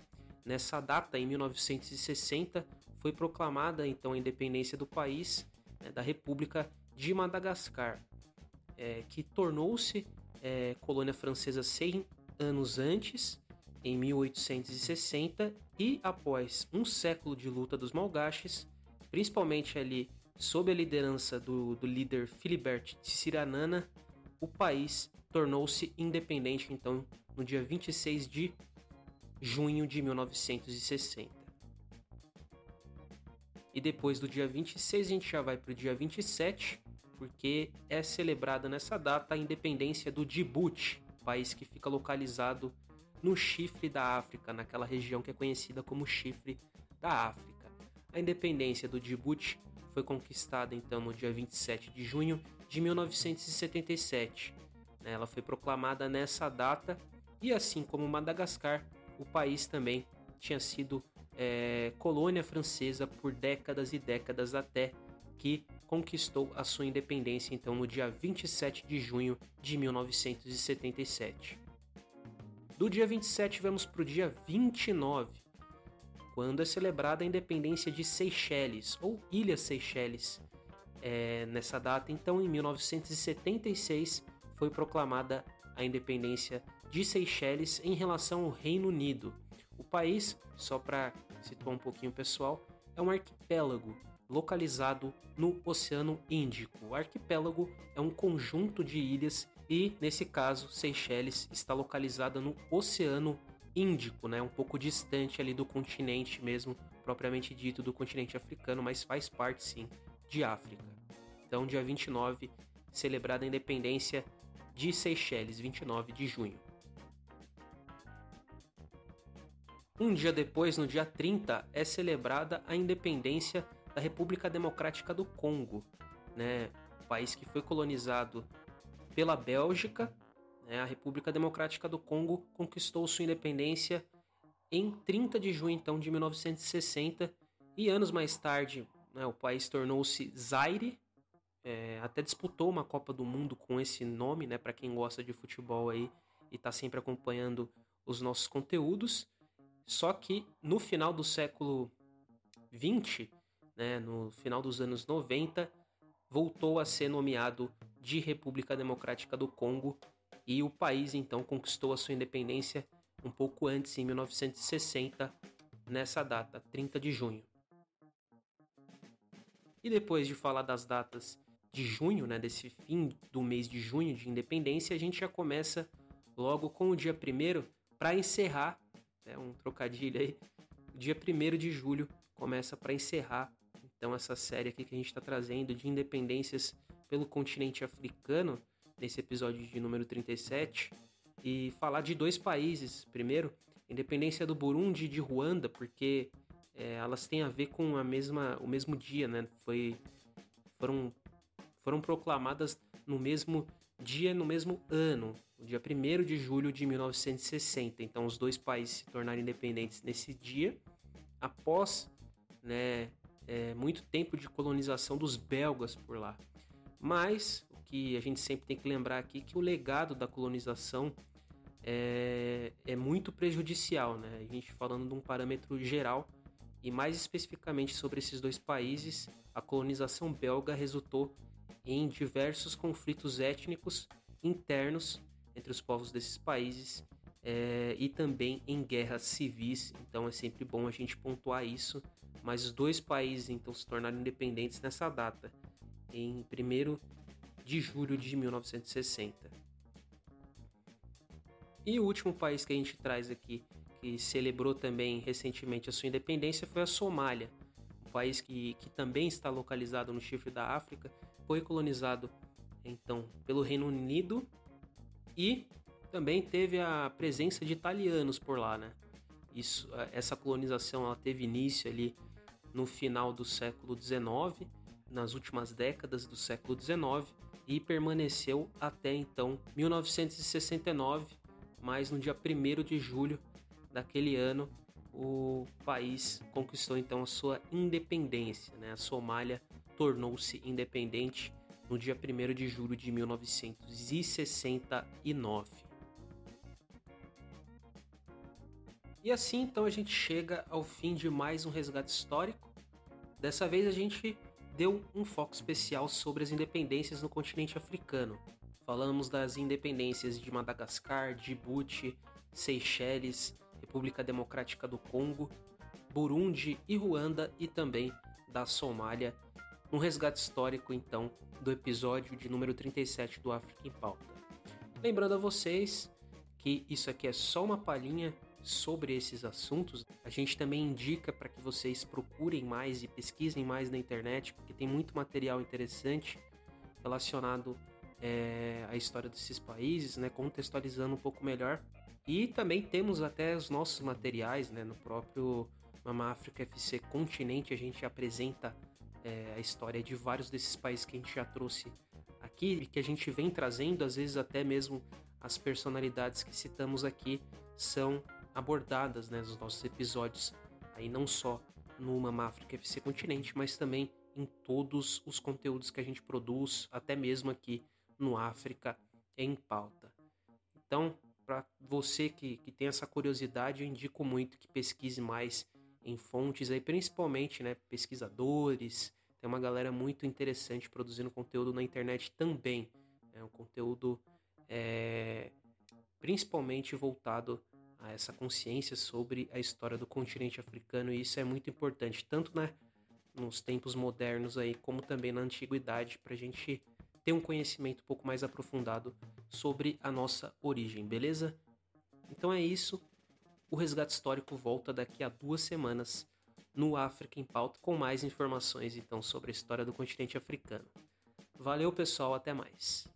Nessa data, em 1960, foi proclamada então a independência do país, né, da República de Madagascar, é, que tornou-se é, colônia francesa 100 anos antes em 1860 e após um século de luta dos malgaches, principalmente ali sob a liderança do, do líder Philibert Tsiranana, o país tornou-se independente então no dia 26 de junho de 1960. E depois do dia 26 a gente já vai para o dia 27, porque é celebrada nessa data a independência do Djibouti, país que fica localizado no chifre da África, naquela região que é conhecida como chifre da África. A independência do Djibouti foi conquistada então no dia 27 de junho de 1977. Ela foi proclamada nessa data e assim como Madagascar, o país também tinha sido é, colônia francesa por décadas e décadas até que conquistou a sua independência então no dia 27 de junho de 1977. Do dia 27 vamos para o dia 29, quando é celebrada a independência de Seychelles, ou Ilha Seychelles. É, nessa data, então, em 1976, foi proclamada a independência de Seychelles em relação ao Reino Unido. O país, só para situar um pouquinho pessoal, é um arquipélago localizado no Oceano Índico. O arquipélago é um conjunto de ilhas e, nesse caso, Seychelles está localizada no Oceano Índico, né? um pouco distante ali do continente mesmo, propriamente dito, do continente africano, mas faz parte sim de África. Então, dia 29, celebrada a independência de Seychelles, 29 de junho. Um dia depois, no dia 30, é celebrada a independência da República Democrática do Congo, né? País que foi colonizado pela Bélgica. Né? A República Democrática do Congo conquistou sua independência em 30 de junho então, de 1960 e anos mais tarde né, o país tornou-se Zaire. É, até disputou uma Copa do Mundo com esse nome, né, para quem gosta de futebol aí e está sempre acompanhando os nossos conteúdos. Só que no final do século 20, né, no final dos anos 90, voltou a ser nomeado de República Democrática do Congo e o país então conquistou a sua independência um pouco antes, em 1960, nessa data, 30 de junho. E depois de falar das datas de junho, né, desse fim do mês de junho de independência, a gente já começa logo com o dia 1 para encerrar, né, um trocadilho aí, dia 1 de julho começa para encerrar então essa série aqui que a gente está trazendo de independências pelo continente africano, nesse episódio de número 37, e falar de dois países. Primeiro, independência do Burundi e de Ruanda, porque é, elas têm a ver com a mesma, o mesmo dia, né? Foi, foram, foram proclamadas no mesmo dia, no mesmo ano, o dia 1 de julho de 1960. Então, os dois países se tornaram independentes nesse dia, após né, é, muito tempo de colonização dos belgas por lá. Mas o que a gente sempre tem que lembrar aqui é que o legado da colonização é, é muito prejudicial, né? A gente falando de um parâmetro geral e mais especificamente sobre esses dois países, a colonização belga resultou em diversos conflitos étnicos internos entre os povos desses países é, e também em guerras civis. Então é sempre bom a gente pontuar isso. Mas os dois países então se tornaram independentes nessa data, em 1 de julho de 1960. E o último país que a gente traz aqui, que celebrou também recentemente a sua independência, foi a Somália, um país que, que também está localizado no chifre da África, foi colonizado então pelo Reino Unido e também teve a presença de italianos por lá, né? Isso, essa colonização ela teve início ali no final do século XIX, nas últimas décadas do século XIX e permaneceu até então 1969, mas no dia 1 de julho daquele ano o país conquistou então a sua independência, né? A Somália tornou-se independente no dia 1 de julho de 1969. E assim então a gente chega ao fim de mais um resgate histórico. Dessa vez a gente deu um foco especial sobre as independências no continente africano. Falamos das independências de Madagascar, Djibouti, Seychelles, República Democrática do Congo, Burundi e Ruanda e também da Somália, um resgate histórico então do episódio de número 37 do África em Pauta. Lembrando a vocês que isso aqui é só uma palhinha sobre esses assuntos, a gente também indica para que vocês procurem mais e pesquisem mais na internet, porque tem muito material interessante relacionado é, à história desses países, né, contextualizando um pouco melhor. E também temos até os nossos materiais, né, no próprio Mama África FC Continente, a gente apresenta é, a história de vários desses países que a gente já trouxe aqui e que a gente vem trazendo, às vezes até mesmo as personalidades que citamos aqui são abordadas né, nos nossos episódios, aí não só no Mama África FC Continente, mas também em todos os conteúdos que a gente produz, até mesmo aqui no África em Pauta. Então, para você que, que tem essa curiosidade, eu indico muito que pesquise mais em fontes aí, principalmente né, pesquisadores. Tem uma galera muito interessante produzindo conteúdo na internet também. É um conteúdo é, principalmente voltado a essa consciência sobre a história do continente africano e isso é muito importante, tanto né, nos tempos modernos aí, como também na antiguidade, para a gente ter um conhecimento um pouco mais aprofundado sobre a nossa origem, beleza? Então é isso. O resgate histórico volta daqui a duas semanas no África em Pauta com mais informações então sobre a história do continente africano. Valeu, pessoal, até mais.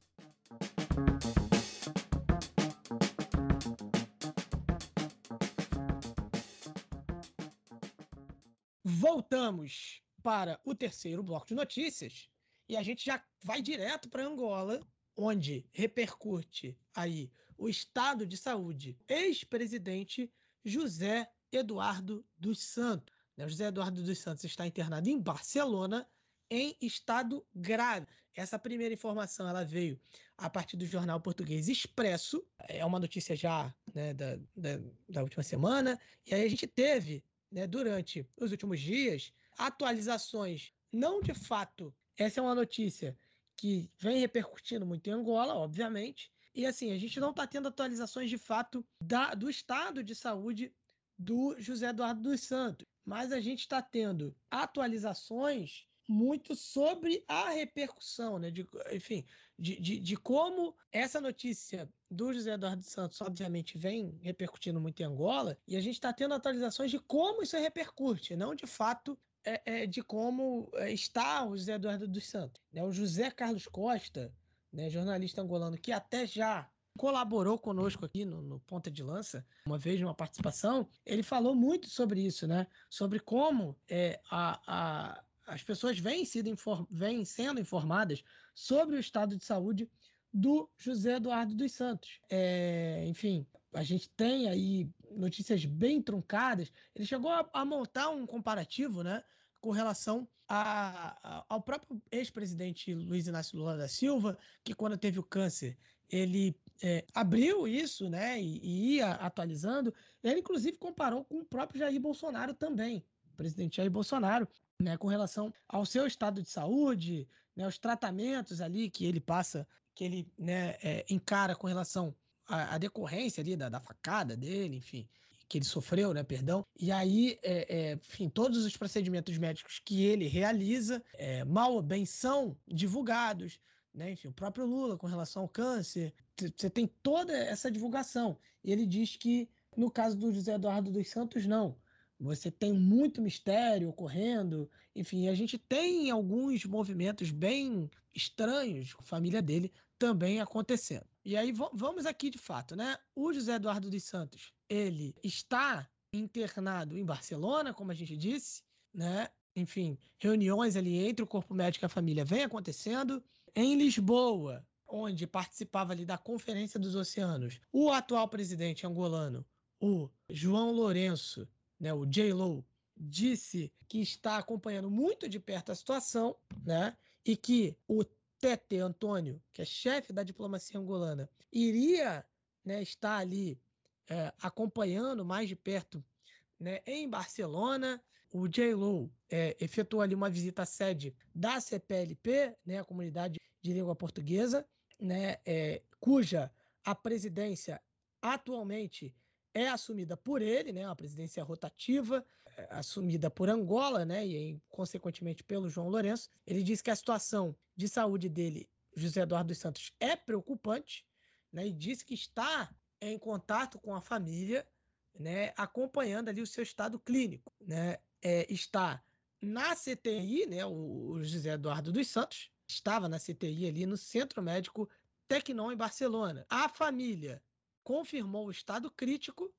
Voltamos para o terceiro bloco de notícias e a gente já vai direto para Angola, onde repercute aí o estado de saúde ex-presidente José Eduardo dos Santos. Né, José Eduardo dos Santos está internado em Barcelona em estado grave. Essa primeira informação ela veio a partir do jornal português Expresso, é uma notícia já né, da, da, da, última semana, e aí a gente teve, né, durante os últimos dias, atualizações, não de fato, essa é uma notícia que vem repercutindo muito em Angola, obviamente, e assim, a gente não está tendo atualizações de fato da, do estado de saúde do José Eduardo dos Santos, mas a gente está tendo atualizações muito sobre a repercussão, né? De, enfim, de, de, de, como essa notícia do José Eduardo Santos, obviamente, vem repercutindo muito em Angola, e a gente está tendo atualizações de como isso repercute, não de fato é, é, de como é, está o José Eduardo dos Santos. Né? O José Carlos Costa, né, jornalista angolano, que até já colaborou conosco aqui no, no, Ponta de Lança, uma vez numa participação, ele falou muito sobre isso, né? Sobre como é, a, a, as pessoas vêm, sido inform, vêm sendo informadas sobre o estado de saúde do José Eduardo dos Santos. É, enfim, a gente tem aí notícias bem truncadas. Ele chegou a, a montar um comparativo, né? com relação a, a, ao próprio ex-presidente Luiz Inácio Lula da Silva, que quando teve o câncer, ele é, abriu isso, né, e, e, ia atualizando. Ele, inclusive, comparou com o próprio Jair Bolsonaro também, presidente Jair Bolsonaro, né, com relação ao seu estado de saúde, né, os tratamentos ali que ele passa, que ele né, é, encara com relação à, à decorrência ali da, da facada dele, enfim, que ele sofreu, né, perdão. E aí, é, é, enfim, todos os procedimentos médicos que ele realiza, é, mal ou bem, são divulgados. Né? Enfim, o próprio Lula com relação ao câncer, você tem toda essa divulgação. E ele diz que, no caso do José Eduardo dos Santos, não. Você tem muito mistério ocorrendo, enfim, a gente tem alguns movimentos bem estranhos com a família dele também acontecendo. E aí vamos aqui de fato, né? O José Eduardo dos Santos, ele está internado em Barcelona, como a gente disse, né? Enfim, reuniões ali entre o corpo médico e a família vem acontecendo. Em Lisboa, onde participava ali da Conferência dos Oceanos, o atual presidente angolano, o João Lourenço, né, o J. Lo, disse que está acompanhando muito de perto a situação, né, e que o Tete Antônio, que é chefe da diplomacia angolana, iria né, estar ali é, acompanhando mais de perto né, em Barcelona. O J. Lo é, efetuou ali uma visita à sede da CPLP, né, a comunidade de língua portuguesa, né, é, cuja a presidência atualmente é assumida por ele, né, uma presidência rotativa, é, assumida por Angola, né, e consequentemente pelo João Lourenço. Ele diz que a situação de saúde dele, José Eduardo dos Santos, é preocupante, né, e disse que está em contato com a família, né, acompanhando ali o seu estado clínico, né, é, está na CTI, né, o, o José Eduardo dos Santos estava na CTI ali no Centro Médico Tecnon em Barcelona. A família confirmou o estado crítico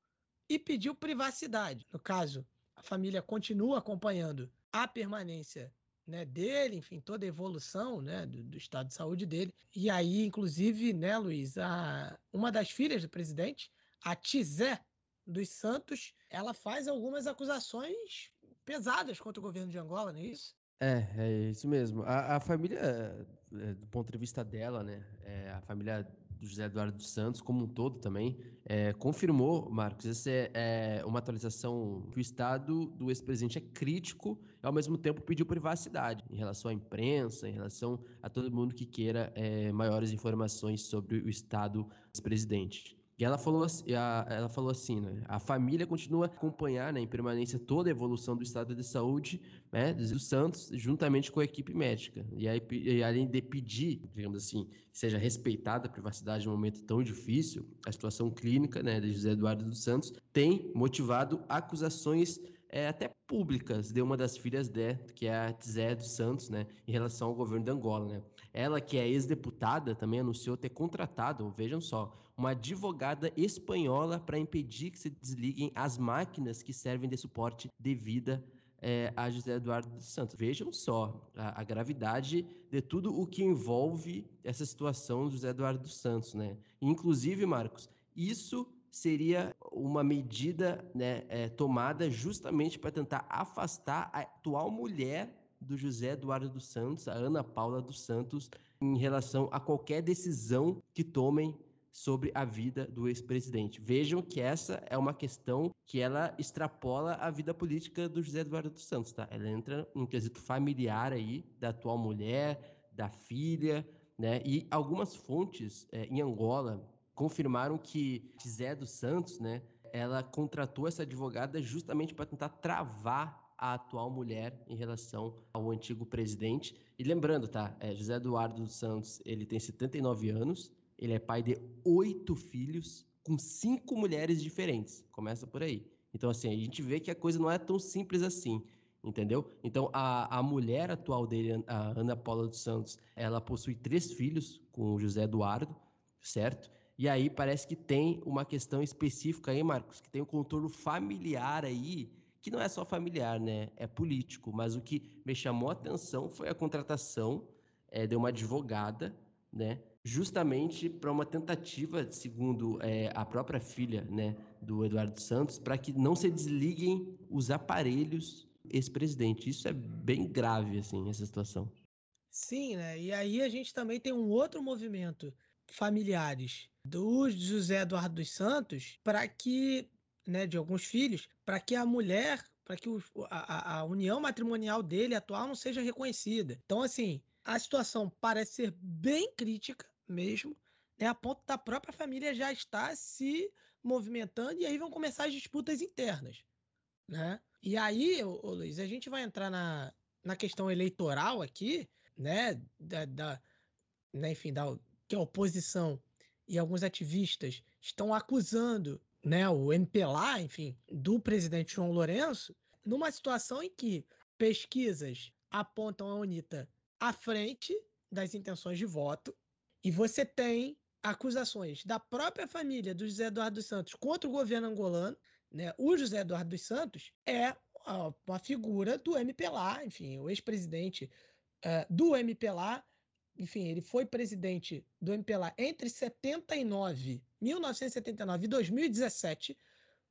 e pediu privacidade. No caso, a família continua acompanhando a permanência né, dele, enfim, toda a evolução né, do, do, estado de saúde dele. E aí, inclusive, né, Luiz, a, uma das filhas do presidente, a Tizé dos Santos, ela faz algumas acusações pesadas contra o governo de Angola, não é isso? É, é isso mesmo. A, a família, é, do ponto de vista dela, né, é, a família do José Eduardo dos Santos, como um todo também, é, confirmou, Marcos, essa é, é, uma atualização que o estado do ex-presidente é crítico e, ao mesmo tempo, pediu privacidade em relação à imprensa, em relação a todo mundo que queira é, maiores informações sobre o estado do ex-presidente. E ela falou, ela falou assim, né? A família continua a acompanhar, né, em permanência toda a evolução do estado de saúde, né, dos Santos, juntamente com a equipe médica. E aí, e além de pedir, digamos assim, que seja respeitada a privacidade num momento tão difícil, a situação clínica, né, de José Eduardo dos Santos tem motivado acusações é, até públicas de uma das filhas dela, que é a Zé dos Santos, né, em relação ao governo de Angola, né. Ela, que é ex-deputada, também anunciou ter contratado, vejam só, uma advogada espanhola para impedir que se desliguem as máquinas que servem de suporte de vida é, a José Eduardo dos Santos. Vejam só a, a, gravidade de tudo o que envolve essa situação do José Eduardo dos Santos, né? Inclusive, Marcos, isso seria uma medida né, é, tomada justamente para tentar afastar a atual mulher do José Eduardo dos Santos, a Ana Paula dos Santos, em relação a qualquer decisão que tomem sobre a vida do ex-presidente. Vejam que essa é uma questão que ela extrapola a vida política do José Eduardo dos Santos, tá? Ela entra num quesito familiar aí da atual mulher, da filha, né? E algumas fontes é, em Angola confirmaram que José dos Santos, né? Ela contratou essa advogada justamente para tentar travar a atual mulher em relação ao antigo presidente. E lembrando, tá? É, José Eduardo dos Santos, ele tem 79 anos, ele é pai de oito filhos com cinco mulheres diferentes. Começa por aí. Então, assim, a gente vê que a coisa não é tão simples assim entendeu? Então, a, a mulher atual dele, a Ana Paula dos Santos, ela possui três filhos com o José Eduardo, certo? E aí parece que tem uma questão específica aí, Marcos, que tem um contorno familiar aí, que não é só familiar, né? É político. Mas o que me chamou a atenção foi a contratação é, de uma advogada, né? Justamente para uma tentativa, segundo é, a própria filha, né, do Eduardo Santos, para que não se desliguem os aparelhos ex-presidente. Isso é bem grave, assim, essa situação. Sim, né? E aí a gente também tem um outro movimento familiares do José Eduardo dos Santos para que, né, de alguns filhos, para que a mulher, para que o, a, a união matrimonial dele atual não seja reconhecida. Então, assim, a situação parece ser bem crítica mesmo, né, a ponto da própria família já estar se movimentando e aí vão começar as disputas internas, né? E aí, ô, ô Luiz, a gente vai entrar na, na questão eleitoral aqui, né, da, da né, enfim, da, que a oposição e alguns ativistas estão acusando né, o MPLA, enfim, do presidente João Lourenço, numa situação em que pesquisas apontam a UNITA à frente das intenções de voto, e você tem acusações da própria família do José Eduardo dos Santos contra o governo angolano, né? O José Eduardo dos Santos é uma figura do MPLA, enfim, o ex-presidente uh, do MPLA. Enfim, ele foi presidente do MPLA entre 79, 1979 e 2017.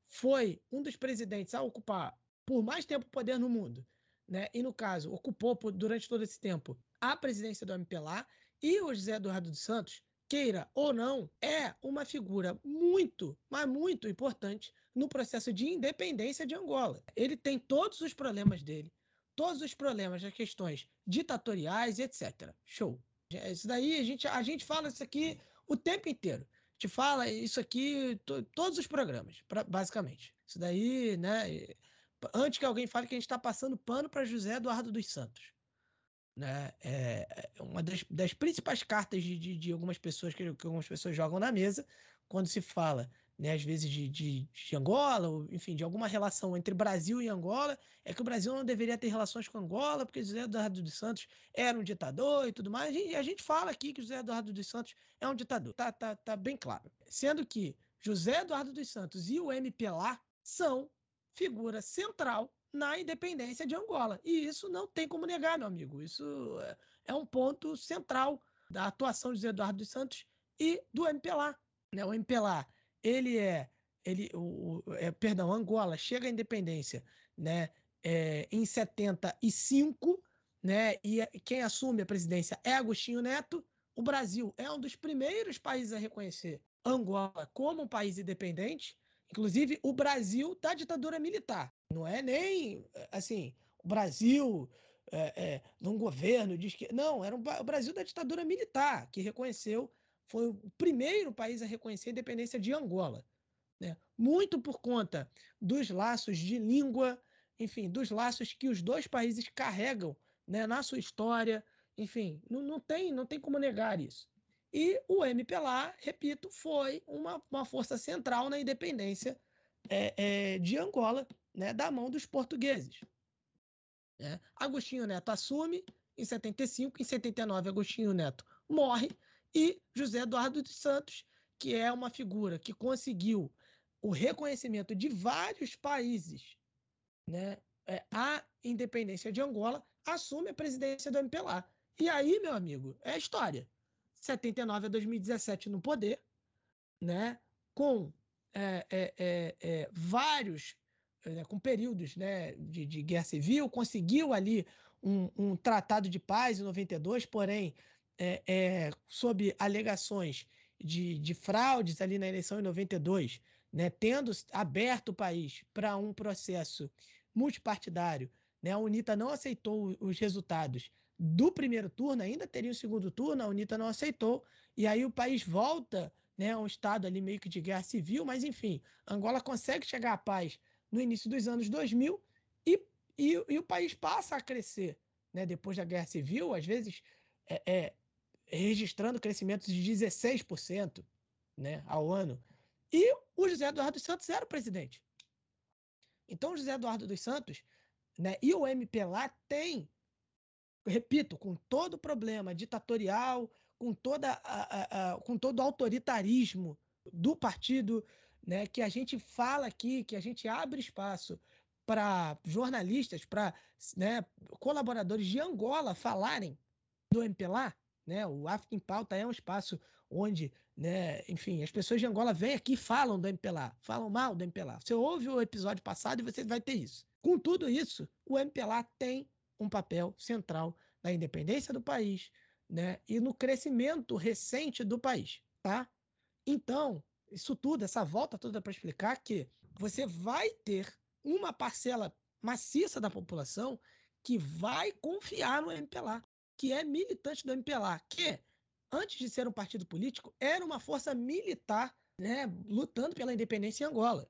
Foi um dos presidentes a ocupar por mais tempo o poder no mundo. Né? E, no caso, ocupou por, durante todo esse tempo a presidência do MPLA. E o José Eduardo dos Santos, queira ou não, é uma figura muito, mas muito importante no processo de independência de Angola. Ele tem todos os problemas dele, todos os problemas das questões ditatoriais, etc. Show. Isso daí a gente, a gente fala isso aqui o tempo inteiro. A gente fala isso aqui to, todos os programas, pra, basicamente. Isso daí, né? Antes que alguém fale que a gente está passando pano para José Eduardo dos Santos. Né? É, é uma das, das principais cartas de, de, de algumas pessoas que, que algumas pessoas jogam na mesa quando se fala né, às vezes de, de, de, Angola, ou, enfim, de alguma relação entre Brasil e Angola, é que o Brasil não deveria ter relações com Angola, porque José Eduardo dos Santos era um ditador e tudo mais. E a gente fala aqui que José Eduardo dos Santos é um ditador. Tá, tá, tá bem claro. Sendo que José Eduardo dos Santos e o MPLA são figura central na independência de Angola. E isso não tem como negar, meu amigo. Isso é, é um ponto central da atuação de José Eduardo dos Santos e do MPLA. Né? O MPLA ele é, ele, o, é, perdão, Angola chega à independência, né, é, em 75, né, e quem assume a presidência é Agostinho Neto. O Brasil é um dos primeiros países a reconhecer Angola como um país independente, inclusive o Brasil da ditadura militar. Não é nem assim, o Brasil é, é, num governo diz que não, era um, o Brasil da ditadura militar que reconheceu foi o primeiro país a reconhecer a independência de Angola. Né? Muito por conta dos laços de língua, enfim, dos laços que os dois países carregam né, na sua história. Enfim, não, não, tem, não tem como negar isso. E o MPLA, repito, foi uma, uma força central na independência é, é, de Angola, né, da mão dos portugueses. É. Agostinho Neto assume em 75, em 79 Agostinho Neto morre e José Eduardo dos Santos, que é uma figura que conseguiu o reconhecimento de vários países, né, é, a independência de Angola, assume a presidência do MPLA. E aí, meu amigo, é história. 79 a 2017 no poder, né, com é, é, é, é vários, é, com períodos né, de, de, guerra civil, conseguiu ali um, um tratado de paz em 92, porém é, sob alegações de, de fraudes ali na eleição em 92, né, tendo aberto o país para um processo multipartidário, né, a UNITA não aceitou os resultados do primeiro turno, ainda teria o segundo turno, a UNITA não aceitou, e aí o país volta né, a um estado ali meio que de guerra civil, mas enfim, Angola consegue chegar à paz no início dos anos 2000 e, E, e o país passa a crescer, né? Depois da Guerra Civil, às vezes é, é, registrando crescimentos de 16% né, ao ano. E o José Eduardo dos Santos era o presidente. Então, o José Eduardo dos Santos né, e o MP lá tem, repito, com todo o problema ditatorial, com, toda a, a, a, com todo o autoritarismo do partido, né, que a gente fala aqui, que a gente abre espaço para jornalistas, para né, colaboradores de Angola falarem do MPLA, né? O África em Pauta é um espaço onde, né, enfim, as pessoas de Angola vêm aqui e falam do MPLA, falam mal do MPLA. Você ouve o episódio passado e você vai ter isso. Com tudo isso, o MPLA tem um papel central na independência do país, né, e no crescimento recente do país, tá? Então, isso tudo, essa volta toda para explicar que você vai ter uma parcela maciça da população que vai confiar no MPLA que é militante do MPLA, que, antes de ser um partido político, era uma força militar né, lutando pela independência em Angola.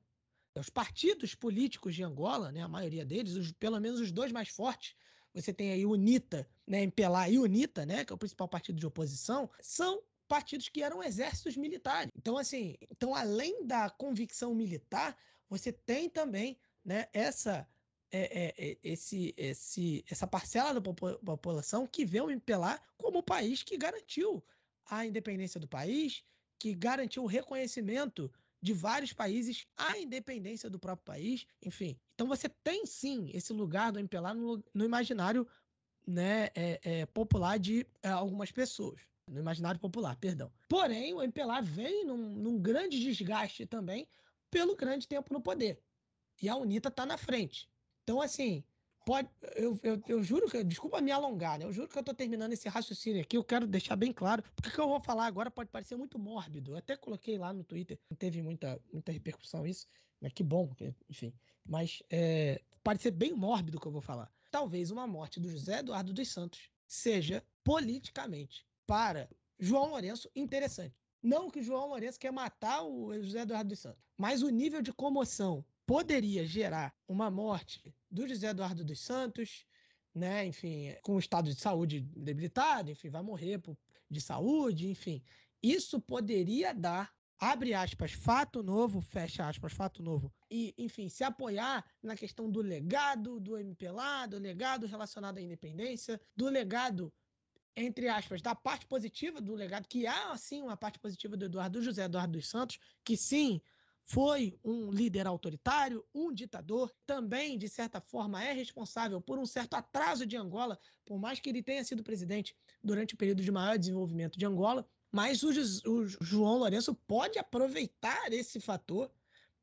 Os partidos políticos de Angola, né, a maioria deles, os, pelo menos os dois mais fortes, você tem aí UNITA, né, MPLA e UNITA, né, que é o principal partido de oposição, são partidos que eram exércitos militares. Então, assim, então além da convicção militar, você tem também né, essa é, é, é, esse, esse, essa parcela da população que vê o MPLA como o país que garantiu a independência do país, que garantiu o reconhecimento de vários países à independência do próprio país, enfim. Então você tem sim esse lugar do MPLA no, no imaginário né, é, é, popular de é, algumas pessoas. No imaginário popular, perdão. Porém, o MPLA vem num, num grande desgaste também pelo grande tempo no poder. E a UNITA está na frente. Então, assim, pode. Eu, eu, eu juro que. Desculpa me alongar, né? Eu juro que eu tô terminando esse raciocínio aqui. Eu quero deixar bem claro. Porque o que eu vou falar agora pode parecer muito mórbido. Eu até coloquei lá no Twitter. Não teve muita, muita repercussão isso. Mas que bom, enfim. Mas é, pode ser bem mórbido o que eu vou falar. Talvez uma morte do José Eduardo dos Santos seja politicamente para João Lourenço interessante. Não que João Lourenço quer matar o José Eduardo dos Santos, mas o nível de comoção poderia gerar uma morte do José Eduardo dos Santos, né? Enfim, com o estado de saúde debilitado, enfim, vai morrer de saúde, enfim. Isso poderia dar, abre aspas, fato novo, fecha aspas, fato novo, e, enfim, se apoiar na questão do legado do MPLA, do legado relacionado à independência, do legado entre aspas, da parte positiva do legado, que há, sim, uma parte positiva do Eduardo do José Eduardo dos Santos, que sim, foi um líder autoritário, um ditador, também, de certa forma, é responsável por um certo atraso de Angola, por mais que ele tenha sido presidente durante o período de maior desenvolvimento de Angola. Mas o, o João Lourenço pode aproveitar esse fator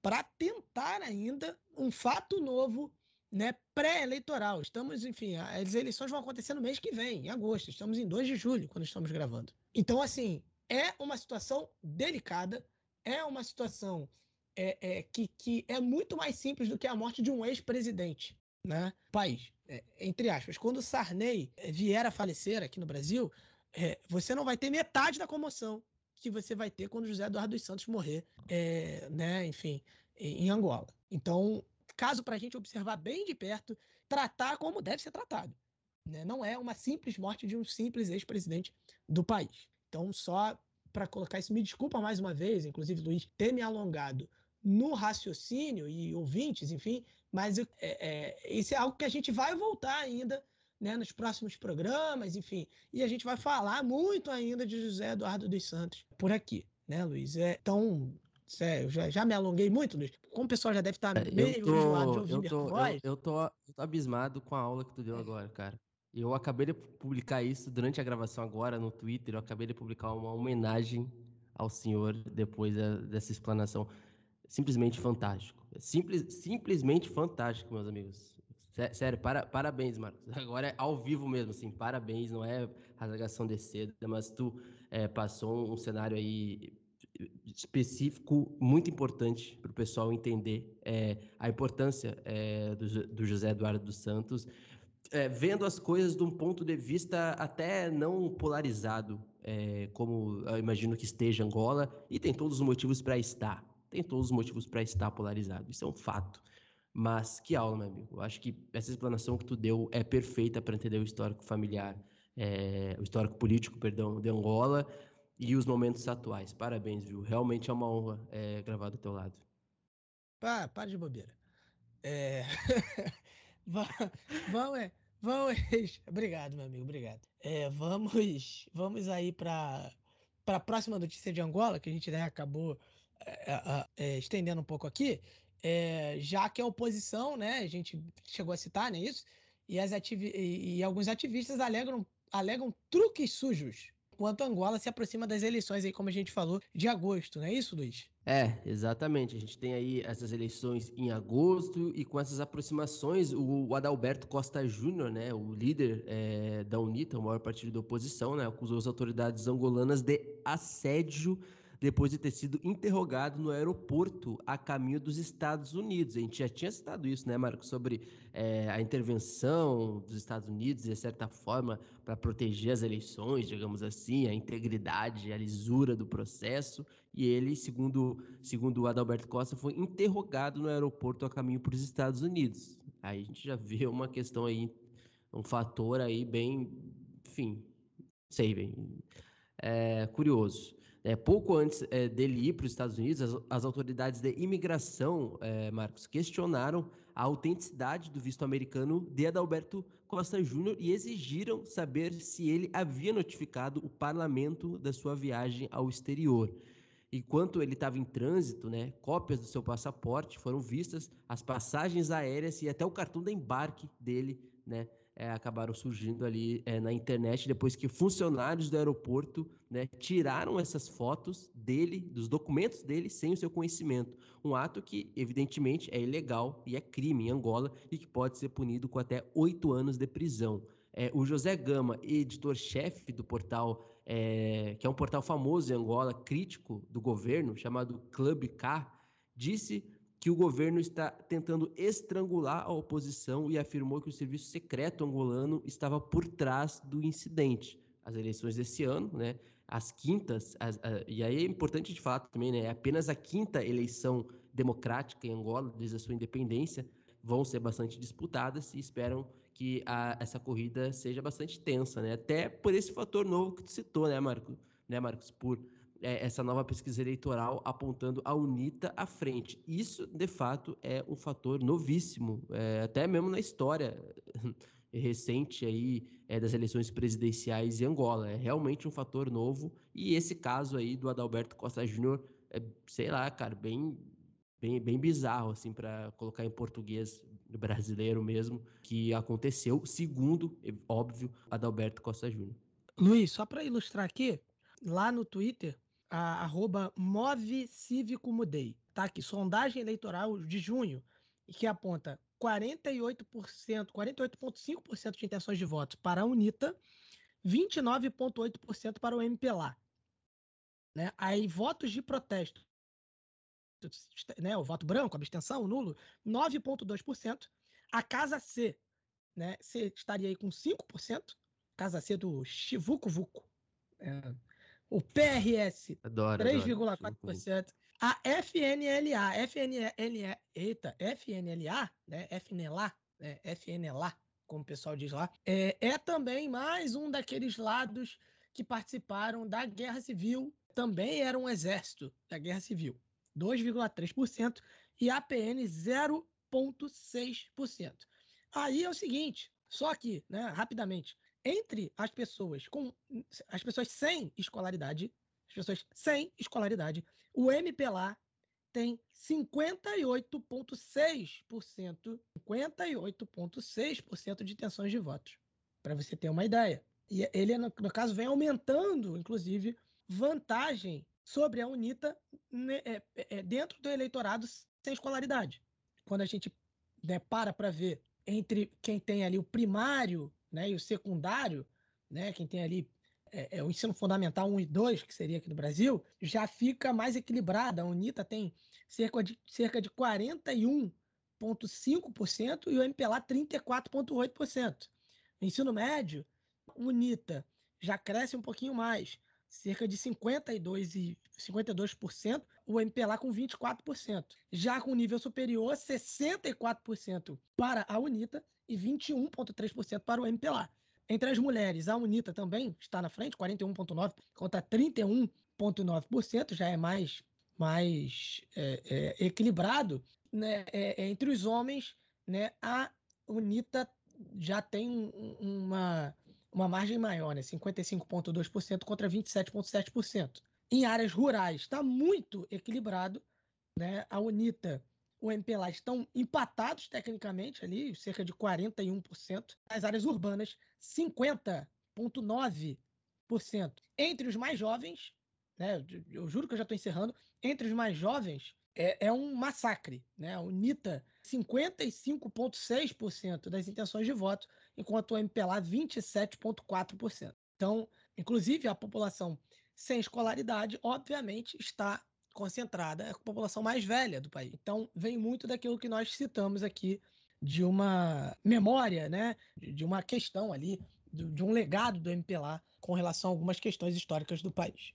para tentar ainda um fato novo né, pré-eleitoral. Estamos, enfim, as eleições vão acontecer no mês que vem, em agosto. Estamos em 2 de julho, quando estamos gravando. Então, assim, é uma situação delicada, é uma situação é, é, que, que é muito mais simples do que a morte de um ex-presidente, né? País, é, entre aspas. Quando Sarney vier a falecer aqui no Brasil, é, você não vai ter metade da comoção que você vai ter quando José Eduardo dos Santos morrer, é, né? Enfim, em Angola. Então, caso para a gente observar bem de perto, tratar como deve ser tratado. Né? Não é uma simples morte de um simples ex-presidente do país. Então, só para colocar isso, me desculpa mais uma vez, inclusive, Luiz, ter me alongado no raciocínio e ouvintes, enfim, mas é, é, isso é algo que a gente vai voltar ainda né, nos próximos programas, enfim, e a gente vai falar muito ainda de José Eduardo dos Santos por aqui, né, Luiz? É, então, sério, já, já me alonguei muito, Luiz. Como o pessoal já deve estar é, meio tô, enjoado de ouvir eu tô, voz. Eu, eu, tô, eu tô abismado com a aula que tu deu agora, cara. Eu acabei de publicar isso durante a gravação agora no Twitter. Eu acabei de publicar uma homenagem ao senhor depois dessa explanação simplesmente fantástico. Simples, simplesmente fantástico, meus amigos. Sério, para, parabéns, Marcos. Agora é ao vivo mesmo, assim, parabéns, não é rasgação de seda, mas tu é, passou um cenário aí específico muito importante para o pessoal entender é, a importância é, do, do, José Eduardo dos Santos, é, vendo as coisas de um ponto de vista até não polarizado, é, como eu imagino que esteja Angola, e tem todos os motivos para estar tem todos os motivos para estar polarizado. Isso é um fato. Mas que aula, meu amigo. Eu acho que essa explanação que tu deu é perfeita para entender o histórico familiar, é, o histórico político, perdão, de Angola e os momentos atuais. Parabéns, viu? Realmente é uma honra é, gravar do teu lado. Pá, para de bobeira. É... vamos, é, vamos. Obrigado, meu amigo, obrigado. É, vamos, vamos aí para para a próxima notícia de Angola, que a gente né, acabou é, é, estendendo um pouco aqui, é, já que a oposição, né, a gente chegou a citar, né, isso, e, ativi e, e alguns ativistas alegam, alegam truques sujos enquanto Angola se aproxima das eleições aí, como a gente falou, de agosto, não é isso, Luiz? É, exatamente. A gente tem aí essas eleições em agosto e com essas aproximações, o Adalberto Costa Júnior, né, o líder é, da UNITA, o maior partido da oposição, né, acusou as autoridades angolanas de assédio depois de ter sido interrogado no aeroporto a caminho dos Estados Unidos. A gente já tinha citado isso, né, Marco, sobre é, a intervenção dos Estados Unidos, de certa forma, para proteger as eleições, digamos assim, a integridade, a lisura do processo. E ele, segundo, segundo o Adalberto Costa, foi interrogado no aeroporto a caminho para os Estados Unidos. Aí a gente já vê uma questão aí, um fator aí bem, enfim, sei bem, é, curioso. É, pouco antes é, dele ir para os Estados Unidos, as, as, autoridades de imigração, é, Marcos, questionaram a autenticidade do visto americano de Adalberto Costa Júnior e exigiram saber se ele havia notificado o parlamento da sua viagem ao exterior. Enquanto ele estava em trânsito, né, cópias do seu passaporte foram vistas, as passagens aéreas e até o cartão de embarque dele, né, é, acabaram surgindo ali é, na internet depois que funcionários do aeroporto né, tiraram essas fotos dele, dos documentos dele, sem o seu conhecimento. Um ato que, evidentemente, é ilegal e é crime em Angola e que pode ser punido com até oito anos de prisão. É, o José Gama, editor-chefe do portal, é, que é um portal famoso em Angola, crítico do governo, chamado Club K, disse que o governo está tentando estrangular a oposição e afirmou que o serviço secreto angolano estava por trás do incidente. As eleições desse ano, né, as quintas, as, a, e aí é importante de fato também, né, é apenas a quinta eleição democrática em Angola desde a sua independência, vão ser bastante disputadas e esperam que a, essa corrida seja bastante tensa, né, até por esse fator novo que tu citou, né, Marco, né, Marcos, por é, essa nova pesquisa eleitoral apontando a UNITA à frente. Isso, de fato, é um fator novíssimo, é, até mesmo na história recente aí é, das eleições presidenciais em Angola. É realmente um fator novo e esse caso aí do Adalberto Costa Júnior é, sei lá, cara, bem bem, bem bizarro assim para colocar em português brasileiro mesmo que aconteceu, segundo, óbvio, Adalberto Costa Júnior. Luiz, só para ilustrar aqui, lá no Twitter a, arroba Move Cívico Mudei. Tá aqui, sondagem eleitoral de junho, que aponta 48%, 48,5% de intenções de votos para a UNITA, 29,8% para o MPLA. Né? Aí, votos de protesto, né? o voto branco, abstenção, nulo, 9,2%. A Casa C, né? C estaria aí com 5%, Casa C do Chivuco Vuco, é, o PRS, 3,4%. A FNLA, FNLA, eita, FNLA, né? FNLA, né? FNLA, como o pessoal diz lá, é, é também mais um daqueles lados que participaram da Guerra Civil, também era um exército da Guerra Civil, 2,3%, e a PN 0,6%. Aí é o seguinte, só que, né, rapidamente, entre as pessoas com as pessoas sem escolaridade, as pessoas sem escolaridade, o MPLA tem 58,6%, 58,6% de intenções de votos, para você ter uma ideia. E ele, no, caso, vem aumentando, inclusive, vantagem sobre a UNITA né, é, é, dentro do eleitorado sem escolaridade. Quando a gente né, para para ver entre quem tem ali o primário né, e o secundário, né, quem tem ali é, é, o ensino fundamental 1 e 2, que seria aqui no Brasil, já fica mais equilibrada. A UNITA tem cerca de, cerca de 41,5% e o MPLA 34,8%. No ensino médio, UNITA já cresce um pouquinho mais, cerca de 52%, e 52% o MPLA com 24%. Já com nível superior, 64% para a UNITA e 21,3% para o MPLA. Entre as mulheres, a UNITA também está na frente, 41,9% contra 31,9%, já é mais, mais é, é, equilibrado. Né? É, é, entre os homens, né, a UNITA já tem uma, uma margem maior, né? 55,2% contra 27,7%. Em áreas rurais está muito equilibrado, né? A UNITA, o MPLA estão empatados tecnicamente ali, cerca de 41%. Nas áreas urbanas, 50,9%. Entre os mais jovens, né? Eu juro que eu já estou encerrando. Entre os mais jovens, é, é um massacre. Né? A UNITA, 55,6% das intenções de voto, enquanto o MPLA, 27,4%. Então, inclusive, a população sem escolaridade, obviamente, está concentrada, é a população mais velha do país. Então, vem muito daquilo que nós citamos aqui de uma memória, né? de uma questão ali, de um legado do MPLA com relação a algumas questões históricas do país.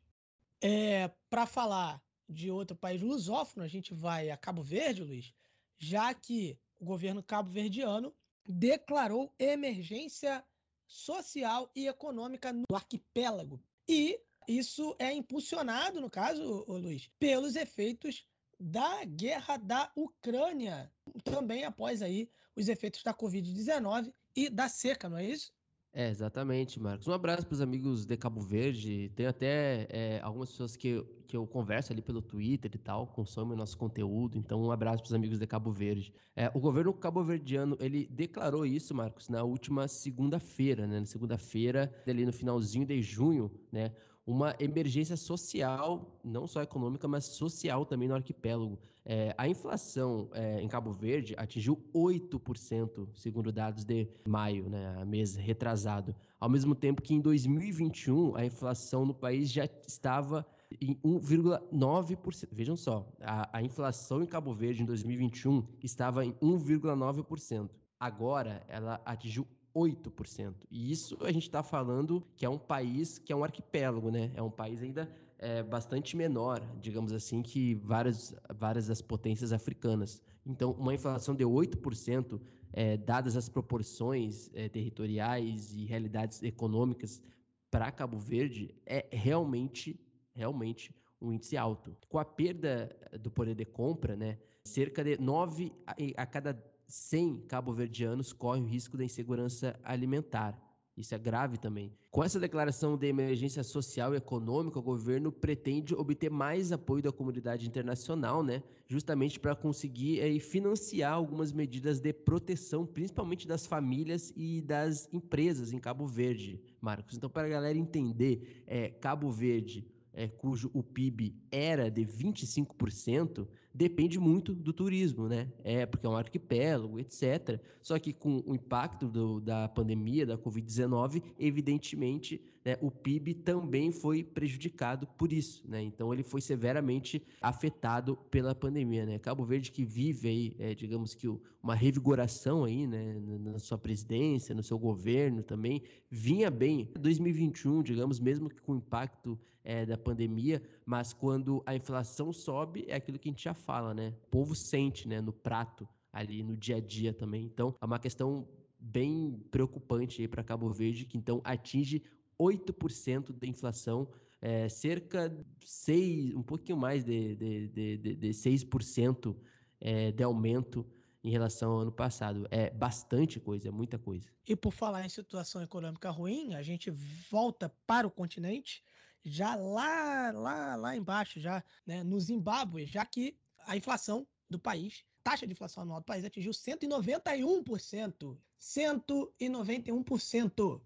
É, Para falar de outro país lusófono, a gente vai a Cabo Verde, Luiz, já que o governo cabo-verdiano declarou emergência social e econômica no arquipélago. E isso é impulsionado, no caso, Luiz, pelos efeitos da guerra da Ucrânia, também após aí os efeitos da Covid-19 e da seca, não é isso? É, exatamente, Marcos. Um abraço para os amigos de Cabo Verde. Tem até é, algumas pessoas que eu, que eu converso ali pelo Twitter e tal, consomem nosso conteúdo. Então, um abraço para os amigos de Cabo Verde. É, o governo cabo-verdiano, ele declarou isso, Marcos, na última segunda-feira, né? Na segunda-feira, ali no finalzinho de junho, né? Uma emergência social, não só econômica, mas social também no arquipélago. É, a inflação é, em Cabo Verde atingiu 8%, segundo dados de maio, né, mês retrasado. Ao mesmo tempo que em 2021 a inflação no país já estava em 1,9%. Vejam só, a, a inflação em Cabo Verde em 2021 estava em 1,9%. Agora ela atingiu 8%. E isso a gente está falando que é um país que é um arquipélago, né? É um país ainda é, bastante menor, digamos assim, que várias, várias das potências africanas. Então, uma inflação de 8%, é, dadas as proporções é, territoriais e realidades econômicas para Cabo Verde, é realmente, realmente um índice alto. Com a perda do poder de compra, né, cerca de 9 a cada 100 cabo-verdianos correm o risco da insegurança alimentar. Isso é grave também. Com essa declaração de emergência social e econômica, o governo pretende obter mais apoio da comunidade internacional, né? Justamente para conseguir aí, financiar algumas medidas de proteção, principalmente das famílias e das empresas em Cabo Verde, Marcos. Então, para a galera entender, é, Cabo Verde, é, cujo o PIB era de 25%, depende muito do turismo, né? É, porque é um arquipélago, etc. Só que com o impacto do, da pandemia, da Covid-19, evidentemente, né, o PIB também foi prejudicado por isso, né? Então ele foi severamente afetado pela pandemia, né? Cabo Verde que vive aí, é, digamos que uma revigoração aí, né, na sua presidência, no seu governo também, vinha bem. 2021, digamos, mesmo que com o impacto é, da pandemia, mas quando a inflação sobe, é aquilo que a gente já fala, né? O povo sente, né, no prato ali no dia a dia também. Então, é uma questão bem preocupante aí para Cabo Verde, que então atinge 8% da inflação, é, cerca de 6, um pouquinho mais de, de, de, de, de 6% é, de aumento em relação ao ano passado. É bastante coisa, é muita coisa. E por falar em situação econômica ruim, a gente volta para o continente, já lá, lá, lá embaixo, já né, no Zimbábue, já que a inflação do país, taxa de inflação anual do país atingiu 191%. 191%.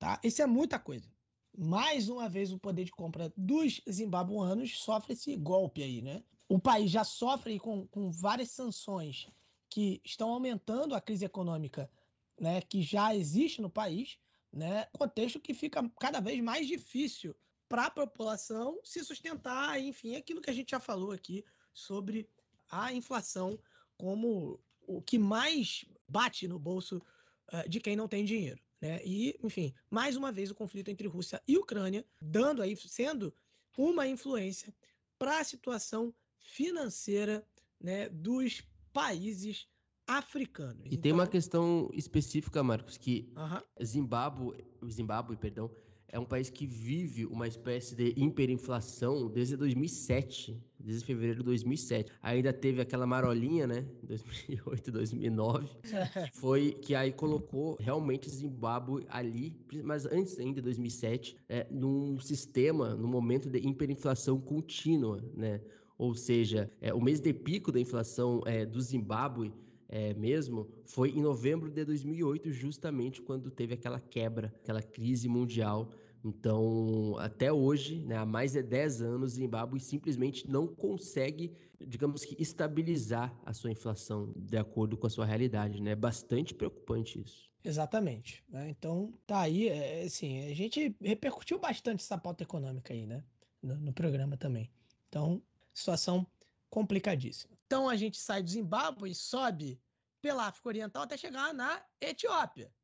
Tá? Isso é muita coisa. Mais uma vez, o poder de compra dos zimbabuanos sofre esse golpe aí, né? O país já sofre com, com várias sanções que estão aumentando a crise econômica né, que já existe no país, né? Contexto que fica cada vez mais difícil para a população se sustentar, enfim, aquilo que a gente já falou aqui sobre a inflação como o que mais bate no bolso uh, de quem não tem dinheiro. Né? E, enfim, mais uma vez o conflito entre Rússia e Ucrânia, dando aí, sendo uma influência para a situação financeira né, dos países africanos. E então... tem uma então questão específica, Marcos, que uhum. Zimbábue, Zimbábue, perdão, é um país que vive uma espécie de hiperinflação desde 2007, desde fevereiro de 2007. Ainda teve aquela marolinha, né, 2008, 2009, foi que aí colocou realmente Zimbábue ali, mas antes ainda de 2007, é, num sistema, num momento de hiperinflação contínua, né? Ou seja, é, o mês de pico da inflação é, do Zimbábue é, mesmo foi em novembro de 2008, justamente quando teve aquela quebra, aquela crise mundial. Então, até hoje, né, há mais de 10 anos, Zimbábue simplesmente não consegue, digamos que, estabilizar a sua inflação de acordo com a sua realidade. Né? É bastante preocupante isso. Exatamente. Né? Então, tá aí, é, assim, a gente repercutiu bastante essa pauta econômica aí, né? No, no programa também. Então, situação complicadíssima. Então a gente sai do Zimbábue e sobe pela África Oriental até chegar na Etiópia,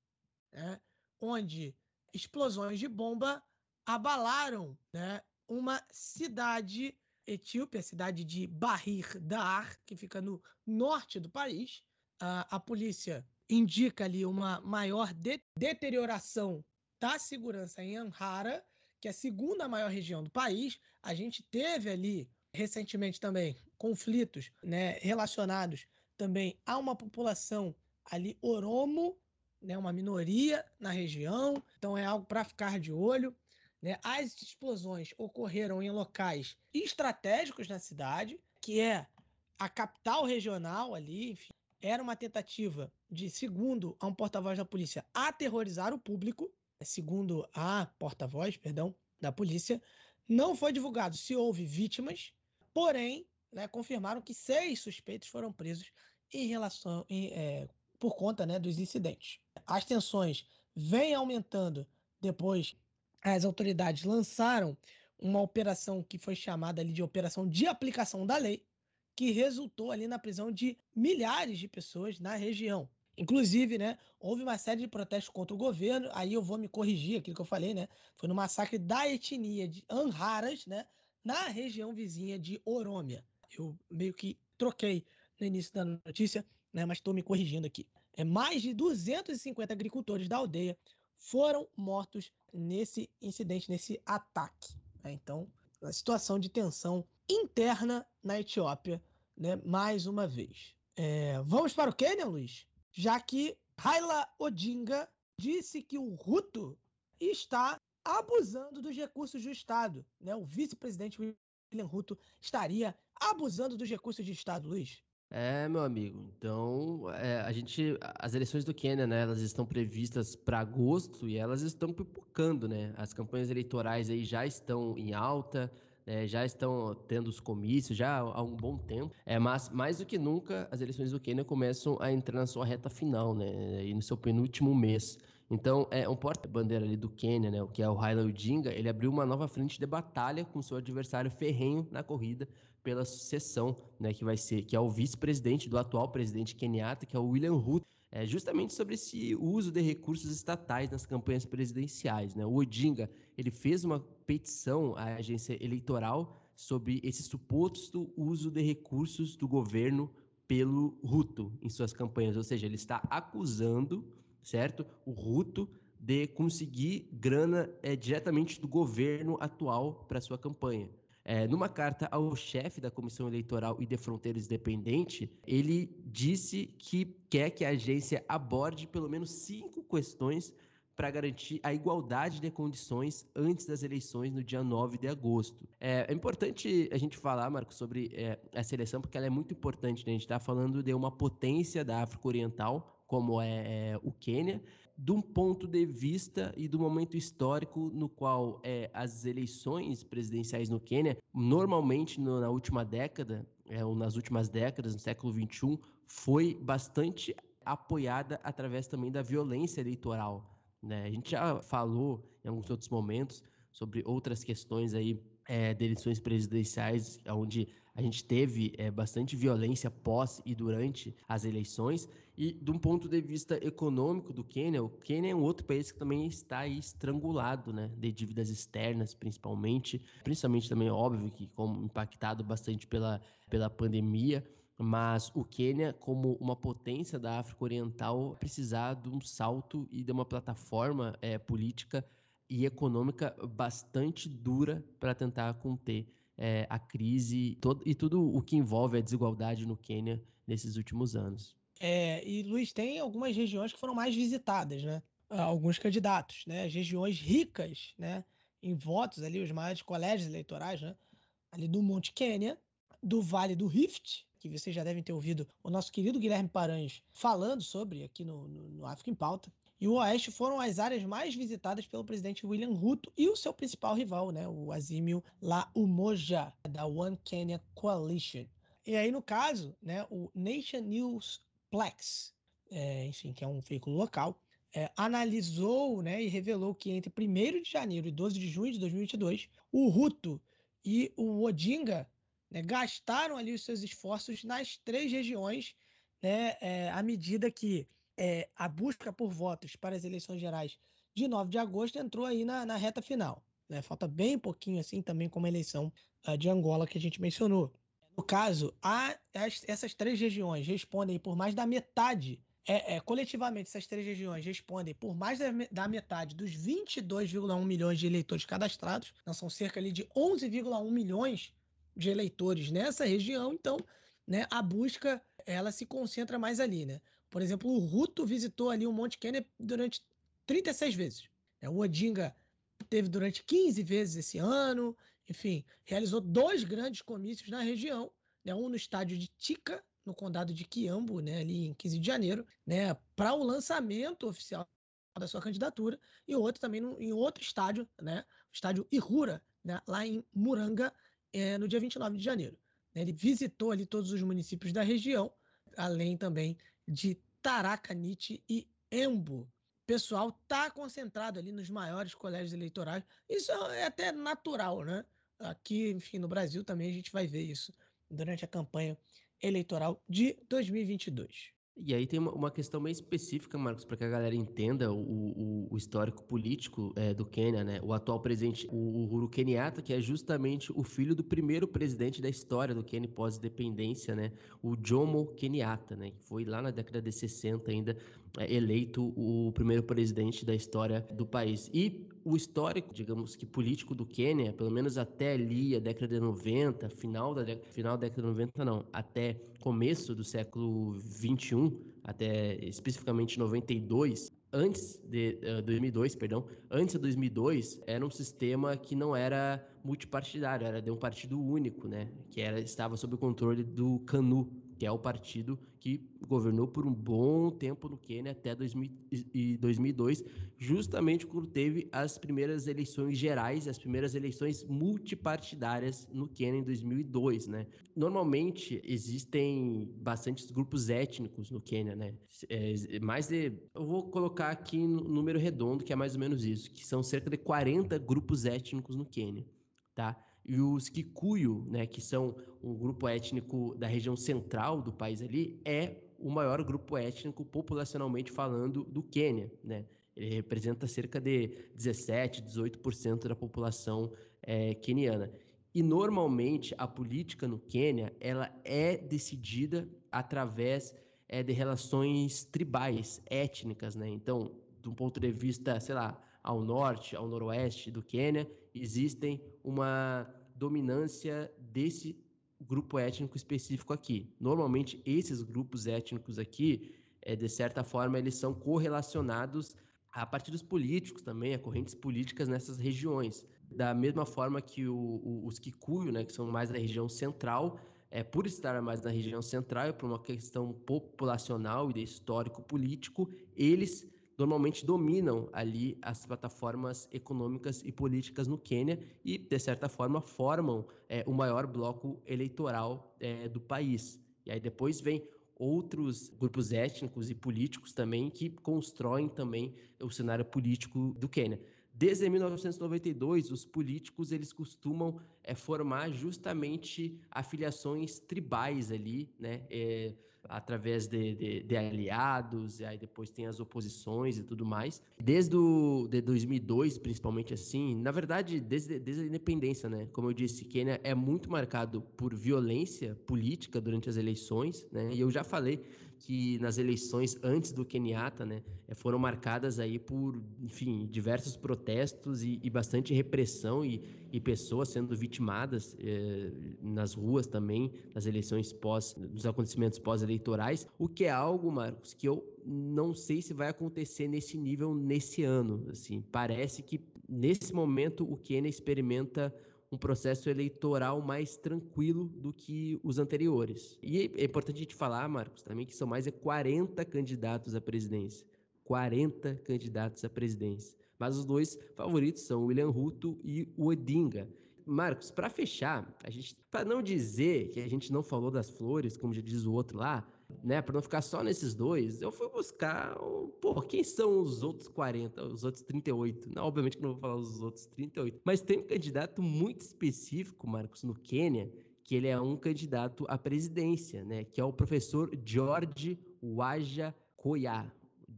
né? onde explosões de bomba abalaram né, uma cidade etíope, a cidade de Bahir Dar, que fica no norte do país. A, a polícia indica ali uma maior de deterioração da segurança em Amhara, que é a segunda maior região do país. A gente teve ali recentemente também conflitos né, relacionados também a uma população ali oromo, né, uma minoria na região, então é algo para ficar de olho. Né? As explosões ocorreram em locais estratégicos na cidade, que é a capital regional ali, enfim, era uma tentativa de, segundo a um porta-voz da polícia, aterrorizar o público, segundo a porta-voz, perdão, da polícia. Não foi divulgado se houve vítimas, Porém, né, confirmaram que seis suspeitos foram presos em relação em, é, por conta né, dos incidentes. As tensões vêm aumentando depois as autoridades lançaram uma operação que foi chamada ali de operação de aplicação da lei, que resultou ali na prisão de milhares de pessoas na região. Inclusive, né, houve uma série de protestos contra o governo, aí eu vou me corrigir aquilo que eu falei, né? Foi no massacre da etnia de Anharas, né, na região vizinha de Orômia. Eu meio que troquei no início da notícia, né, mas estou me corrigindo aqui. É, mais de 250 agricultores da aldeia foram mortos nesse incidente, nesse ataque. Né? Então, a situação de tensão interna na Etiópia, né, mais uma vez. É, vamos para o Quênia, Luiz? Já que Raila Odinga disse que o Ruto está abusando dos recursos do Estado. Né? O vice-presidente William Ruto estaria abusando dos recursos do Estado, Luiz. É, meu amigo. Então, é, a gente, as eleições do Quênia, né, elas estão previstas para agosto e elas estão pipocando, né? As campanhas eleitorais aí já estão em alta, né, já estão tendo os comícios já há um bom tempo. É, mas mais do que nunca, as eleições do Quênia começam a entrar na sua reta final, né? E no seu penúltimo mês. Então, é um porta-bandeira ali do Quênia, né, que é o Raila Odinga, ele abriu uma nova frente de batalha com seu adversário ferrenho na corrida pela sucessão, né, que vai ser, que é o vice-presidente do atual presidente Kenyatta, que é o William Ruto, é justamente sobre esse uso de recursos estatais nas campanhas presidenciais, né? O Odinga, ele fez uma petição à agência eleitoral sobre esse suposto uso de recursos do governo pelo Ruto em suas campanhas, ou seja, ele está acusando certo? O Ruto de conseguir grana é, diretamente do governo atual para sua campanha. É, numa carta ao chefe da Comissão Eleitoral e de Fronteiras Independente, ele disse que quer que a agência aborde pelo menos cinco questões para garantir a igualdade de condições antes das eleições no dia 9 de agosto. É, é importante a gente falar, Marco, sobre é, essa eleição, porque ela é muito importante. Né? A gente está falando de uma potência da África Oriental, como é, é o Quênia, de um ponto de vista e do momento histórico no qual é, as eleições presidenciais no Quênia, normalmente no, na última década, é, ou nas últimas décadas, no século XXI, foi bastante apoiada através também da violência eleitoral. Né? A gente já falou em alguns outros momentos sobre outras questões aí é, de eleições presidenciais, onde a gente teve é, bastante violência pós e durante as eleições. E, de um ponto de vista econômico do Quênia, o Quênia é um outro país que também está estrangulado, né, de dívidas externas, principalmente, principalmente também, óbvio, que como impactado bastante pela, pela pandemia. Mas o Quênia, como uma potência da África Oriental, precisar de um salto e de uma plataforma é, política e econômica bastante dura para tentar conter é, a crise todo, e tudo o que envolve a desigualdade no Quênia nesses últimos anos. É, e Luiz, tem algumas regiões que foram mais visitadas, né? Alguns candidatos, né? As regiões ricas, né? Em votos ali, os maiores colégios eleitorais, né? Ali do Monte Quênia, do Vale do Rift, que vocês já devem ter ouvido o nosso querido Guilherme Paranhos falando sobre aqui no, no, no África em Pauta e o Oeste foram as áreas mais visitadas pelo presidente William Ruto e o seu principal rival, né, o Azimio La Umoja, da One Kenya Coalition. E aí, no caso, né, o Nation News Plex, é, enfim, que é um veículo local, é, analisou né, e revelou que entre 1 de janeiro e 12 de junho de 2022, o Ruto e o Odinga né, gastaram ali os seus esforços nas três regiões, né, é, à medida que é, a busca por votos para as eleições gerais de 9 de agosto entrou aí na, na reta final. Né? Falta bem pouquinho assim também como a eleição uh, de Angola que a gente mencionou. No caso, a, as, essas três regiões respondem por mais da metade, é, é, coletivamente essas três regiões respondem por mais da, metade dos 22,1 milhões de eleitores cadastrados, então são cerca ali de 11,1 milhões de eleitores nessa região, então né, a busca ela se concentra mais ali, né? Por exemplo, o Ruto visitou ali o Monte Kenya durante 36 vezes. É, o Odinga teve durante 15 vezes esse ano. Enfim, realizou dois grandes comícios na região. Né? Um no estádio de Tica, no condado de Quiambo, né? ali em 15 de janeiro, né? para o lançamento oficial da sua candidatura, e outro também no, em outro estádio, né? o estádio Ihura, né? lá em Muranga, é, no dia 29 de janeiro. Ele visitou ali todos os municípios da região, além também de Taracanite e Embo. O pessoal tá concentrado ali nos maiores colégios eleitorais. Isso é até natural, né? Aqui, enfim, no Brasil também a gente vai ver isso durante a campanha eleitoral de 2022. E aí tem uma, questão bem específica, Marcos, para que a galera entenda o, o, o histórico político é, do Quênia, né? O atual presidente, o Uhuru Kenyatta, que é justamente o filho do primeiro presidente da história do Quênia pós-independência, né? O Jomo Kenyatta, né? Que foi lá na década de 60 ainda é, eleito o primeiro presidente da história do país. E o histórico, digamos que político do Quênia, pelo menos até ali, a década de 90, final da, final da década de 90 não, até começo do século 21, até especificamente 92, antes de uh, eh, 2002, perdão, antes de 2002, era um sistema que não era multipartidário, era de um partido único, né, que era estava sob o controle do CANU, que é o partido que governou por um bom tempo no Quênia até 2002, justamente quando teve as primeiras eleições gerais, as primeiras eleições multipartidárias no Quênia em 2002, né? Normalmente existem bastantes grupos étnicos no Quênia, né? É, mais de, eu vou colocar aqui no número redondo, que é mais ou menos isso, que são cerca de 40 grupos étnicos no Quênia, tá? E os Kikuyu, né, que são um grupo étnico da região central do país ali, é o maior grupo étnico populacionalmente falando do Quênia, né? Ele representa cerca de 17, 18% da população é, queniana. E normalmente a política no Quênia ela é decidida através é, de relações tribais, étnicas, né? Então, de um ponto de vista, sei lá, ao norte, ao noroeste do Quênia, existem uma dominância desse grupo étnico específico aqui. Normalmente, esses grupos étnicos aqui, é, de certa forma, eles são correlacionados a partidos políticos também, a correntes políticas nessas regiões. Da mesma forma que o, o, os Kikuyu, né, que são mais da região central, é, por estar mais na região central, por uma questão populacional e de histórico político, eles normalmente dominam ali as plataformas econômicas e políticas no Quênia e, de certa forma, formam é, o maior bloco eleitoral é, do país. E aí depois vem outros grupos étnicos e políticos também que constroem também o cenário político do Quênia. Desde 1992, os políticos eles costumam é, formar justamente afiliações tribais ali, né? É, através de, de, de, aliados, e aí depois tem as oposições e tudo mais. Desde o, de 2002, principalmente assim, na verdade, desde, desde a independência, né? Como eu disse, Quênia é muito marcado por violência política durante as eleições, né? E eu já falei que nas eleições antes do Kenyatta, né, eh, foram marcadas aí por, enfim, diversos protestos e, e bastante repressão e, e, pessoas sendo vitimadas eh, nas ruas também, nas eleições pós, nos acontecimentos pós-eleitorais, o que é algo, Marcos, que eu não sei se vai acontecer nesse nível nesse ano, assim, parece que nesse momento o Quênia experimenta um processo eleitoral mais tranquilo do que os anteriores. E é importante a gente falar, Marcos, também que são mais de 40 candidatos à presidência. 40 candidatos à presidência. Mas os dois favoritos são o William Ruto e o Odinga. Marcos, para fechar, a gente, para não dizer que a gente não falou das flores, como já diz o outro lá, né, para não ficar só nesses dois, eu fui buscar, pô, quem são os outros 40, os outros 38? Não, obviamente que não vou falar os outros 38, mas tem um candidato muito específico, Marcos, no Quênia, que ele é um candidato à presidência, né, que é o professor George Waja Koya.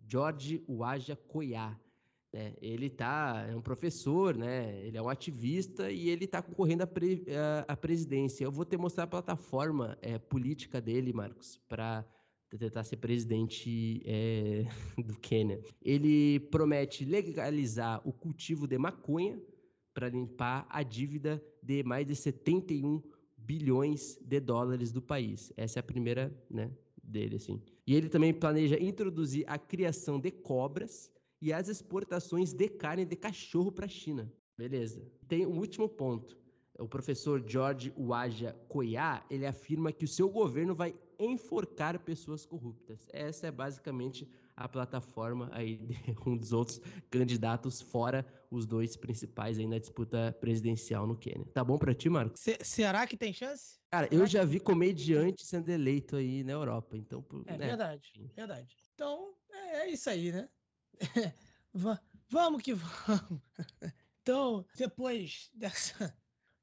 George Waja Koya. Né? Ele tá, é um professor, né? ele é um ativista e ele está concorrendo à, pre, presidência. Eu vou te mostrar a plataforma é, política dele, Marcos, para tentar ser presidente é, do Quênia. Ele promete legalizar o cultivo de maconha para limpar a dívida de mais de 71 bilhões de dólares do país. Essa é a primeira né, dele. Assim. E ele também planeja introduzir a criação de cobras e as exportações de carne de cachorro para a China. Beleza. Tem um último ponto. O professor George Waja Koya, ele afirma que o seu governo vai enforcar pessoas corruptas. Essa é basicamente a plataforma aí de um dos outros candidatos, fora os dois principais aí na disputa presidencial no Quênia. Tá bom para ti, Marco? C será que tem chance? Cara, eu já vi comediante sendo eleito aí na Europa, então... É né? verdade, verdade. Então, é, é isso aí, né? vamos que vamos. Então, depois dessa,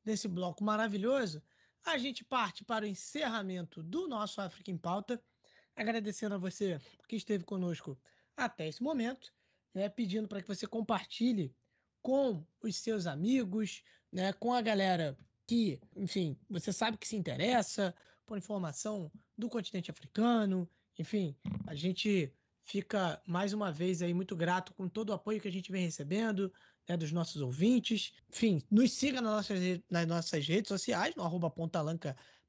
desse bloco maravilhoso, a gente parte para o encerramento do nosso África em Pauta, agradecendo a você que esteve conosco até esse momento, né, pedindo para que você compartilhe com os seus amigos, né, com a galera que, enfim, você sabe que se interessa por informação do continente africano, enfim, a gente fica mais uma vez aí muito grato com todo o apoio que a gente vem recebendo né, dos nossos ouvintes. Enfim, nos siga nas nossas, nas nossas redes sociais, no arroba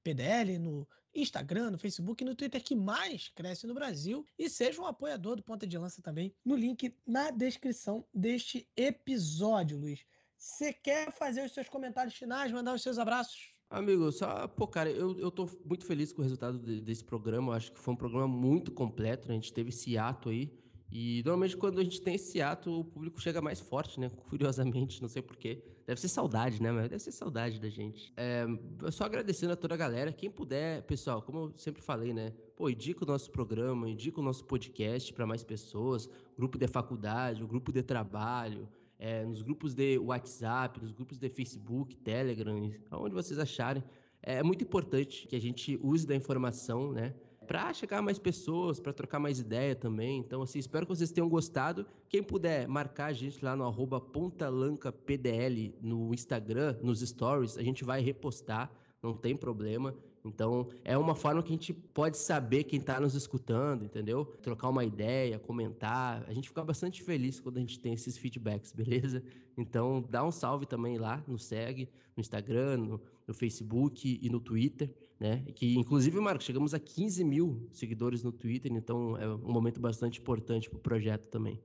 PDL, no Instagram, no Facebook e no Twitter que mais cresce no Brasil. E seja um apoiador do Ponta de Lança também no link na descrição deste episódio, Luiz. Você quer fazer os seus comentários finais, mandar os seus abraços? Amigo, só, pô, cara, eu, eu tô muito feliz com o resultado de, desse programa. Eu acho que foi um programa muito completo, né? A gente teve esse ato aí. E normalmente quando a gente tem esse ato, o público chega mais forte, né? Curiosamente, não sei porquê. Deve ser saudade, né? Mas deve ser saudade da gente. É, só agradecendo a toda a galera. Quem puder, pessoal, como eu sempre falei, né? Pô, indica o nosso programa, indica o nosso podcast para mais pessoas, grupo de faculdade, o grupo de trabalho é, nos grupos de WhatsApp, nos grupos de Facebook, Telegram, aonde vocês acharem. É muito importante que a gente use da informação, né? Para chegar a mais pessoas, para trocar mais ideia também. Então, assim, espero que vocês tenham gostado. Quem puder marcar a gente lá no arroba pontalancapdl no Instagram, nos stories, a gente vai repostar, não tem problema. Então, é uma forma que a gente pode saber quem está nos escutando, entendeu? Trocar uma ideia, comentar. A gente fica bastante feliz quando a gente tem esses feedbacks, beleza? Então, dá um salve também lá, nos segue, no Instagram, no, no Facebook e no Twitter, né? Que, inclusive, Marco, chegamos a 15 mil seguidores no Twitter, então é um momento bastante importante para o projeto também.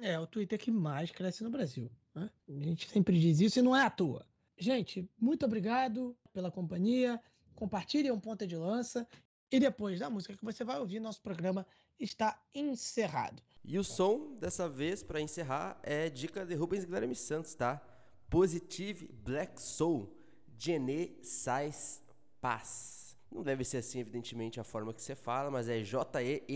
É, o Twitter que mais cresce no Brasil. Né? A gente sempre diz isso e não é à toa. Gente, muito obrigado pela companhia compartilhe um ponta de lança e depois da música que você vai ouvir, nosso programa está encerrado. E o som dessa vez para encerrar é dica de Rubens Guilherme Santos, tá? Positive Black Soul, Jene Sais Paz. Não deve ser assim, evidentemente, a forma que você fala, mas é J-E-N-E-S-A-I-S-P-A-S,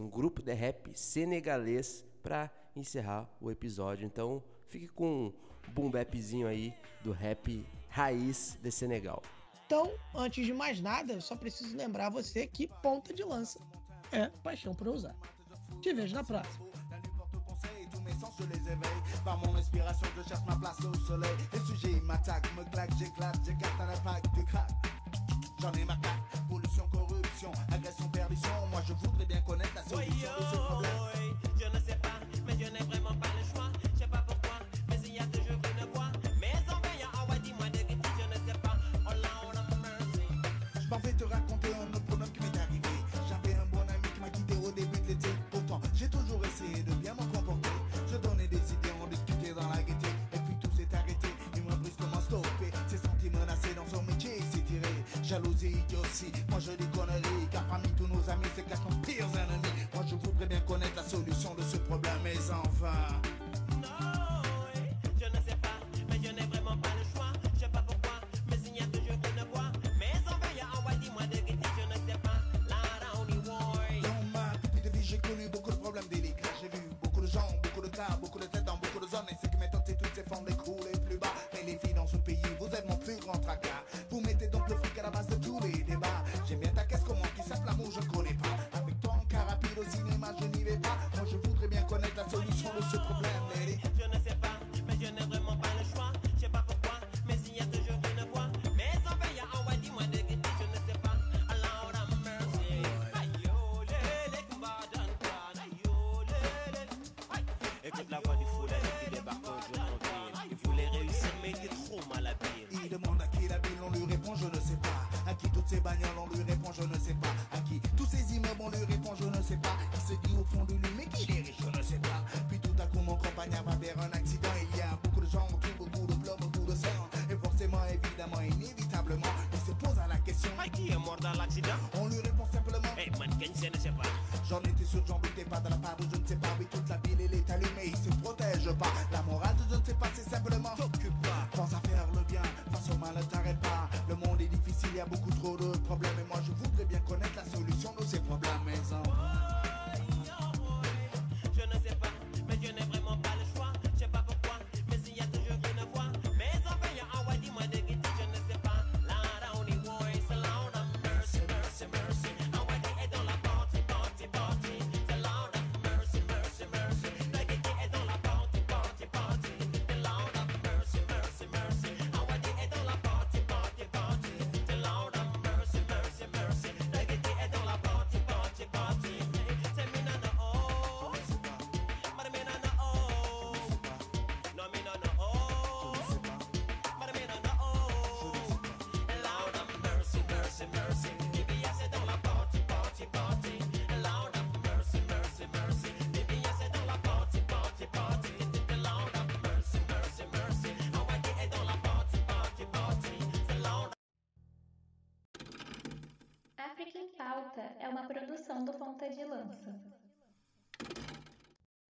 um grupo de rap senegalês para encerrar o episódio. Então, fique com boom bapzinho aí do rap raiz de Senegal. Então, antes de mais nada, eu só preciso lembrar você que ponta de lança é paixão por usar. Te vejo na próxima. se les éveille Par mon inspiration je cherche ma place au soleil Les sujets m'attaquent, me claquent, j'éclate, j'écarte à la plaque de crack J'en ai ma pollution, corruption, agression, perdition Moi je voudrais bien connaître la solution de ce problème Moi je dis conneries, car parmi tous nos amis, c'est cachent nos pires ennemis. Moi je voudrais bien connaître la solution de ce problème, mais enfin. É uma produção do Ponta de Lança.